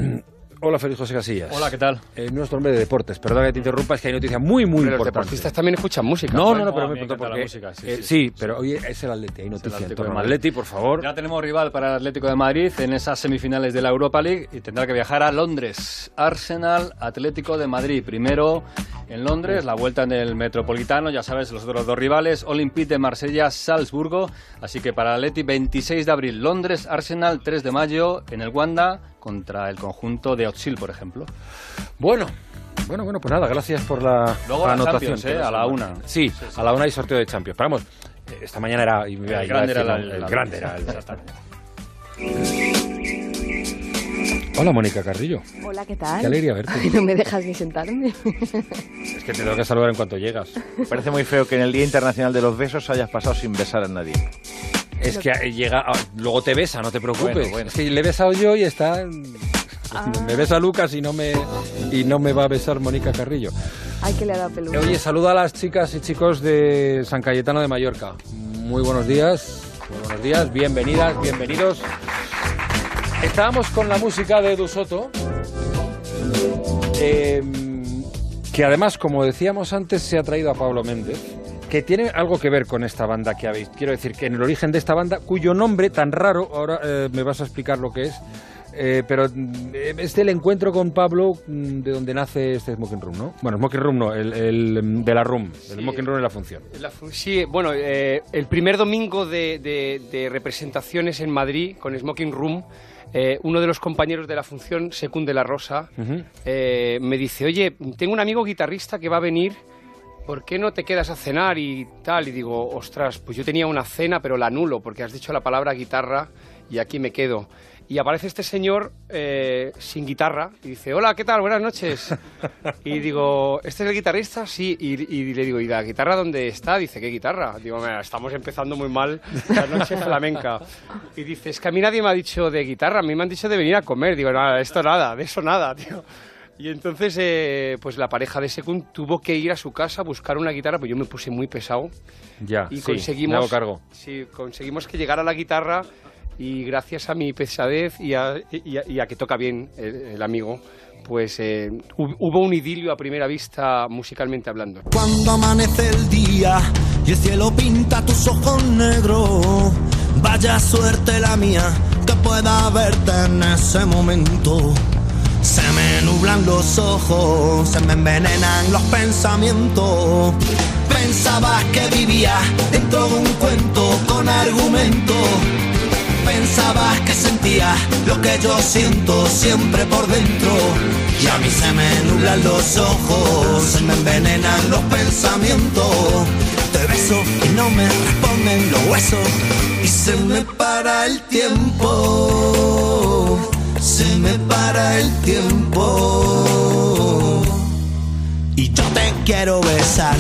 Hola, Félix José Casillas. Hola, ¿qué tal? Eh, nuestro hombre de deportes. Perdón que te interrumpa, es que hay noticia muy, muy los importante. deportistas también escuchan música. No, no, no, pero me mí me pregunto encanta por la qué. música, sí, Eh, sí, sí, sí. pero hoy es el Atleti, hay noticia en Atlético torno al. Atleti, por favor. Ya tenemos rival para el Atlético de Madrid en esas semifinales de la Europa League y tendrá que viajar a Londres. Arsenal, Atlético de Madrid. Primero en Londres, la vuelta en el Metropolitano, ya sabes, los otros dos rivales, Olympique de Marsella, Salzburgo. Así que para el Atleti, 26 de abril, Londres, Arsenal, 3 de mayo en el Wanda contra el conjunto de Otsil, por ejemplo. Bueno, bueno, bueno, pues nada, gracias por la, Luego la la anotación. Champions, ¿eh? A la una. Sí, a la una hay sorteo de Champions. Pero vamos, eh, esta mañana era... El grande era la- el la- grande era el-. Hola, Mónica Carrillo. Hola, ¿qué tal? Qué alegría verte. Ay, no me dejas ni sentarme. Es que te tengo que saludar en cuanto llegas. Me parece muy feo que en el Día Internacional de los Besos hayas pasado sin besar a nadie. Es que llega, ah, luego te besa, no te preocupes. Bueno, bueno. Es que le he besado yo y está. Ah. Me besa Lucas y no me y no me va a besar Mónica Carrillo. Ay, que le ha dado peluca. Oye, saluda a las chicas y chicos de San Cayetano de Mallorca. Muy buenos días, muy buenos días, bienvenidas, bienvenidos. Estábamos con la música de Edu Soto, eh, que además, como decíamos antes, se ha traído a Pablo Méndez, que tiene algo que ver con esta banda que habéis. Quiero decir que en el origen de esta banda, cuyo nombre tan raro, ahora eh, me vas a explicar lo que es, eh, pero mm, es del encuentro con Pablo mm, de donde nace este Smoking Room, ¿no? Bueno, Smoking Room no, el, el, de la Room, el Smoking Room de la función. La fu- sí, bueno, eh, el primer domingo de, de- de representaciones en Madrid con Smoking Room, eh, uno de los compañeros de la función, Secund de la Rosa, me dice, oye, tengo un amigo guitarrista que va a venir, ¿por qué no te quedas a cenar y tal? Y digo, ostras, pues yo tenía una cena, pero la anulo, porque has dicho la palabra guitarra y aquí me quedo. Y aparece este señor eh, sin guitarra y dice, hola, ¿qué tal? Buenas noches. Y digo, ¿este es el guitarrista? Sí. Y, y le digo, ¿y la guitarra dónde está? Dice, ¿qué guitarra? Digo, "Mira, estamos empezando muy mal la noche flamenca. Y dice, es que a mí nadie me ha dicho de guitarra, a mí me han dicho de venir a comer. Digo, nada, esto nada, de eso nada, tío. Y entonces, eh, pues la pareja de Secund tuvo que ir a su casa a buscar una guitarra, pues yo me puse muy pesado. Ya, y sí, conseguimos, me hago cargo. Sí, conseguimos que llegara la guitarra y gracias a mi pesadez y a, y a- y a que toca bien el, el amigo, pues eh, hu- hubo un idilio a primera vista musicalmente hablando. Cuando amanece el día y el cielo pinta tus ojos negros, vaya suerte la mía que pueda verte en ese momento. Se me nublan los ojos, se me envenenan los pensamientos. Pensabas que vivía dentro de un cuento con argumento. Pensabas que sentía lo que yo siento siempre por dentro. Y a mí se me nublan los ojos, se me envenenan los pensamientos. Te beso y no me responden los huesos. Y se me para el tiempo. Se me para el tiempo. Y yo te quiero besar,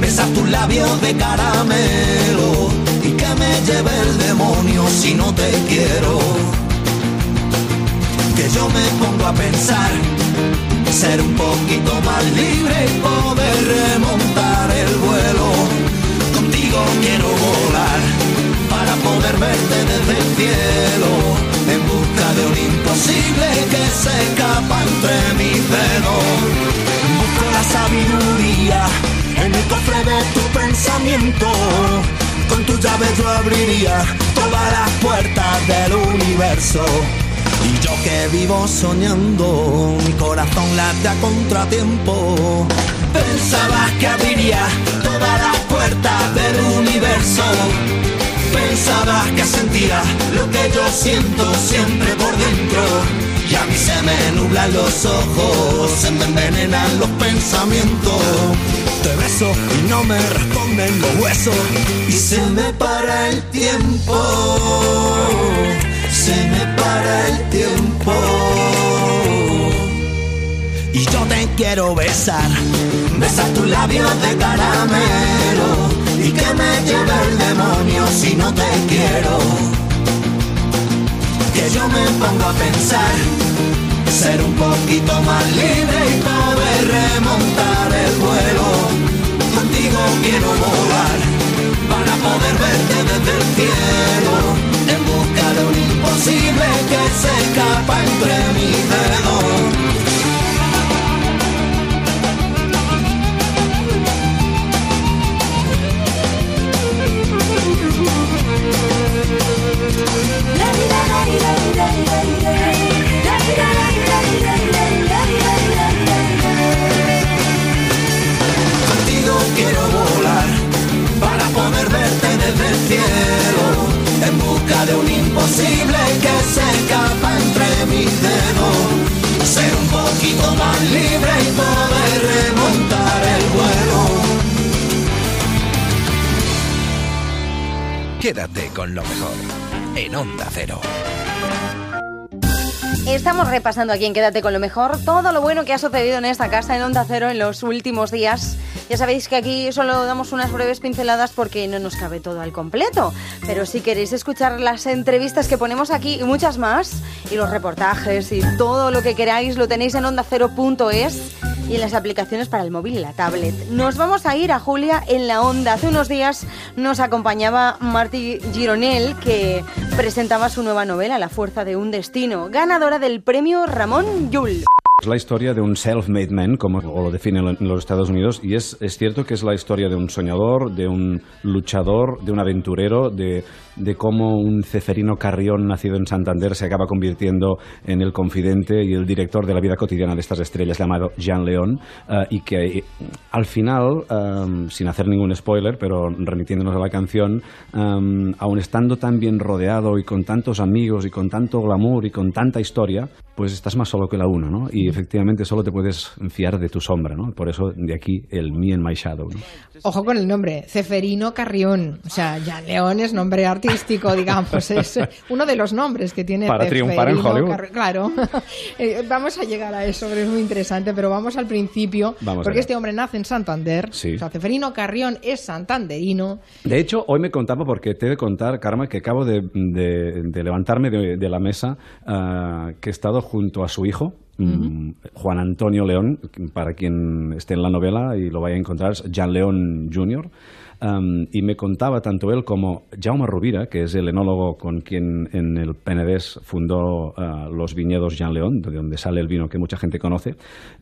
besar tus labios de caramelo y que me lleve el demonio si no te quiero. Que yo me pongo a pensar, ser un poquito más libre y poder remontar el vuelo. Contigo quiero volar para poder verte desde el cielo, en imposible que se escapa entre mis dedos. Busco la sabiduría en el cofre de tu pensamiento. Con tu llave yo abriría todas las puertas del universo. Y yo que vivo soñando, mi corazón late a contratiempo. Pensabas que abriría todas las puertas del universo. Pensabas que sentía lo que yo siento siempre por dentro. Y a mí se me nublan los ojos, se me envenenan los pensamientos. Te beso y no me responden los huesos. Y se me para el tiempo. Se me para el tiempo. Y yo te quiero besar, besar tus labios de caramelo y que me lleve el demonio si no te quiero. Que yo me pongo a pensar, ser un poquito más libre y poder remontar el vuelo. Contigo quiero volar para poder verte desde el cielo, en busca de un imposible que se escapa entre mis dedos. De mi dedo. Ser un poquito más libre y poder remontar el vuelo. Quédate con lo mejor en Onda Cero. Estamos repasando aquí en Quédate con lo mejor todo lo bueno que ha sucedido en esta casa en Onda Cero en los últimos días. Ya sabéis que aquí solo damos unas breves pinceladas porque no nos cabe todo al completo. Pero si queréis escuchar las entrevistas que ponemos aquí y muchas más, y los reportajes y todo lo que queráis, lo tenéis en ondacero.es y en las aplicaciones para el móvil y la tablet. Nos vamos a ir a Julia en la onda. Hace unos días nos acompañaba Marty Gironel, que presentaba su nueva novela, La fuerza de un destino, ganadora del premio Ramón Llull. Es la historia de un self-made man, como lo definen en los Estados Unidos, y es, es cierto que es la historia de un soñador, de un luchador, de un aventurero, de, de cómo un Ceferino Carrión nacido en Santander se acaba convirtiendo en el confidente y el director de la vida cotidiana de estas estrellas llamado Jean León, eh, y que eh, al final, eh, sin hacer ningún spoiler, pero remitiéndonos a la canción, eh, aun estando tan bien rodeado y con tantos amigos y con tanto glamour y con tanta historia, pues estás más solo que la una, ¿no? Y efectivamente solo te puedes fiar de tu sombra, ¿no? Por eso de aquí el Me and My Shadow, ¿no? Ojo con el nombre, Ceferino Carrión. O sea, ya León es nombre artístico, digamos. Es uno de los nombres que tiene Para triunfar en Hollywood. Claro. Eh, vamos a llegar a eso, porque es muy interesante, pero vamos al principio. Vamos porque allá. este hombre nace en Santander. Sí. O sea, Ceferino Carrión es santanderino. De hecho, hoy me contaba, porque te he de contar, Karma, que acabo de, de- de levantarme de, de la mesa, ah, que he estado junto a su hijo, mm, Juan Antonio León, para quien esté en la novela y lo vaya a encontrar, es Jean León Jr., Um, y me contaba tanto él como Jaume Rovira, que es el enólogo con quien en el Penedès fundó ah, los viñedos Jean León, de donde sale el vino que mucha gente conoce,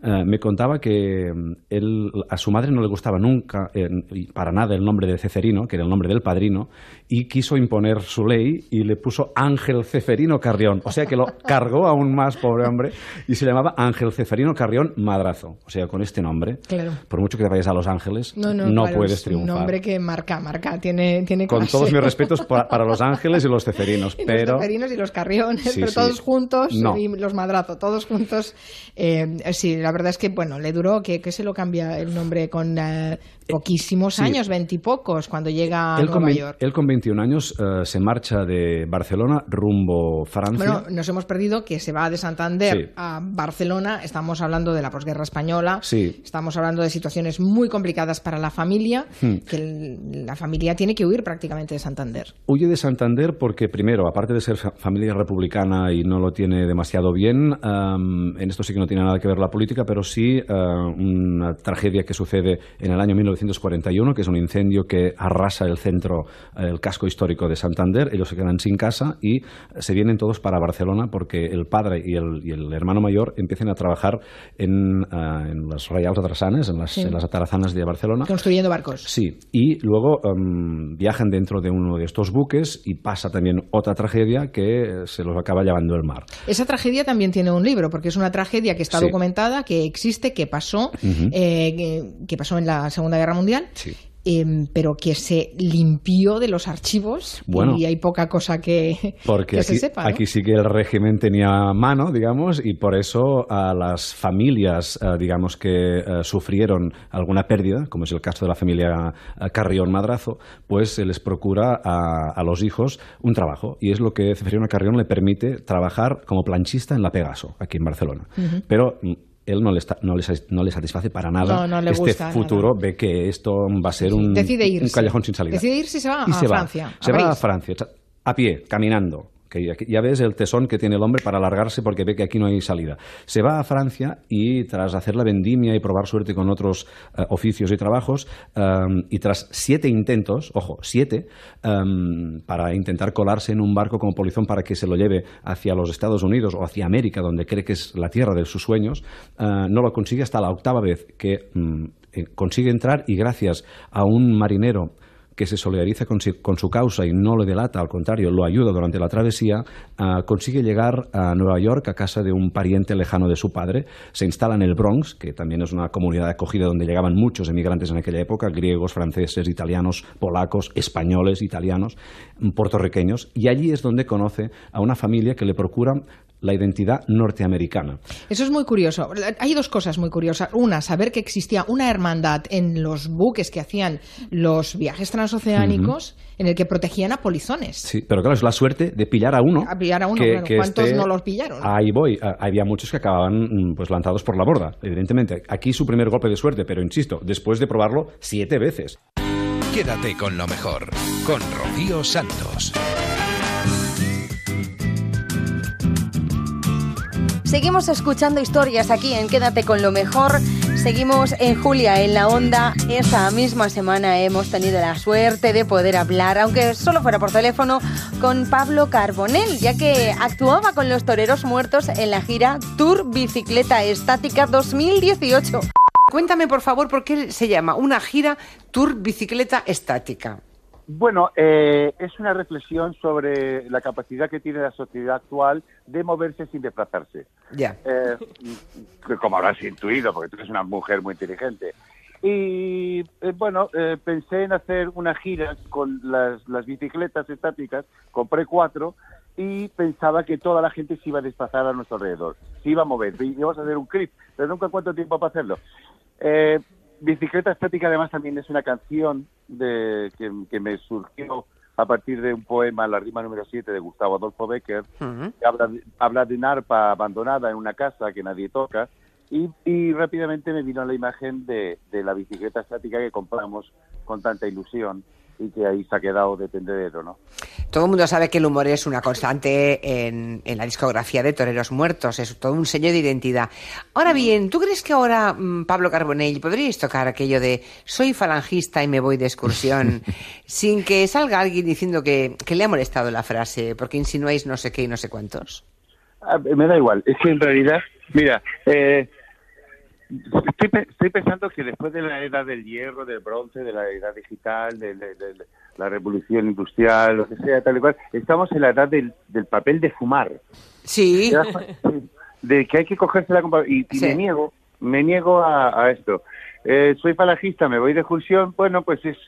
ah, me contaba que mm, él, a su madre no le gustaba nunca, eh, para nada, el nombre de Ceferino, que era el nombre del padrino, y quiso imponer su ley y le puso Ángel Ceferino Carrión. O sea que lo cargó aún más, pobre hombre, y se llamaba Ángel Ceferino Carrión Madrazo. O sea, con este nombre, Claro. por mucho que te vayas a Los Ángeles, No, no, claro, puedes es un triunfar. nombre que marca, marca, tiene, tiene Con clase. todos mis respetos pa- para los ángeles y los ceferinos, Y pero los Ceferinos y los Carriones, Sí, pero sí. todos juntos, No. y los Madrazo, todos juntos. Eh, sí, la verdad es que, bueno, le duró, que, que se lo cambia el nombre con eh, poquísimos sí. años, veintipocos, cuando llega a él con, Nueva vein- York. él con 21 años eh, se marcha de Barcelona rumbo Francia. Bueno, nos hemos perdido que se va de Santander Sí. a Barcelona. Estamos hablando de la posguerra española. Sí. Estamos hablando de situaciones muy complicadas para la familia, Hmm. que el- la familia tiene que huir prácticamente de Santander. Huye de Santander porque, primero, aparte de ser fa- familia republicana y no lo tiene demasiado bien, en esto sí que no tiene nada que ver la política, pero sí ah, una tragedia que sucede en el año 1941, que es un incendio que arrasa el centro, el casco histórico de Santander. Ellos se quedan sin casa y se vienen todos para Barcelona porque el padre y el, y el hermano mayor empiezan a trabajar en, ah, en las Reials Atrasanes, en las, Sí. en las atarazanas de Barcelona. Construyendo barcos. Sí, y luego em, viajan dentro de uno de estos buques y pasa también otra tragedia que se los acaba llevando el mar. Esa tragedia también tiene un libro, porque es una tragedia que está Sí. documentada, que existe, que pasó, Ujú. eh, que, que pasó en la Segunda Guerra Mundial. Sí. em, pero que se limpió de los archivos Bueno. y hay poca cosa que, Porque que aquí, se sepa. ¿no? aquí sí que el régimen tenía mano, digamos, y por eso a las familias, eh, digamos, que eh, sufrieron alguna pérdida, como es el caso de la familia eh, Carrión Madrazo, pues se les procura a, a los hijos un trabajo. Y es lo que Ceferino Carrión le permite trabajar como planchista en la Pegaso, aquí en Barcelona. Pero mm, él no le, está- no, le, sa- no le satisface para nada No, no le este gusta futuro, ve que esto va a ser un, decide irse. un callejón sin salida. Decide irse y se va Y a se va. Francia. Se va a. Francia, a pie, caminando. Que ya, ves el tesón que tiene el hombre para alargarse porque ve que aquí no hay salida. Se va a Francia y tras hacer la vendimia y probar suerte con otros eh, oficios y trabajos, em, y tras siete intentos, ojo, siete, em, para intentar colarse en un barco como polizón para que se lo lleve hacia los Estados Unidos o hacia América, donde cree que es la tierra de sus sueños, eh, no lo consigue hasta la octava vez que mm, eh, consigue entrar y gracias a un marinero que se solidariza con, su causa y no le delata, al contrario, lo ayuda durante la travesía, ah, consigue llegar a Nueva York a casa de un pariente lejano de su padre, se instala en el Bronx, que también es una comunidad acogida donde llegaban muchos emigrantes en aquella época, griegos, franceses, italianos, polacos, españoles, italianos, puertorriqueños, y allí es donde conoce a una familia que le procura la identidad norteamericana. Eso es muy curioso. Hay dos cosas muy curiosas. Una, saber que existía una hermandad en los buques que hacían los viajes transoceánicos en el que protegían a polizones. Sí, pero claro, es la suerte de pillar a uno. A pillar a uno, que- claro. que ¿Cuántos esté- no los pillaron? Ahí voy. Ah, Había muchos que acababan mm, pues lanzados por la borda, evidentemente. Aquí su primer golpe de suerte, pero insisto, después de probarlo siete veces. Quédate con lo mejor, con Rocío Santos. Seguimos escuchando historias aquí en Quédate con lo mejor. Seguimos en Julia, en la onda. Esta misma semana hemos tenido la suerte de poder hablar, aunque solo fuera por teléfono, con Pablo Carbonell, ya que actuaba con los toreros muertos en la gira Tour Bicicleta Estática 2018. Cuéntame, por favor, por qué se llama una gira Tour Bicicleta Estática. Bueno, eh, es una reflexión sobre la capacidad que tiene la sociedad actual de moverse sin desplazarse. Ya. Eh, como habrás intuido, porque tú eres una mujer muy inteligente. Y eh, bueno, eh, pensé en hacer una gira con las, las bicicletas estáticas, compré cuatro y pensaba que toda la gente se iba a desplazar a nuestro alrededor, se iba a mover, y íbamos a hacer un clip, pero nunca cuánto tiempo para hacerlo. Bicicleta Estática además también es una canción de, que, que me surgió a partir de un poema, la rima número 7 de Gustavo Adolfo Becker, que habla de, habla de una arpa abandonada en una casa que nadie toca y, y rápidamente me vino la imagen de, de la bicicleta estática que compramos con tanta ilusión y que ahí se ha quedado de tendedero, ¿no? Todo el mundo sabe que el humor es una constante en, en la discografía de Toreros Muertos, es todo un sello de identidad. Ahora bien, ¿tú crees que ahora, mm, Pablo Carbonell, podríais tocar aquello de soy falangista y me voy de excursión sin que salga alguien diciendo que, que le ha molestado la frase porque insinuáis no sé qué y no sé cuántos? Ah, me da igual, es que en realidad, mira, eh, estoy, estoy pensando que después de la edad del hierro, del bronce, de la edad digital, de, de- de- de la revolución industrial, lo que sea, tal y cual, estamos en la edad del, del papel de fumar. Sí. De que hay que cogerse la y, y Sí. me niego, me niego a, a esto. Eh, soy falangista, me voy de excursión, bueno, pues es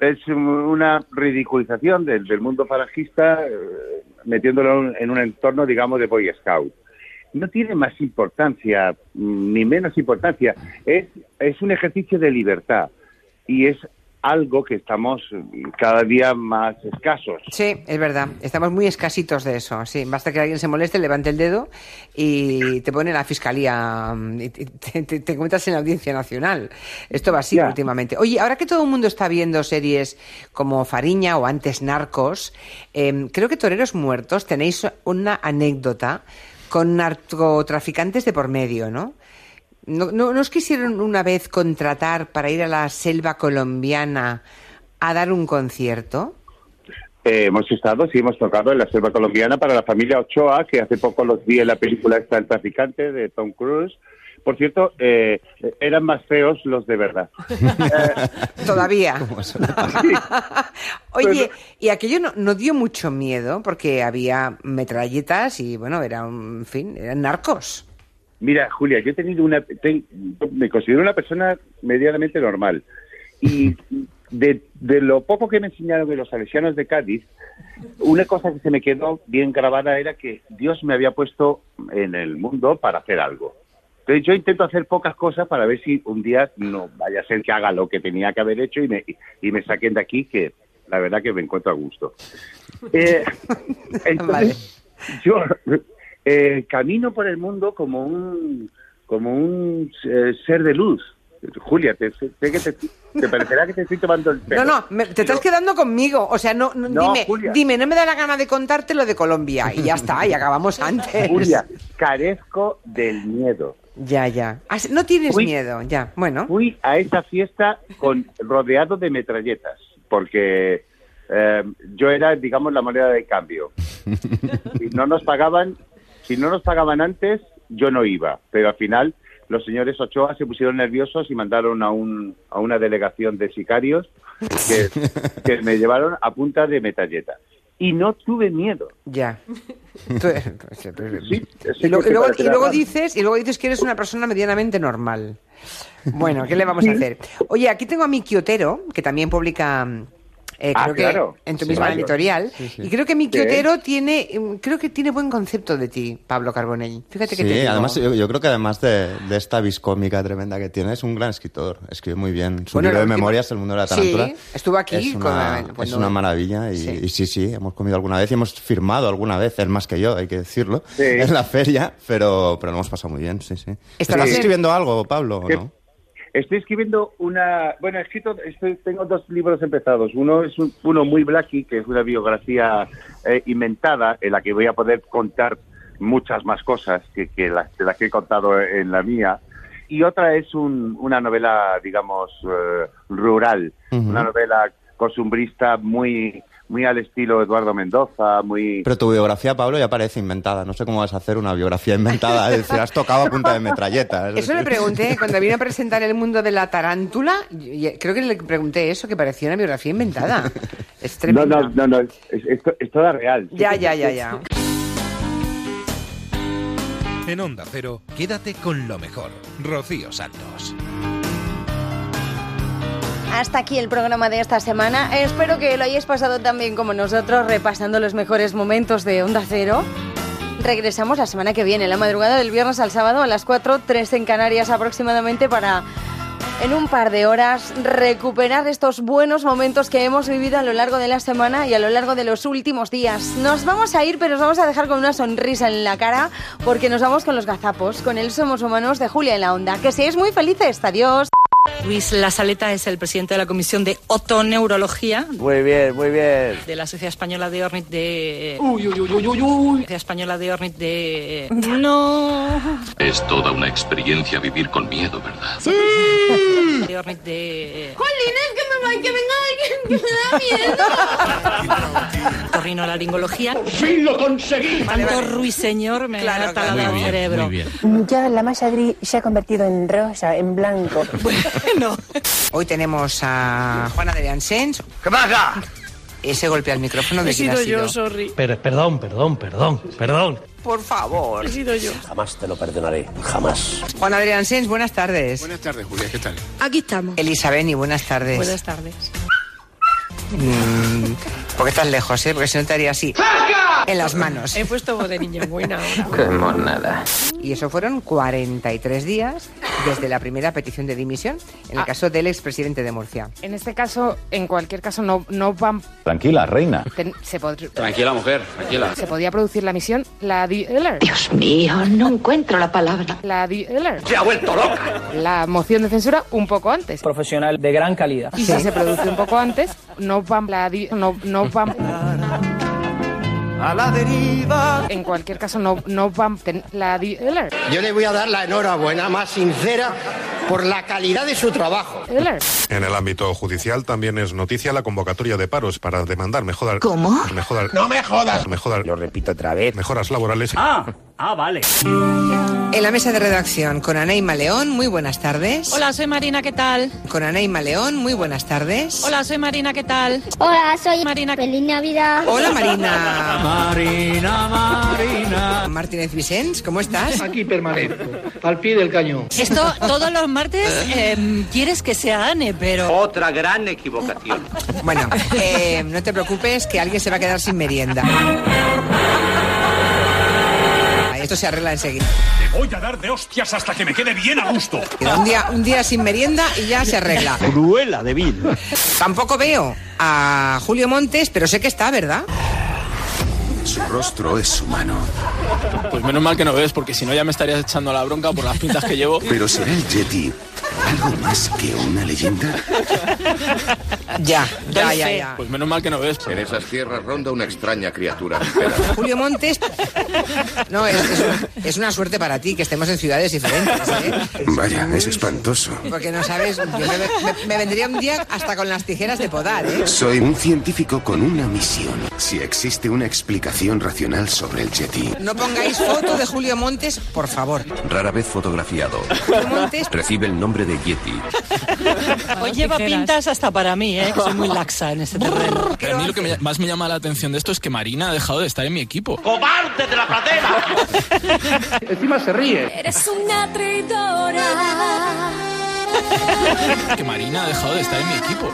es una ridiculización del, del mundo falangista eh, metiéndolo en un entorno, digamos, de Boy Scout. No tiene más importancia mm, ni menos importancia. Es, es un ejercicio de libertad y es algo que estamos mm, cada día más escasos. Sí, es verdad. Estamos muy escasitos de eso. Sí, basta que alguien se moleste, levante el dedo y te pone la fiscalía mm, y te, te- te- encuentras en la audiencia nacional. Esto va así últimamente. Oye, ahora que todo el mundo está viendo series como Fariña o antes Narcos, em, creo que Toreros Muertos tenéis una anécdota con narcotraficantes de por medio, ¿no? ¿No, no, no os quisieron una vez contratar para ir a la selva colombiana a dar un concierto? Eh, hemos estado, sí, hemos tocado en la selva colombiana para la familia Ochoa, que hace poco los vi en la película esta El traficante de Tom Cruise. Por cierto, eh, eran más feos los de verdad. Todavía. Oye, y aquello no, no dio mucho miedo porque había metralletas y bueno, era un, en fin, eran narcos. Mira, Julia, yo he tenido una, te- me considero una persona medianamente normal y de, de lo poco que me enseñaron de los salesianos de Cádiz, una cosa que se me quedó bien grabada era que Dios me había puesto en el mundo para hacer algo. Entonces yo intento hacer pocas cosas para ver si un día no vaya a ser que haga lo que tenía que haber hecho y me, y me saquen de aquí, que la verdad que me encuentro a gusto. Eh, entonces, yo eh, camino por el mundo como un como un eh, ser de luz. Julia, te, que te, te parecerá que te estoy tomando el pelo. No, no, me- te estás quedando conmigo. O sea, no, no, No, dime, Julia. dime, no me da la gana de contarte lo de Colombia. Y ya está, y acabamos antes. Julia, carezco del miedo. Ya, ya. Ah, No tienes Fui- miedo, ya. Bueno. Fui a esa fiesta con rodeado de metralletas, porque eh, yo era, digamos, la moneda de cambio. Si no nos pagaban, si no nos pagaban antes, yo no iba. Pero al final los señores Ochoa se pusieron nerviosos y mandaron a, un, a una delegación de sicarios que, que me llevaron a punta de metralleta. Y no tuve miedo. Ya. Sí, Y, lo- que y luego, y luego dices, y luego dices que eres una persona medianamente normal. Bueno, ¿qué le vamos a hacer? Oye, aquí tengo a Miki Otero, que también publica mm, eh, Ah, creo que claro. en tu Sí, misma editorial. Sí, sí. Y creo que Miki Sí. Otero tiene, mm, creo que tiene buen concepto de ti, Pablo Carbonell. Fíjate que Sí, te digo. además yo, yo creo que además de, de esta viscómica tremenda que tiene, es un gran escritor. Escribe muy bien. Su Bueno, libro de memorias, El mundo de la Sí, tarántula. estuvo aquí Es con una, la- es una maravilla y Sí. y sí. sí, hemos comido alguna vez y hemos firmado alguna vez, él más que yo, hay que decirlo, Sí. en la feria, pero, pero lo hemos pasado muy bien, sí, sí. Está ¿Estás bien. escribiendo algo, Pablo, o no? Estoy escribiendo una... Bueno, he escrito... estoy- tengo dos libros empezados. Uno es un- uno muy blacky, que es una biografía eh, inventada, en la que voy a poder contar muchas más cosas que, que las, de las que he contado en la mía. Y otra es un- una novela, digamos, eh, rural. Una novela costumbrista muy, muy al estilo Eduardo Mendoza, muy... Pero tu biografía, Pablo, ya parece inventada. No sé cómo vas a hacer una biografía inventada. Es decir, has tocado a punta de metralleta. es Eso le pregunté cuando vine a presentar el mundo de la tarántula. creo que le pregunté eso, que parecía una biografía inventada. Es No, no, no, no, es, es, es toda real. Ya, ya, ya, ya. En Onda Cero, quédate con lo mejor. Rocío Santos. Hasta aquí el programa de esta semana. Espero que lo hayáis pasado tan bien como nosotros, repasando los mejores momentos de Onda Cero. Regresamos la semana que viene, la madrugada del viernes al sábado a las 4, 3 en Canarias aproximadamente para en un par de horas recuperar estos buenos momentos que hemos vivido a lo largo de la semana y a lo largo de los últimos días. Nos vamos a ir, pero nos vamos a dejar con una sonrisa en la cara porque nos vamos con los gazapos, con el Somos Humanos de Julia en la Onda. Que seáis muy felices. Adiós. Luis Lasaleta es el presidente de la Comisión de Otoneurología Muy bien, muy bien. de la Sociedad Española de Ornit de... Uy, uy, uy, uy, uy, uy. Sociedad Española de Ornit de... No. Es toda una experiencia vivir con miedo, ¿verdad? De Ornit de... Jolines, que me va, que venga alguien, que me da miedo. Torrinolaringología. fin lo conseguí! Tanto ruiseñor me ha talado el cerebro. Ya la masa gris se ha convertido en rosa, en blanco. Hoy tenemos a Juana de Ansens. ¿Qué pasa? Ese golpe al micrófono de He quién ha sido yo, sido. sorry. Pero, perdón, perdón, perdón, perdón. Por favor. He sido yo. Jamás te lo perdonaré, jamás. Juana Adrián Sens, buenas tardes. Buenas tardes, Julia, ¿qué tal? Aquí estamos. Elisabeni, buenas tardes. Buenas tardes. Mm, ¿Por qué estás lejos, eh? Porque si no te haría así. En las manos. He puesto voz de niña buena ahora. Qué monada. Y eso fueron 43 días desde la primera petición de dimisión, en el Ah. caso del expresidente de Murcia. En este caso, en cualquier caso, no, no van, Tranquila, reina. ten- se, pod- Tranquila, mujer, tranquila. se podía producir la misión, la. Dios mío, no encuentro la palabra. La. ¡Se ha vuelto loca! La moción de censura un poco antes. Profesional de gran calidad. Y si se produce un poco antes, no van la di- no, no van A la deriva. en cualquier caso no, no van ten- la Dieller. Yo le voy a dar la enhorabuena más sincera por la calidad de su trabajo. En el ámbito judicial también es noticia la convocatoria de paros para demandar mejorar. ¿Cómo? Mejorar. No me jodas. Mejorar. Lo repito otra vez. Mejoras laborales. Ah, ah, vale. En la mesa de redacción con Anaíma León, muy buenas tardes. Hola, soy Marina, ¿qué tal? Con Anaíma León, muy buenas tardes. Hola, soy Marina, ¿qué tal? Hola, soy Marina. Feliz Navidad. Hola Marina. Marina, Marina. Martínez Vicens, ¿cómo estás? Aquí permanezco, al pie del cañón. Esto todos los martes eh, quieres que sea Ane, pero... Otra gran equivocación. Bueno, eh, no te preocupes que alguien se va a quedar sin merienda. Esto se arregla enseguida. Te voy a dar de hostias hasta que me quede bien a gusto. Queda Un día, un día sin merienda y ya se arregla. Cruela de vil. Tampoco veo a Julio Montes, pero sé que está, ¿verdad? Su rostro es humano. Pues menos mal que no ves, porque si no ya me estarías echando la bronca por las pintas que llevo. Pero será el Yeti algo más que una leyenda. Ya, ya, ya, ya. Pues menos mal que no ves. En esas tierras ronda una extraña criatura. Julio Montes. No, es, es un- es una suerte para ti que estemos en ciudades diferentes, ¿eh? Vaya, es espantoso. Porque no sabes, yo me, me- me vendría un día hasta con las tijeras de podar, ¿eh? Soy un científico con una misión. Si existe una explicación racional sobre el Yeti. No pongáis foto de Julio Montes, por favor. Rara vez fotografiado. Julio Montes. Recibe el nombre de Yeti. Hoy lleva pintas hasta para mí, ¿eh? que soy muy laxa en este terreno. Pero a mí lo que me- más me llama la atención de esto es que Marina ha dejado de estar en mi equipo. ¡Cobarde de la platera! Encima se ríe. Eres una traidora. Que Marina ha dejado de estar en mi equipo.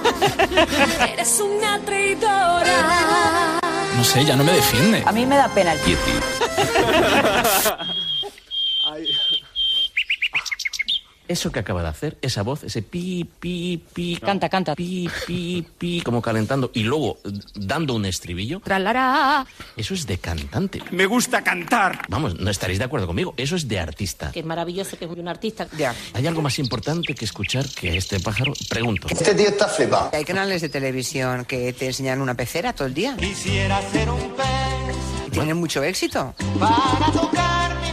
Eres una traidora. No sé, ya no me defiende. A mí me da pena el Eso que acaba de hacer, esa voz, ese pi, pi, pi. Canta, canta. Pi, pi, pi, como calentando y luego dando un estribillo. Tralará. Eso es de cantante. Me gusta cantar. Vamos, no estaréis de acuerdo conmigo. Eso es de artista. Que es maravilloso que es un artista. Ya. ¿Hay algo más importante que escuchar que este pájaro? Pregunto. Este tío está flipado. Hay canales de televisión que te enseñan una pecera todo el día. Quisiera ser un pez Y tienen mucho éxito. para tocar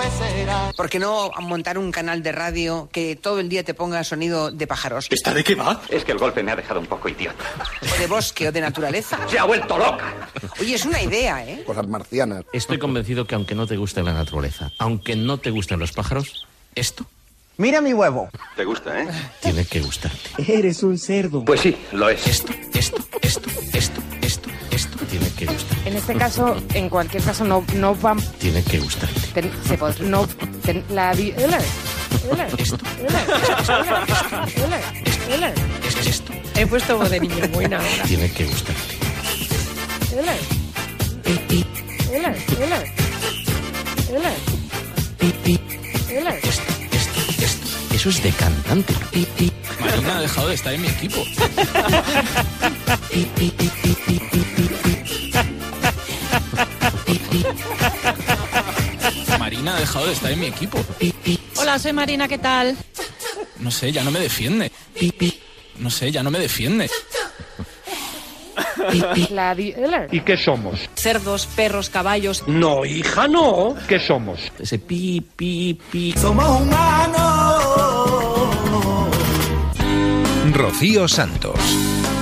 pecera. ¿Por qué no montar un canal de radio que todo el día te ponga sonido de pájaros? ¿Esta de qué va? Es que el golpe me ha dejado un poco idiota. O de bosque o de naturaleza. Se ha vuelto loca. Oye, es una idea, ¿eh? Cosas marcianas. Estoy convencido que aunque no te guste la naturaleza, aunque no te gusten los pájaros, esto Mira mi huevo. Te gusta, ¿eh? tiene que gustarte. Eres un cerdo. Pues sí, lo es. Esto, esto, esto, esto, esto, esto tiene que gustar. En este caso, en cualquier caso, no, no van. Tiene que gustarte. ten- se pod- no, ten- la Esto. Es esto He puesto voz de niño buena ahora. tiene que hola, hola, hola, hola. Eso es de cantante. Marina ha dejado de estar en mi equipo. Marina ha dejado de estar en mi equipo. Hola, soy Marina, ¿qué tal? No sé, ya no me defiende. No sé, ya no me defiende. La. ¿Y qué somos? Cerdos, perros, caballos. No, hija, no. ¿Qué somos? Ese pi, pi, pi. Somos humanos. Rocío Santos.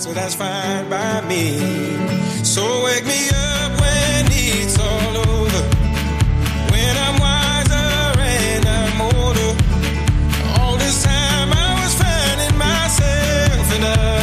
so that's fine by me. So wake me up when it's all over, when I'm wiser and I'm older. All this time I was finding myself enough.